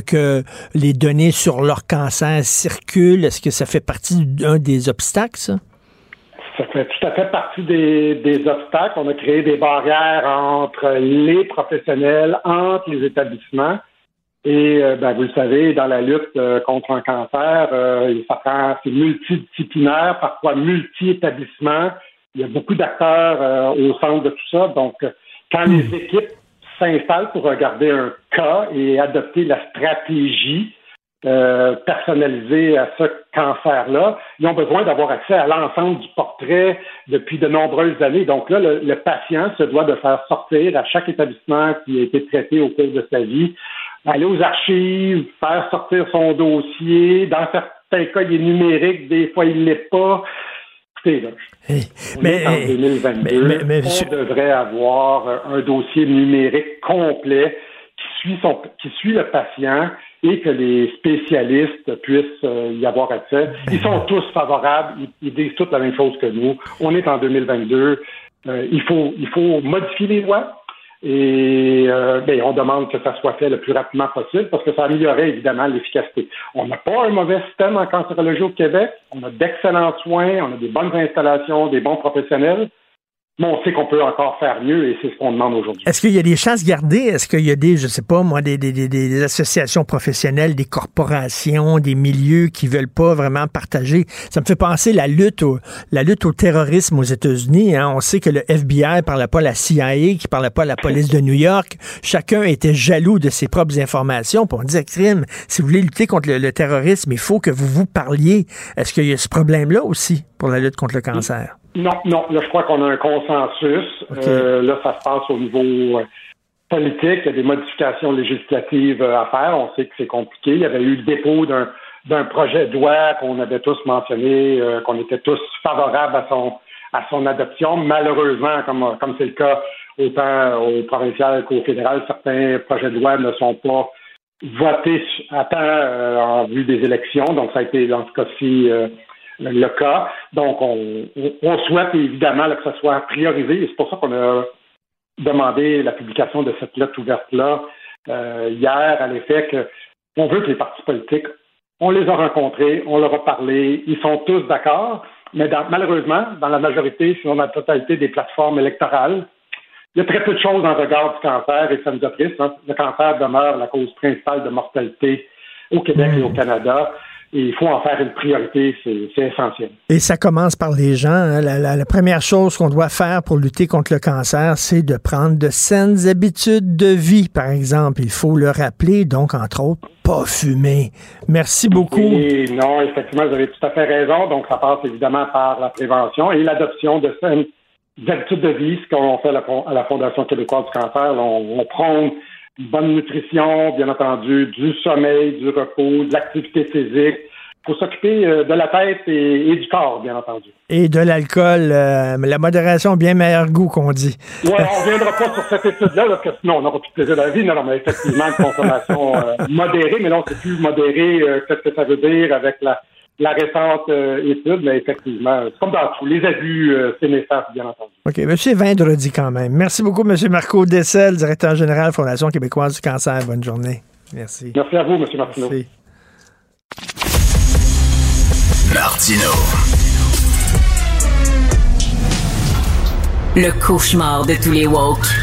que les données sur leur cancer circulent. Est-ce que ça fait partie d'un des obstacles, ça? Ça fait tout à fait partie des, des, obstacles. On a créé des barrières entre les professionnels, entre les établissements. Et euh, ben, vous le savez, dans la lutte euh, contre un cancer, euh, ça prend c'est multidisciplinaire, parfois multi-établissements. Il y a beaucoup d'acteurs au centre de tout ça. Donc, quand les hmm. équipes s'installent pour regarder un cas et adopter la stratégie euh, personnalisé à ce cancer-là, ils ont besoin d'avoir accès à l'ensemble du portrait depuis de nombreuses années. Donc là, le, patient se doit de faire sortir à chaque établissement qui a été traité au cours de sa vie, aller aux archives, faire sortir son dossier. Dans certains cas, il est numérique, des fois, il ne l'est pas. Là, mais, en 2022, on devrait avoir un dossier numérique complet qui suit le patient et que les spécialistes puissent euh, y avoir accès. Ils sont tous favorables, ils, disent toutes la même chose que nous. On est en 2022, euh, il, faut, il faut modifier les lois et euh, ben, on demande que ça soit fait le plus rapidement possible parce que ça améliorerait évidemment l'efficacité. On n'a pas un mauvais système en cancérologie au Québec, on a d'excellents soins, on a des bonnes installations, des bons professionnels. On sait qu'on peut encore faire mieux et c'est ce qu'on demande aujourd'hui. Est-ce qu'il y a des chances gardées? Est-ce qu'il y a des, je sais pas, moi, des, associations professionnelles, des corporations, des milieux qui veulent pas vraiment partager? Ça me fait penser la lutte au, la lutte au terrorisme aux États-Unis. Hein. On sait que le FBI parlait pas la CIA, qui parlait pas la police de New York. Chacun était jaloux de ses propres informations. Puis on disait, crime, si vous voulez lutter contre le terrorisme, il faut que vous vous parliez. Est-ce qu'il y a ce problème-là aussi pour la lutte contre le cancer? Non, non. Là, je crois qu'on a un consensus. Euh, là, ça se passe au niveau euh, politique. Il y a des modifications législatives euh, à faire. On sait que c'est compliqué. Il y avait eu le dépôt d'un d'un projet de loi qu'on avait tous mentionné, qu'on était tous favorables à son à son adoption. Malheureusement, comme comme c'est le cas autant au provincial qu'au fédéral, certains projets de loi ne sont pas votés à temps en vue des élections. Donc, ça a été dans ce cas-ci le cas. Donc, on, souhaite évidemment que ça soit priorisé et c'est pour ça qu'on a demandé la publication de cette lettre ouverte-là euh, hier à l'effet qu'on veut que les partis politiques, on les a rencontrés, on leur a parlé, ils sont tous d'accord, mais malheureusement, dans la majorité, sinon dans la totalité des plateformes électorales, il y a très peu de choses en regard du cancer et ça nous a triste. Hein. Le cancer demeure la cause principale de mortalité au Québec et au Canada il faut en faire une priorité, c'est essentiel. Et ça commence par les gens. Hein. La, première chose qu'on doit faire pour lutter contre le cancer, c'est de prendre de saines habitudes de vie, par exemple. Il faut le rappeler, donc, entre autres, pas fumer. Merci beaucoup. non, effectivement, vous avez tout à fait raison. Donc, ça passe évidemment par la prévention et l'adoption de saines habitudes de vie, ce qu'on fait à la Fondation québécoise du cancer. On, on prend une bonne nutrition, bien entendu, du sommeil, du repos, de l'activité physique. Il faut s'occuper euh, de la tête et, du corps, bien entendu. Et de l'alcool, euh, la modération bien meilleur goût qu'on dit. Oui, on ne reviendra pas sur cette étude-là, parce que sinon on n'aura plus de plaisir de la vie. Non, non, mais effectivement, une consommation euh, modérée, mais non, c'est plus modéré, qu'est-ce que ça veut dire avec la, la récente étude, mais effectivement, c'est comme dans tous les abus, c'est nécessaire, bien entendu. OK. Monsieur Vendredi, quand même. Merci beaucoup, Monsieur Marco Dessel, directeur général Fondation québécoise du cancer. Bonne journée. Merci. Merci à vous, Monsieur Martineau. Martino. Le cauchemar de tous les woke.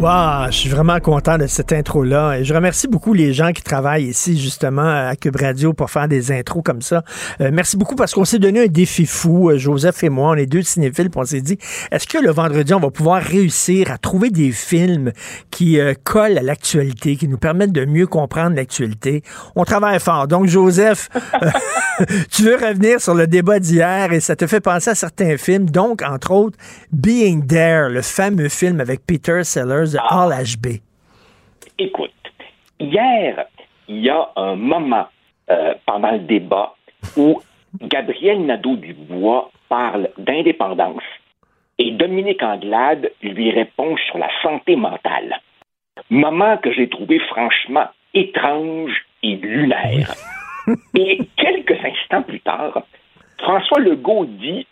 Wow, je suis vraiment content de cette intro-là. Et je remercie beaucoup les gens qui travaillent ici, justement, à Cube Radio pour faire des intros comme ça. Euh, merci beaucoup parce qu'on s'est donné un défi fou, euh, Joseph et moi. On est deux cinéphiles, puis on s'est dit, est-ce que le vendredi, on va pouvoir réussir à trouver des films qui euh, collent à l'actualité, qui nous permettent de mieux comprendre l'actualité? On travaille fort. Donc, Joseph, [LAUGHS] tu veux revenir sur le débat d'hier et ça te fait penser à certains films. Donc, entre autres, Being There, le fameux film avec Peter Sellers de All HB. Écoute, hier, il y a un moment euh, pendant le débat où Gabriel Nadeau-Dubois parle d'indépendance et Dominique Anglade lui répond sur la santé mentale. Moment que j'ai trouvé franchement étrange et lunaire. et quelques instants plus tard, François Legault dit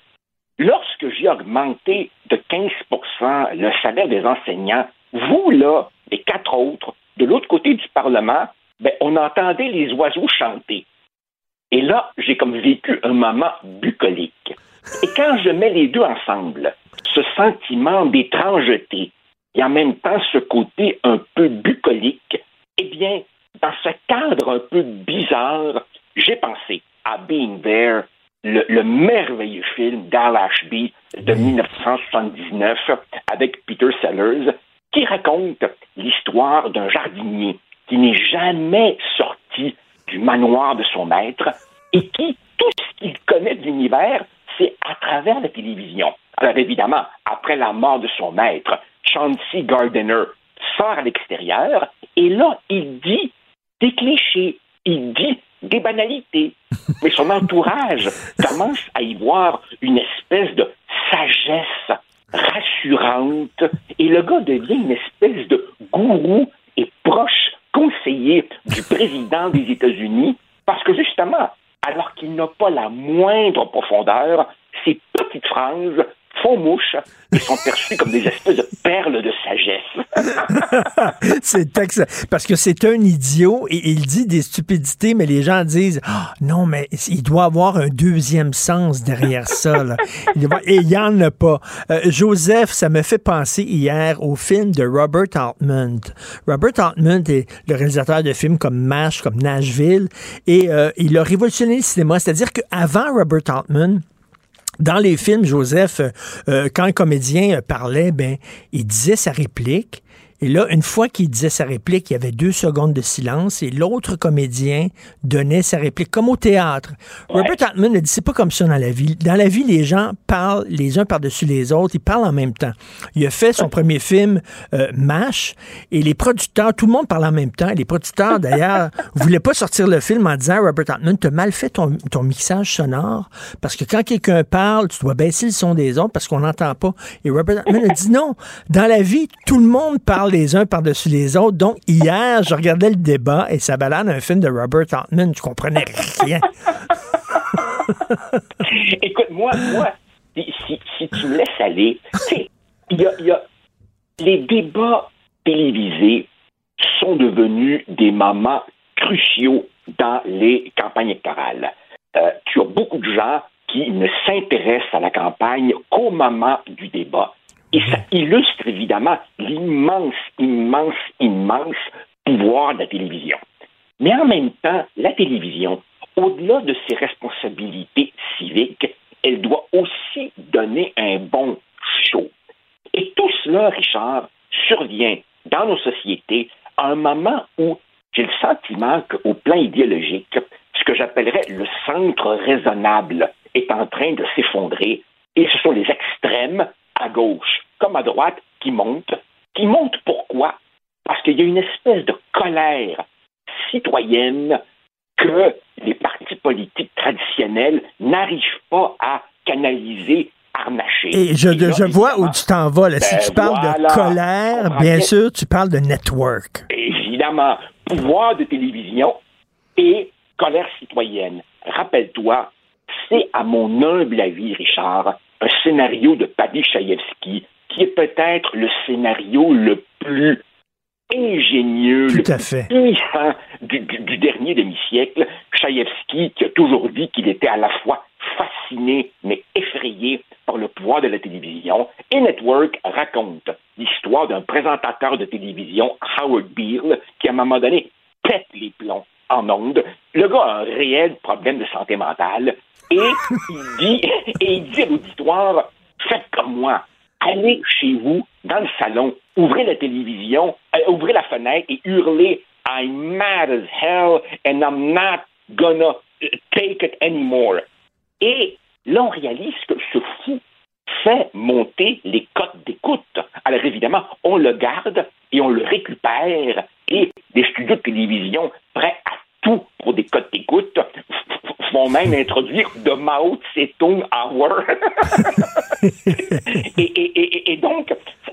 Lorsque j'ai augmenté de 15% le salaire des enseignants, vous, là, les quatre autres, de l'autre côté du Parlement, ben, on entendait les oiseaux chanter. Et là, j'ai comme vécu un moment bucolique. Et quand je mets les deux ensemble, ce sentiment d'étrangeté et en même temps ce côté un peu bucolique, eh bien, dans ce cadre un peu bizarre, j'ai pensé à Being There, le, merveilleux film d'Al Ashby de 1979 avec Peter Sellers, qui raconte l'histoire d'un jardinier qui n'est jamais sorti du manoir de son maître et qui, tout ce qu'il connaît de l'univers, c'est à travers la télévision. Alors évidemment, après la mort de son maître, Chauncey Gardiner sort à l'extérieur et là, il dit des clichés, il dit des banalités. Mais son entourage commence à y voir une espèce de sagesse rassurante, et le gars devient une espèce de gourou et proche conseiller du président des États-Unis, parce que justement, alors qu'il n'a pas la moindre profondeur, ces petites phrases font mouche sont perçus comme des espèces de perles de sagesse. [LAUGHS] c'est parce que c'est un idiot et il dit des stupidités, mais les gens disent ah, non, mais il doit avoir un deuxième sens derrière ça. Et il n'y en a pas. Euh, Joseph, ça me fait penser hier au film de Robert Altman. Robert Altman est le réalisateur de films comme MASH, comme Nashville, et euh, il a révolutionné le cinéma. C'est-à-dire qu'avant Robert Altman, dans les films, Joseph, euh, euh, quand un comédien parlait, ben, il disait sa réplique, et là, une fois qu'il disait sa réplique, il y avait deux secondes de silence et l'autre comédien donnait sa réplique, comme au théâtre. Robert Altman a dit, c'est pas comme ça dans la vie. Dans la vie, les gens parlent les uns par-dessus les autres, ils parlent en même temps. Il a fait son premier film, euh, MASH, et les producteurs, tout le monde parle en même temps. les producteurs, d'ailleurs, [LAUGHS] voulaient pas sortir le film en disant, Robert Altman, as mal fait ton, ton mixage sonore, parce que quand quelqu'un parle, tu dois baisser le son des autres parce qu'on n'entend pas. Et Robert Altman a dit, non, dans la vie, tout le monde parle les uns par-dessus les autres. Donc, hier, je regardais le débat et ça balade un film de Robert Altman. Je comprenais rien. [LAUGHS] Écoute, moi, moi si, tu me laisses aller, il y a, y a, les débats télévisés sont devenus des moments cruciaux dans les campagnes électorales. Euh, tu as beaucoup de gens qui ne s'intéressent à la campagne qu'au moment du débat et ça illustre évidemment l'immense, immense, immense pouvoir de la télévision. Mais en même temps, la télévision, au-delà de ses responsabilités civiques, elle doit aussi donner un bon show. Et tout cela, Richard, survient dans nos sociétés à un moment où j'ai le sentiment qu'au plan idéologique, ce que j'appellerais le centre raisonnable est en train de s'effondrer et ce sont les extrêmes à gauche comme à droite qui montent. Qui montent pourquoi? Parce qu'il y a une espèce de colère citoyenne que les partis politiques traditionnels n'arrivent pas à canaliser harnaché. Et je, je vois où tu t'en vas. Là. si Ben tu parles de colère, bien sûr, tu parles de network. Évidemment, pouvoir de télévision et colère citoyenne. Rappelle-toi, c'est à mon humble avis, Richard, un scénario de Paddy Chayefsky qui est peut-être le scénario le plus ingénieux, le Tout à plus puissant du, du- du dernier demi-siècle. Chayefsky qui a toujours dit qu'il était à la fois fasciné mais effrayé par le pouvoir de la télévision. Et Network raconte l'histoire d'un présentateur de télévision, Howard Beale, qui à un moment donné pète les plombs en ondes. Le gars a un réel problème de santé mentale et il dit, et il dit à l'auditoire, faites comme moi, allez chez vous, dans le salon, ouvrez la télévision, euh, ouvrez la fenêtre et hurlez I'm mad as hell and I'm not gonna uh, take it anymore. Et là, on réalise que ce fou fait monter les cotes d'écoute. Alors évidemment, on le garde et on le récupère et des studios de télévision prêts à tout pour des cotes d'écoute vont même introduire de Mao Tse-tung Hour. [LAUGHS] et, et- et- et donc,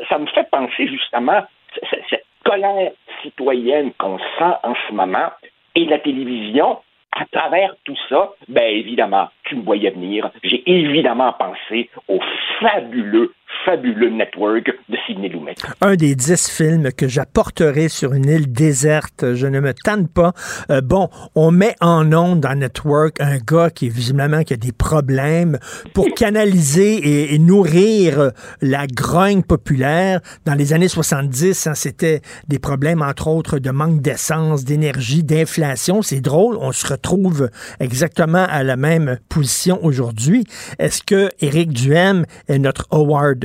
ça- me fait penser justement cette colère citoyenne qu'on sent en ce moment et la télévision. À travers tout ça, ben évidemment, tu me voyais venir. J'ai évidemment pensé au fabuleux, fabuleux network de Sidney Lumet. un des dix films que j'apporterai sur une île déserte. Je ne me tanne pas. Euh, bon, on met en onde dans Network un gars qui visiblement qui a des problèmes pour [LAUGHS] canaliser et, et nourrir la grogne populaire. Dans les années 70, hein, c'était des problèmes, entre autres, de manque d'essence, d'énergie, d'inflation. C'est drôle, on se retrouve exactement à la même position aujourd'hui. Est-ce que Éric Duhem est notre Howard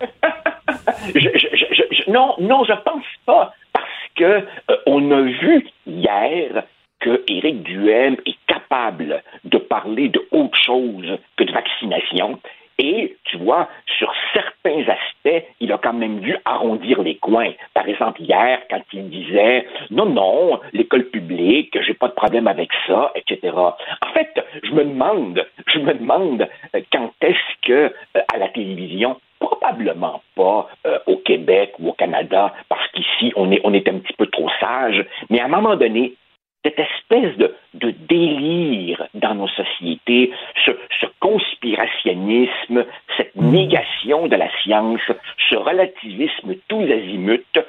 [LAUGHS] Je- je- je- je- non, non, je pense pas, parce que euh, on a vu hier que Éric Duhem est capable de parler de autre chose que de vaccination. Et, tu vois, sur certains aspects, il a quand même dû arrondir les coins. Par exemple, hier, quand il disait non, non, l'école publique, j'ai pas de problème avec ça, etc. En fait, je me demande, je me demande euh, quand est-ce que euh, à la télévision, probablement pas euh, au Québec ou au Canada, parce qu'ici on est on est un petit peu trop sage, mais à un moment donné, cette espèce de, de délire dans nos sociétés, ce, ce conspirationnisme, cette négation de la science, ce relativisme tous azimuts,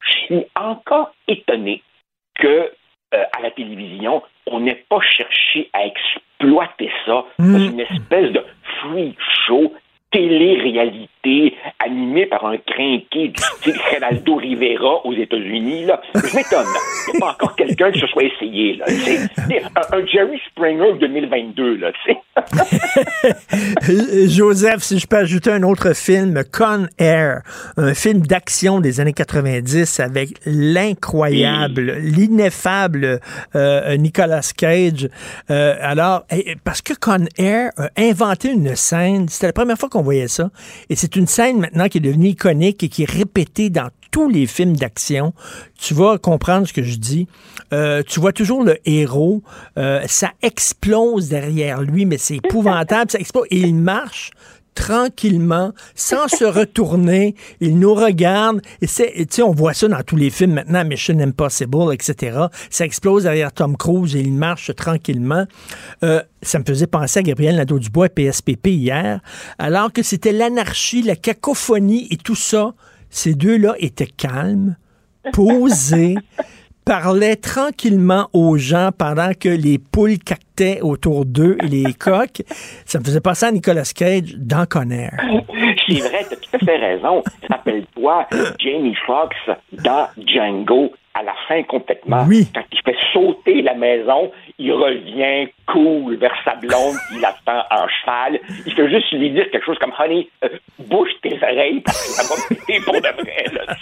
je suis encore étonné que euh, à la télévision, on n'ait pas cherché à exploiter ça dans une espèce de freak show télé-réalité animée par un crinqué du style Geraldo Rivera aux États-Unis. Là. Je m'étonne. Il n'y a pas encore quelqu'un qui se soit essayé. Là, tu sais. un, un Jerry Springer 2022. Là, tu sais. [LAUGHS] Joseph, si je peux ajouter un autre film, Con Air, un film d'action des années 90 avec l'incroyable, l'ineffable euh, Nicolas Cage. Euh, alors, eh, parce que Con Air a inventé une scène, c'était la première fois qu'on voyait ça, et c'est une scène maintenant qui est devenue iconique et qui est répétée dans tous les films d'action. Tu vas comprendre ce que je dis. Euh, tu vois toujours le héros, euh, ça explose derrière lui, mais c'est épouvantable, ça explose, et il marche tranquillement, sans se retourner. Il nous regarde. Et c'est, on voit ça dans tous les films maintenant, Mission Impossible, etc. Ça explose derrière Tom Cruise et il marche tranquillement. Euh, ça me faisait penser à Gabriel Nadeau-Dubois et PSPP hier, alors que c'était l'anarchie, la cacophonie et tout ça. Ces deux-là étaient calmes, posés, parlaient tranquillement aux gens pendant que les poules cactaient autour d'eux et les [LAUGHS] coques. Ça me faisait penser à Nicolas Cage dans Conner. [LAUGHS] C'est vrai, tu as tout à fait raison. Rappelle-toi, Jamie Foxx dans Django, à la fin complètement, quand il fait sauter la maison, il revient cool vers sa blonde, il attend en cheval. Il fait juste lui dire quelque chose comme Honey, euh, bouge tes oreilles parce que ça va péter pour de vrai. Là,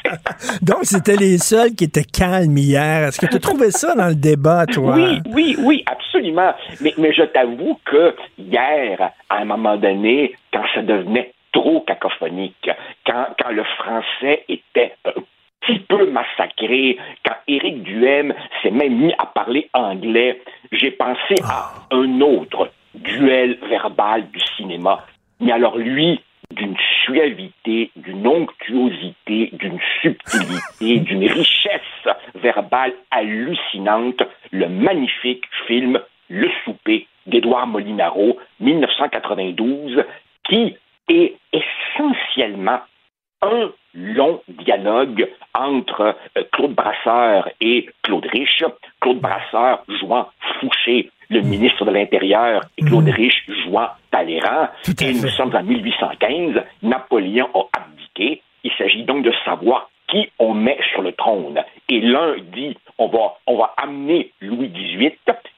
Donc, c'était les seuls qui étaient calmes hier. Est-ce que tu trouvé ça dans le débat, toi? Oui, oui, oui, absolument. Mais, mais je t'avoue que hier, à un moment donné, quand ça devenait trop cacophonique, quand, quand le français était un petit peu massacré, quand Éric Duhem s'est même mis à parler anglais, j'ai pensé à un autre duel verbal du cinéma. Mais alors lui, d'une suavité, d'une onctuosité, d'une subtilité, [LAUGHS] d'une richesse verbale hallucinante, le magnifique film Le souper d'Édouard Molinaro, 1992, qui est essentiellement un long dialogue entre euh, Claude Brasseur et Claude Rich. Claude Brasseur jouant Fouché, le ministre de l'Intérieur, et Claude Rich jouant Talleyrand. Et nous sommes en 1815. Napoléon a abdiqué. Il s'agit donc de savoir qui on met sur le trône. Et l'un dit on va, on va amener Louis XVIII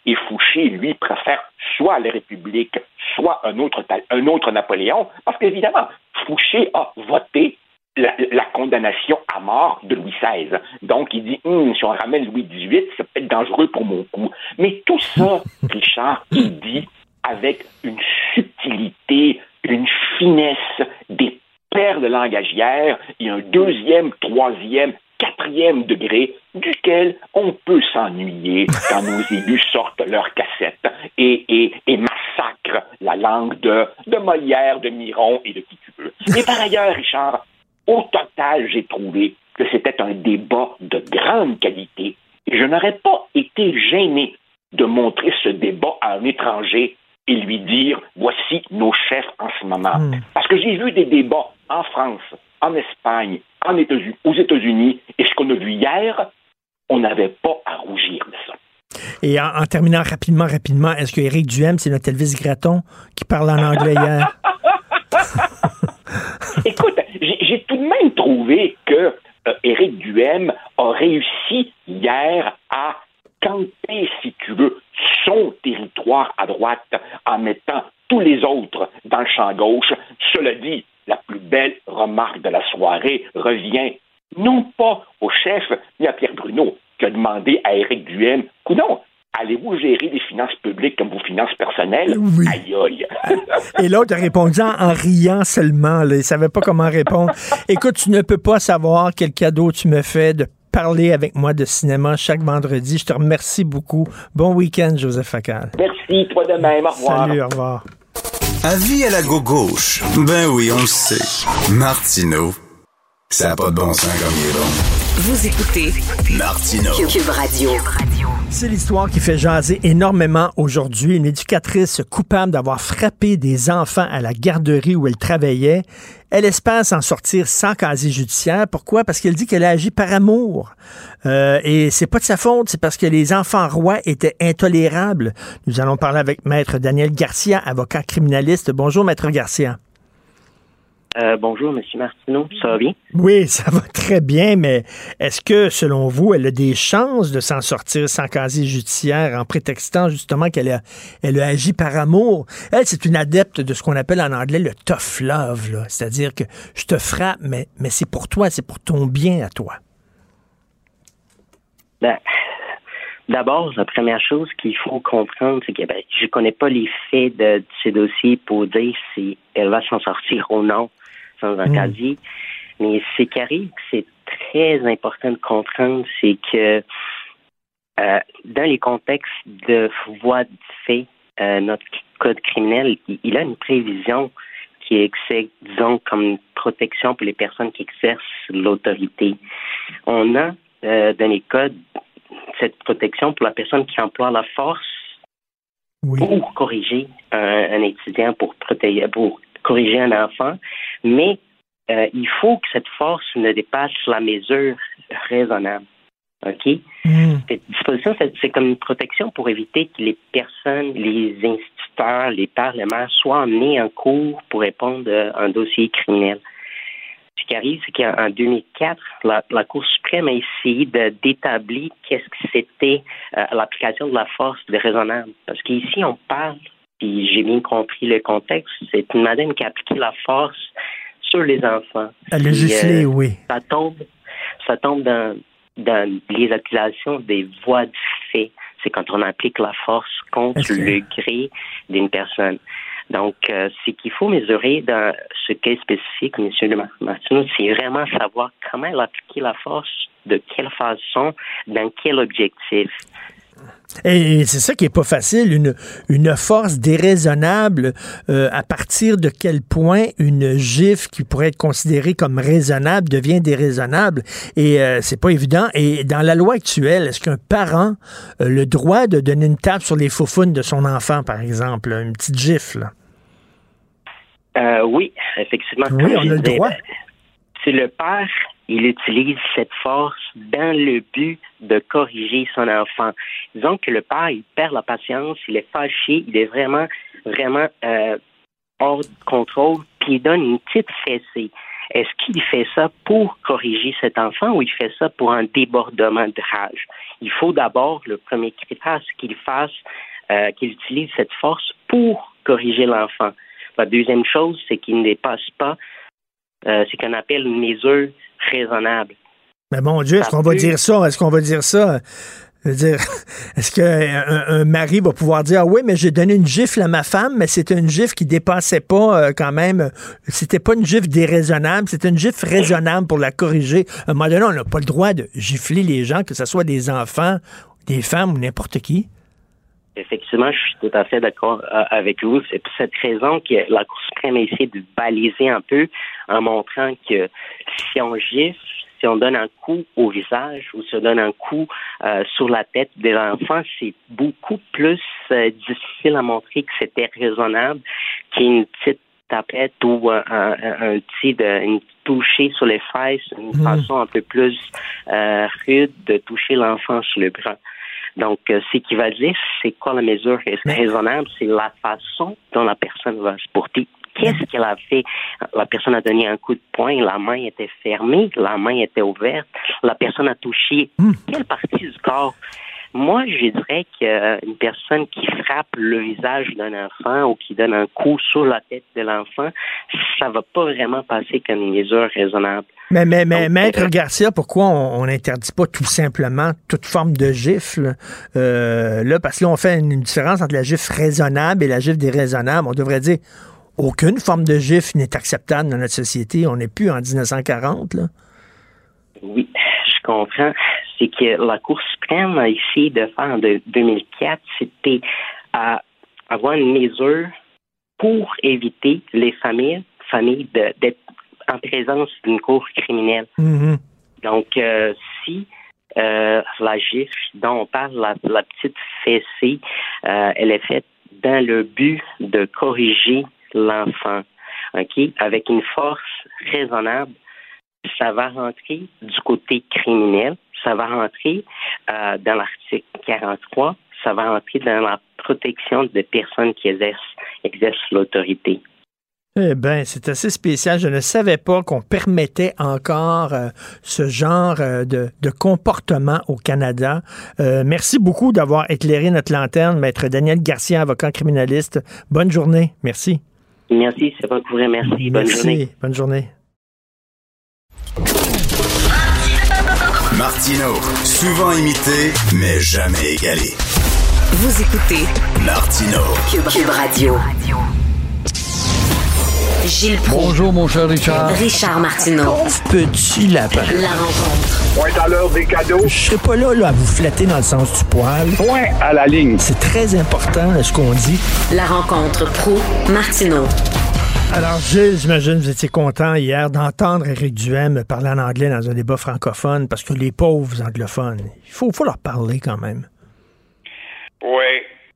et Fouché, lui, préfère soit la République, soit un autre, un autre Napoléon, parce qu'évidemment, Fouché a voté la, condamnation à mort de Louis XVI. Donc, il dit, hum, si on ramène Louis XVIII, c'est peut-être dangereux pour mon coup. Mais tout ça, [LAUGHS] Richard, il dit avec une subtilité, une finesse, des perles langagières et un deuxième, troisième, quatrième degré duquel on peut s'ennuyer quand nos [LAUGHS] élus sortent leurs cassettes et, et, et massacrent la langue de, de Molière, de Miron et de qui tu veux. Mais par ailleurs, Richard, au total, j'ai trouvé que c'était un débat de grande qualité et je n'aurais pas été gêné de montrer ce débat à un étranger et lui dire voici nos chefs en ce moment. Hmm. Parce que j'ai vu des débats en France, en Espagne, en États aux États-Unis, et ce qu'on a vu hier, on n'avait pas à rougir de ça. Et en, terminant rapidement, rapidement, est-ce que Éric Duhem, c'est notre Elvis Gratton qui parle en anglais hier? [LAUGHS] J'ai tout de même trouvé que euh, Éric Duhem a réussi hier à camper, si tu veux, son territoire à droite en mettant tous les autres dans le champ gauche. Cela dit, la plus belle remarque de la soirée revient non pas au chef ni à Pierre Bruno, qui a demandé à Éric Duhem, non, allez-vous gérer des finances publiques comme vos finances personnelles? Oui. Aïe, aïe. Et l'autre a répondu en, riant seulement. Il ne savait pas comment répondre. [LAUGHS] Écoute, tu ne peux pas savoir quel cadeau tu me fais de parler avec moi de cinéma chaque vendredi. Je te remercie beaucoup. Bon week-end, Joseph Facal. Merci, toi de même. Au revoir. Salut, au revoir. Avis à la gauche. Ben oui, on le sait. Martineau, ça n'a pas de bon sens comme il est bon. Vous écoutez Martineau. Cube Radio. C'est l'histoire qui fait jaser énormément aujourd'hui. Une éducatrice coupable d'avoir frappé des enfants à la garderie où elle travaillait. Elle espère s'en sortir sans casier judiciaire. Pourquoi? Parce qu'elle dit qu'elle a agi par amour. Euh, et c'est pas de sa faute, c'est parce que les enfants rois étaient intolérables. Nous allons parler avec Maître Daniel Garcia, avocat criminaliste. Bonjour, Maître Garcia. Euh, bonjour, M. Martineau. Ça va bien? Oui, ça va très bien, mais est-ce que, selon vous, elle a des chances de s'en sortir sans casier judiciaire en prétextant justement qu'elle a, elle a agi par amour? Elle, c'est une adepte de ce qu'on appelle en anglais le tough love, c'est-à-dire que je te frappe, mais, mais c'est pour toi, c'est pour ton bien à toi. Ben, D'abord, la première chose qu'il faut comprendre, c'est que ben, je ne connais pas les faits de, ces dossiers pour dire si elle va s'en sortir ou non sans un mm. casier. Mais ce qui arrive, c'est très important de comprendre, c'est que euh, dans les contextes de voie de fait, euh, notre code criminel, il, a une prévision qui est, disons, comme une protection pour les personnes qui exercent l'autorité. On a euh, dans les codes cette protection pour la personne qui emploie la force pour corriger un, étudiant, pour protéger, pour corriger un enfant, mais euh, il faut que cette force ne dépasse la mesure raisonnable. OK? Hmm. Cette disposition, c'est comme une protection pour éviter que les personnes, les instituteurs, les parlements soient emmenés en cours pour répondre à un dossier criminel qui arrive, c'est qu'en 2004, la, Cour suprême a essayé d'établir qu'est-ce que c'était euh, l'application de la force de raisonnable. Parce qu'ici, on parle, puis j'ai bien compris le contexte, c'est une madame qui a appliqué la force sur les enfants. Elle a oui. Ça tombe, ça tombe dans, dans les accusations des voies de fait. C'est quand on applique la force contre le gré d'une personne. Donc, euh, ce qu'il faut mesurer dans ce cas spécifique, M. Martineau, c'est vraiment savoir comment appliquer la force, de quelle façon, dans quel objectif. Et c'est ça qui est pas facile, une, une force déraisonnable. Euh, à partir de quel point une gifle qui pourrait être considérée comme raisonnable devient déraisonnable. Et euh, c'est pas évident. Et dans la loi actuelle, est-ce qu'un parent a le droit de donner une tape sur les faufounes de son enfant, par exemple, une petite gifle? Euh, oui, effectivement. Oui, on a le droit. C'est le père il utilise cette force dans le but de corriger son enfant. Disons que le père, il perd la patience, il est fâché, il est vraiment, vraiment euh, hors de contrôle, puis il donne une petite fessée. Est-ce qu'il fait ça pour corriger cet enfant ou il fait ça pour un débordement de rage? Il faut d'abord, le premier critère, c'est qu'il fasse, euh, qu'il utilise cette force pour corriger l'enfant. La deuxième chose, c'est qu'il ne dépasse pas euh, ce qu'on appelle une mesure raisonnable. Mais mon Dieu, est-ce qu'on va dire ça? Est-ce qu'on va dire ça? [LAUGHS] est-ce qu'un un mari va pouvoir dire, ah oui, mais j'ai donné une gifle à ma femme, mais c'était une gifle qui dépassait pas euh, quand même, c'était pas une gifle déraisonnable, c'était une gifle raisonnable pour la corriger. À un moment donné, on n'a pas le droit de gifler les gens, que ce soit des enfants, des femmes ou n'importe qui. Effectivement, je suis tout à fait d'accord euh, avec vous. C'est pour cette raison que la Cour suprême a essayé de baliser un peu en montrant que si on gifle, si on donne un coup au visage ou si on donne un coup euh, sur la tête de l'enfant, c'est beaucoup plus euh, difficile à montrer que c'était raisonnable qu'une petite tapette ou un, un, petit de, une toucher sur les fesses, une mmh. façon un peu plus rude de toucher l'enfant sur le bras. Donc, ce qui va dire, c'est quoi la mesure? Raisonnable, c'est la façon dont la personne va se porter. Qu'est-ce qu'elle a fait? La personne a donné un coup de poing, la main était fermée, la main était ouverte, la personne a touché hmm. quelle partie du corps? Moi, je dirais qu'une personne qui frappe le visage d'un enfant ou qui donne un coup sur la tête de l'enfant, ça va pas vraiment passer comme une mesure raisonnable. Mais, mais, mais Maître euh, Garcia, pourquoi on n'interdit pas tout simplement toute forme de gifle? Euh, là, parce que là, on fait une différence entre la gifle raisonnable et la gifle déraisonnable. On devrait dire aucune forme de gifle n'est acceptable dans notre société. On n'est plus en 1940, là. Oui, je comprends. C'est que la Cour suprême a essayé de faire en 2004, c'était à avoir une mesure pour éviter les familles, familles d'être en présence d'une cour criminelle. Mm-hmm. Donc, euh, si euh, la gifle dont on parle, la, petite fessée, euh, elle est faite dans le but de corriger l'enfant, ok, avec une force raisonnable, ça va rentrer du côté criminel, ça va rentrer dans l'article 43, ça va rentrer dans la protection des personnes qui exercent, exercent l'autorité. Eh bien, c'est assez spécial. Je ne savais pas qu'on permettait encore euh, ce genre euh, de, comportement au Canada. Euh, merci beaucoup d'avoir éclairé notre lanterne, Maître Daniel Garcia, avocat criminaliste. Bonne journée. Merci. Merci, c'est pas couvrir. Merci. Bonne journée. Bonne journée. Martino, souvent imité, mais jamais égalé. Vous écoutez Martino, Cube Radio. Gilles Bonjour, mon cher Richard. Richard Martineau. petit lapin. La rencontre. Point à l'heure des cadeaux. Je serai pas là, là, à vous flatter dans le sens du poil. Point à la ligne. C'est très important, ce qu'on dit. La rencontre pro martineau Alors, Gilles, j'imagine que vous étiez content hier d'entendre Éric Duhem parler en anglais dans un débat francophone parce que les pauvres anglophones, il faut, leur parler quand même. Oui,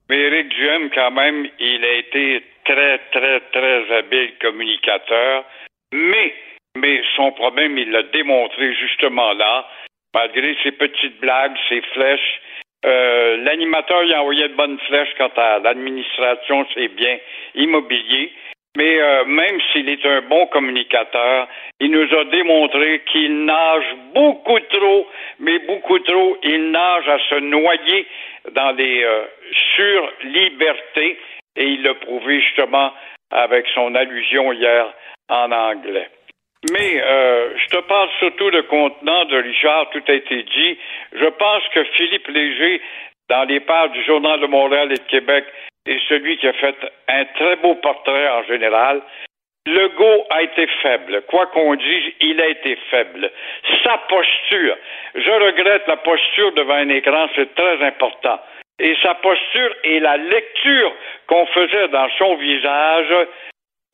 mais Éric Duhem, quand même, il a été très, très, très habile communicateur, mais, mais son problème, il l'a démontré justement là, malgré ses petites blagues, ses flèches. Euh, l'animateur, il a envoyé de bonnes flèches quant à l'administration, c'est bien immobilier. Mais euh, même s'il est un bon communicateur, il nous a démontré qu'il nage beaucoup trop, mais beaucoup trop. Il nage à se noyer dans les euh, surlibertés et il l'a prouvé justement avec son allusion hier en anglais. Mais euh, je te parle surtout de contenant de Richard, tout a été dit. Je pense que Philippe Léger, dans les pages du Journal de Montréal et de Québec, est celui qui a fait un très beau portrait en général. Legault a été faible. Quoi qu'on dise, il a été faible. Sa posture, je regrette la posture devant un écran, c'est très important. Et sa posture et la lecture qu'on faisait dans son visage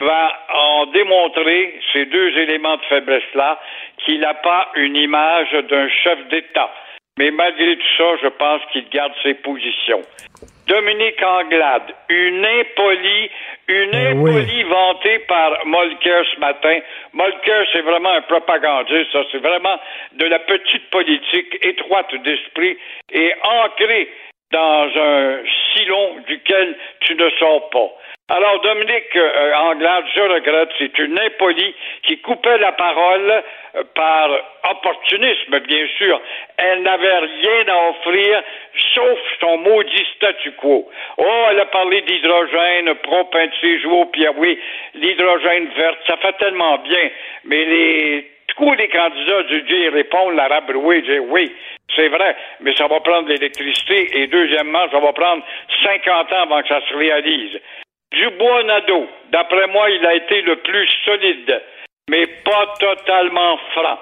va en démontrer ces deux éléments de faiblesse-là, qu'il n'a pas une image d'un chef d'État. Mais malgré tout ça, je pense qu'il garde ses positions. Dominique Anglade, une impolie, une Ben impolie vantée par Molker ce matin. Molker, c'est vraiment un propagandiste, ça. C'est vraiment de la petite politique étroite d'esprit et ancrée dans un silon duquel tu ne sors pas. Alors, Dominique euh, Anglade, je regrette, c'est une impolie qui coupait la parole euh, par opportunisme, bien sûr. Elle n'avait rien à offrir, sauf son maudit statu quo. Oh, elle a parlé d'hydrogène, propinté, jouer puis ah oui, l'hydrogène verte, ça fait tellement bien. Mais les tous les candidats du Dieu répondent, la rabrouée, dire oui, c'est vrai, mais ça va prendre l'électricité et deuxièmement, ça va prendre 50 ans avant que ça se réalise. Dubois Nadeau, d'après moi, il a été le plus solide, mais pas totalement franc.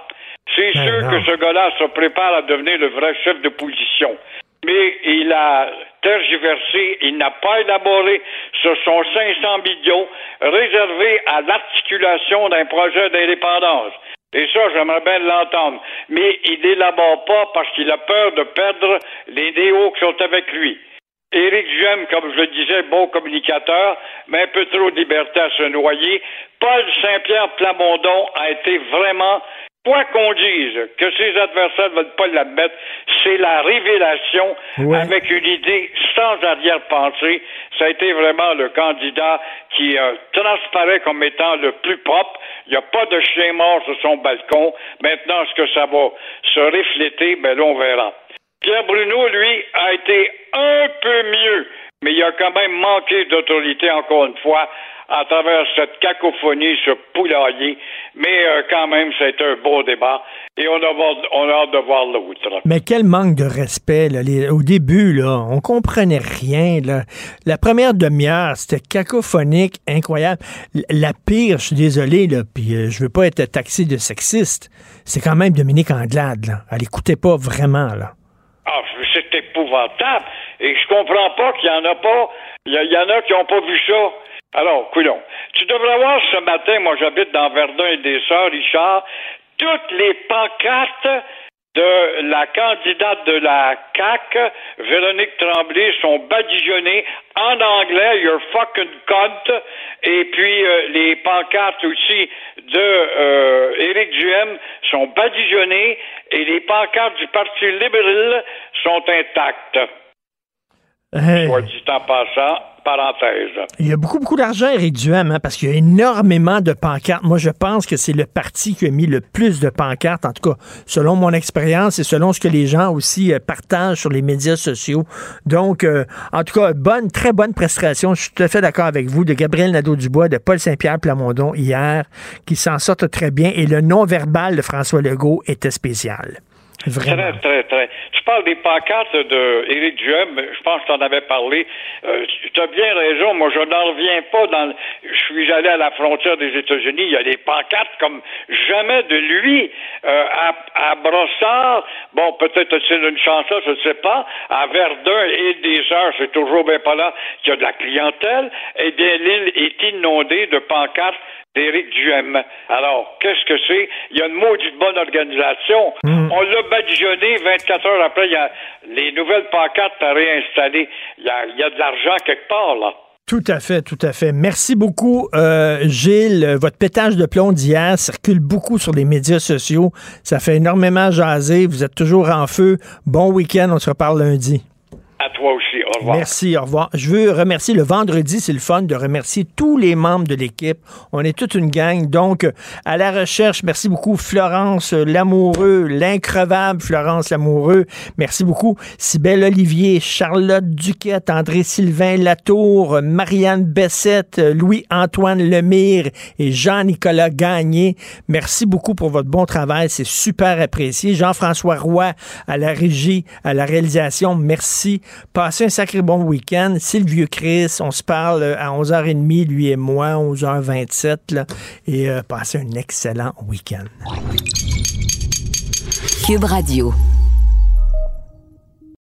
C'est Ben sûr non. que ce gars-là se prépare à devenir le vrai chef de position. Mais il a tergiversé, il n'a pas élaboré sur son 500 millions réservé à l'articulation d'un projet d'indépendance. Et ça, j'aimerais bien l'entendre. Mais il n'élabore pas parce qu'il a peur de perdre les néos qui sont avec lui. Éric Duhem, comme je le disais, bon communicateur, mais un peu trop de liberté à se noyer. Paul Saint-Pierre Plamondon a été vraiment, quoi qu'on dise, que ses adversaires ne veulent pas l'admettre, c'est la révélation Ouais. avec une idée sans arrière-pensée. Ça a été vraiment le candidat qui euh, transparaît comme étant le plus propre. Il n'y a pas de chien mort sur son balcon. Maintenant, est-ce que ça va se refléter? Ben là, on verra. Pierre Bruno, lui, a été un peu mieux, mais il a quand même manqué d'autorité, encore une fois, à travers cette cacophonie, ce poulailler. Mais euh, quand même, c'est un beau débat et on a, on a hâte de voir l'autre. Mais quel manque de respect. Là. Au début, là, on comprenait rien. La première demi-heure, c'était cacophonique, incroyable. La pire, je suis désolé, là, puis euh, je veux pas être taxé de sexiste, c'est quand même Dominique Anglade. Là. Elle écoutait pas vraiment. Là. Ah, c'est épouvantable. Et je comprends pas qu'il y en a pas. Il y, en a qui n'ont pas vu ça. Alors, coulons. Tu devrais voir ce matin, moi j'habite dans Verdun et des Sœurs, Richard, toutes les pancartes de la candidate de la CAC, Véronique Tremblay, sont badigeonnées en anglais, your fucking cunt, et puis euh, les pancartes aussi de euh, Éric Duhem sont badigeonnées et les pancartes du Parti libéral sont intactes. Hey. Soit dit en passant, parenthèse. Il y a beaucoup, beaucoup d'argent, Duhem, hein, parce qu'il y a énormément de pancartes. Moi, je pense que c'est le parti qui a mis le plus de pancartes, en tout cas, selon mon expérience et selon ce que les gens aussi euh, partagent sur les médias sociaux. Donc, euh, en tout cas, bonne, très bonne prestation. Je suis tout à fait d'accord avec vous, de Gabriel Nadeau-Dubois, de Paul Saint-Pierre Plamondon hier, qui s'en sortent très bien. Et le non-verbal de François Legault était spécial. Vraiment. Très, très, très. Tu parles des pancartes de Éric Duhem, je pense que tu en avais parlé. Euh, tu as bien raison, moi je n'en reviens pas dans... Je suis allé à la frontière des États-Unis, il y a des pancartes comme jamais de lui. Euh, à, à Brossard, bon, peut-être c'est une chanson, je ne sais pas. À Verdun et des Heures, c'est toujours bien pas là qu'il y a de la clientèle. Eh bien, l'île est inondée de pancartes d'Éric Duhem. Alors, qu'est-ce que c'est? Il y a une maudite bonne organisation. On l'a badigeonné 24 heures après, il y a les nouvelles pancartes à réinstaller. Il y a, il y a de l'argent quelque part, là. Tout à fait, tout à fait. Merci beaucoup, euh, Gilles. Votre pétage de plomb d'hier circule beaucoup sur les médias sociaux. Ça fait énormément jaser. Vous êtes toujours en feu. Bon week-end. On se reparle lundi. À toi aussi. Au revoir. Merci, au revoir. Je veux remercier le vendredi, c'est le fun de remercier tous les membres de l'équipe. On est toute une gang. Donc, à la recherche, merci beaucoup Florence Lamoureux, l'increvable Florence Lamoureux. Merci beaucoup Sybelle Olivier, Charlotte Duquette, André-Sylvain Latour, euh, Marianne Bessette, Louis-Antoine Lemire et Jean-Nicolas Gagné. Merci beaucoup pour votre bon travail. C'est super apprécié. Jean-François Roy à la régie, à la réalisation. Merci. Passez un sacré bon week-end. C'est vieux Chris. On se parle à 11h30, lui et moi, 11h27. Là, et passez un excellent week-end. Cube Radio.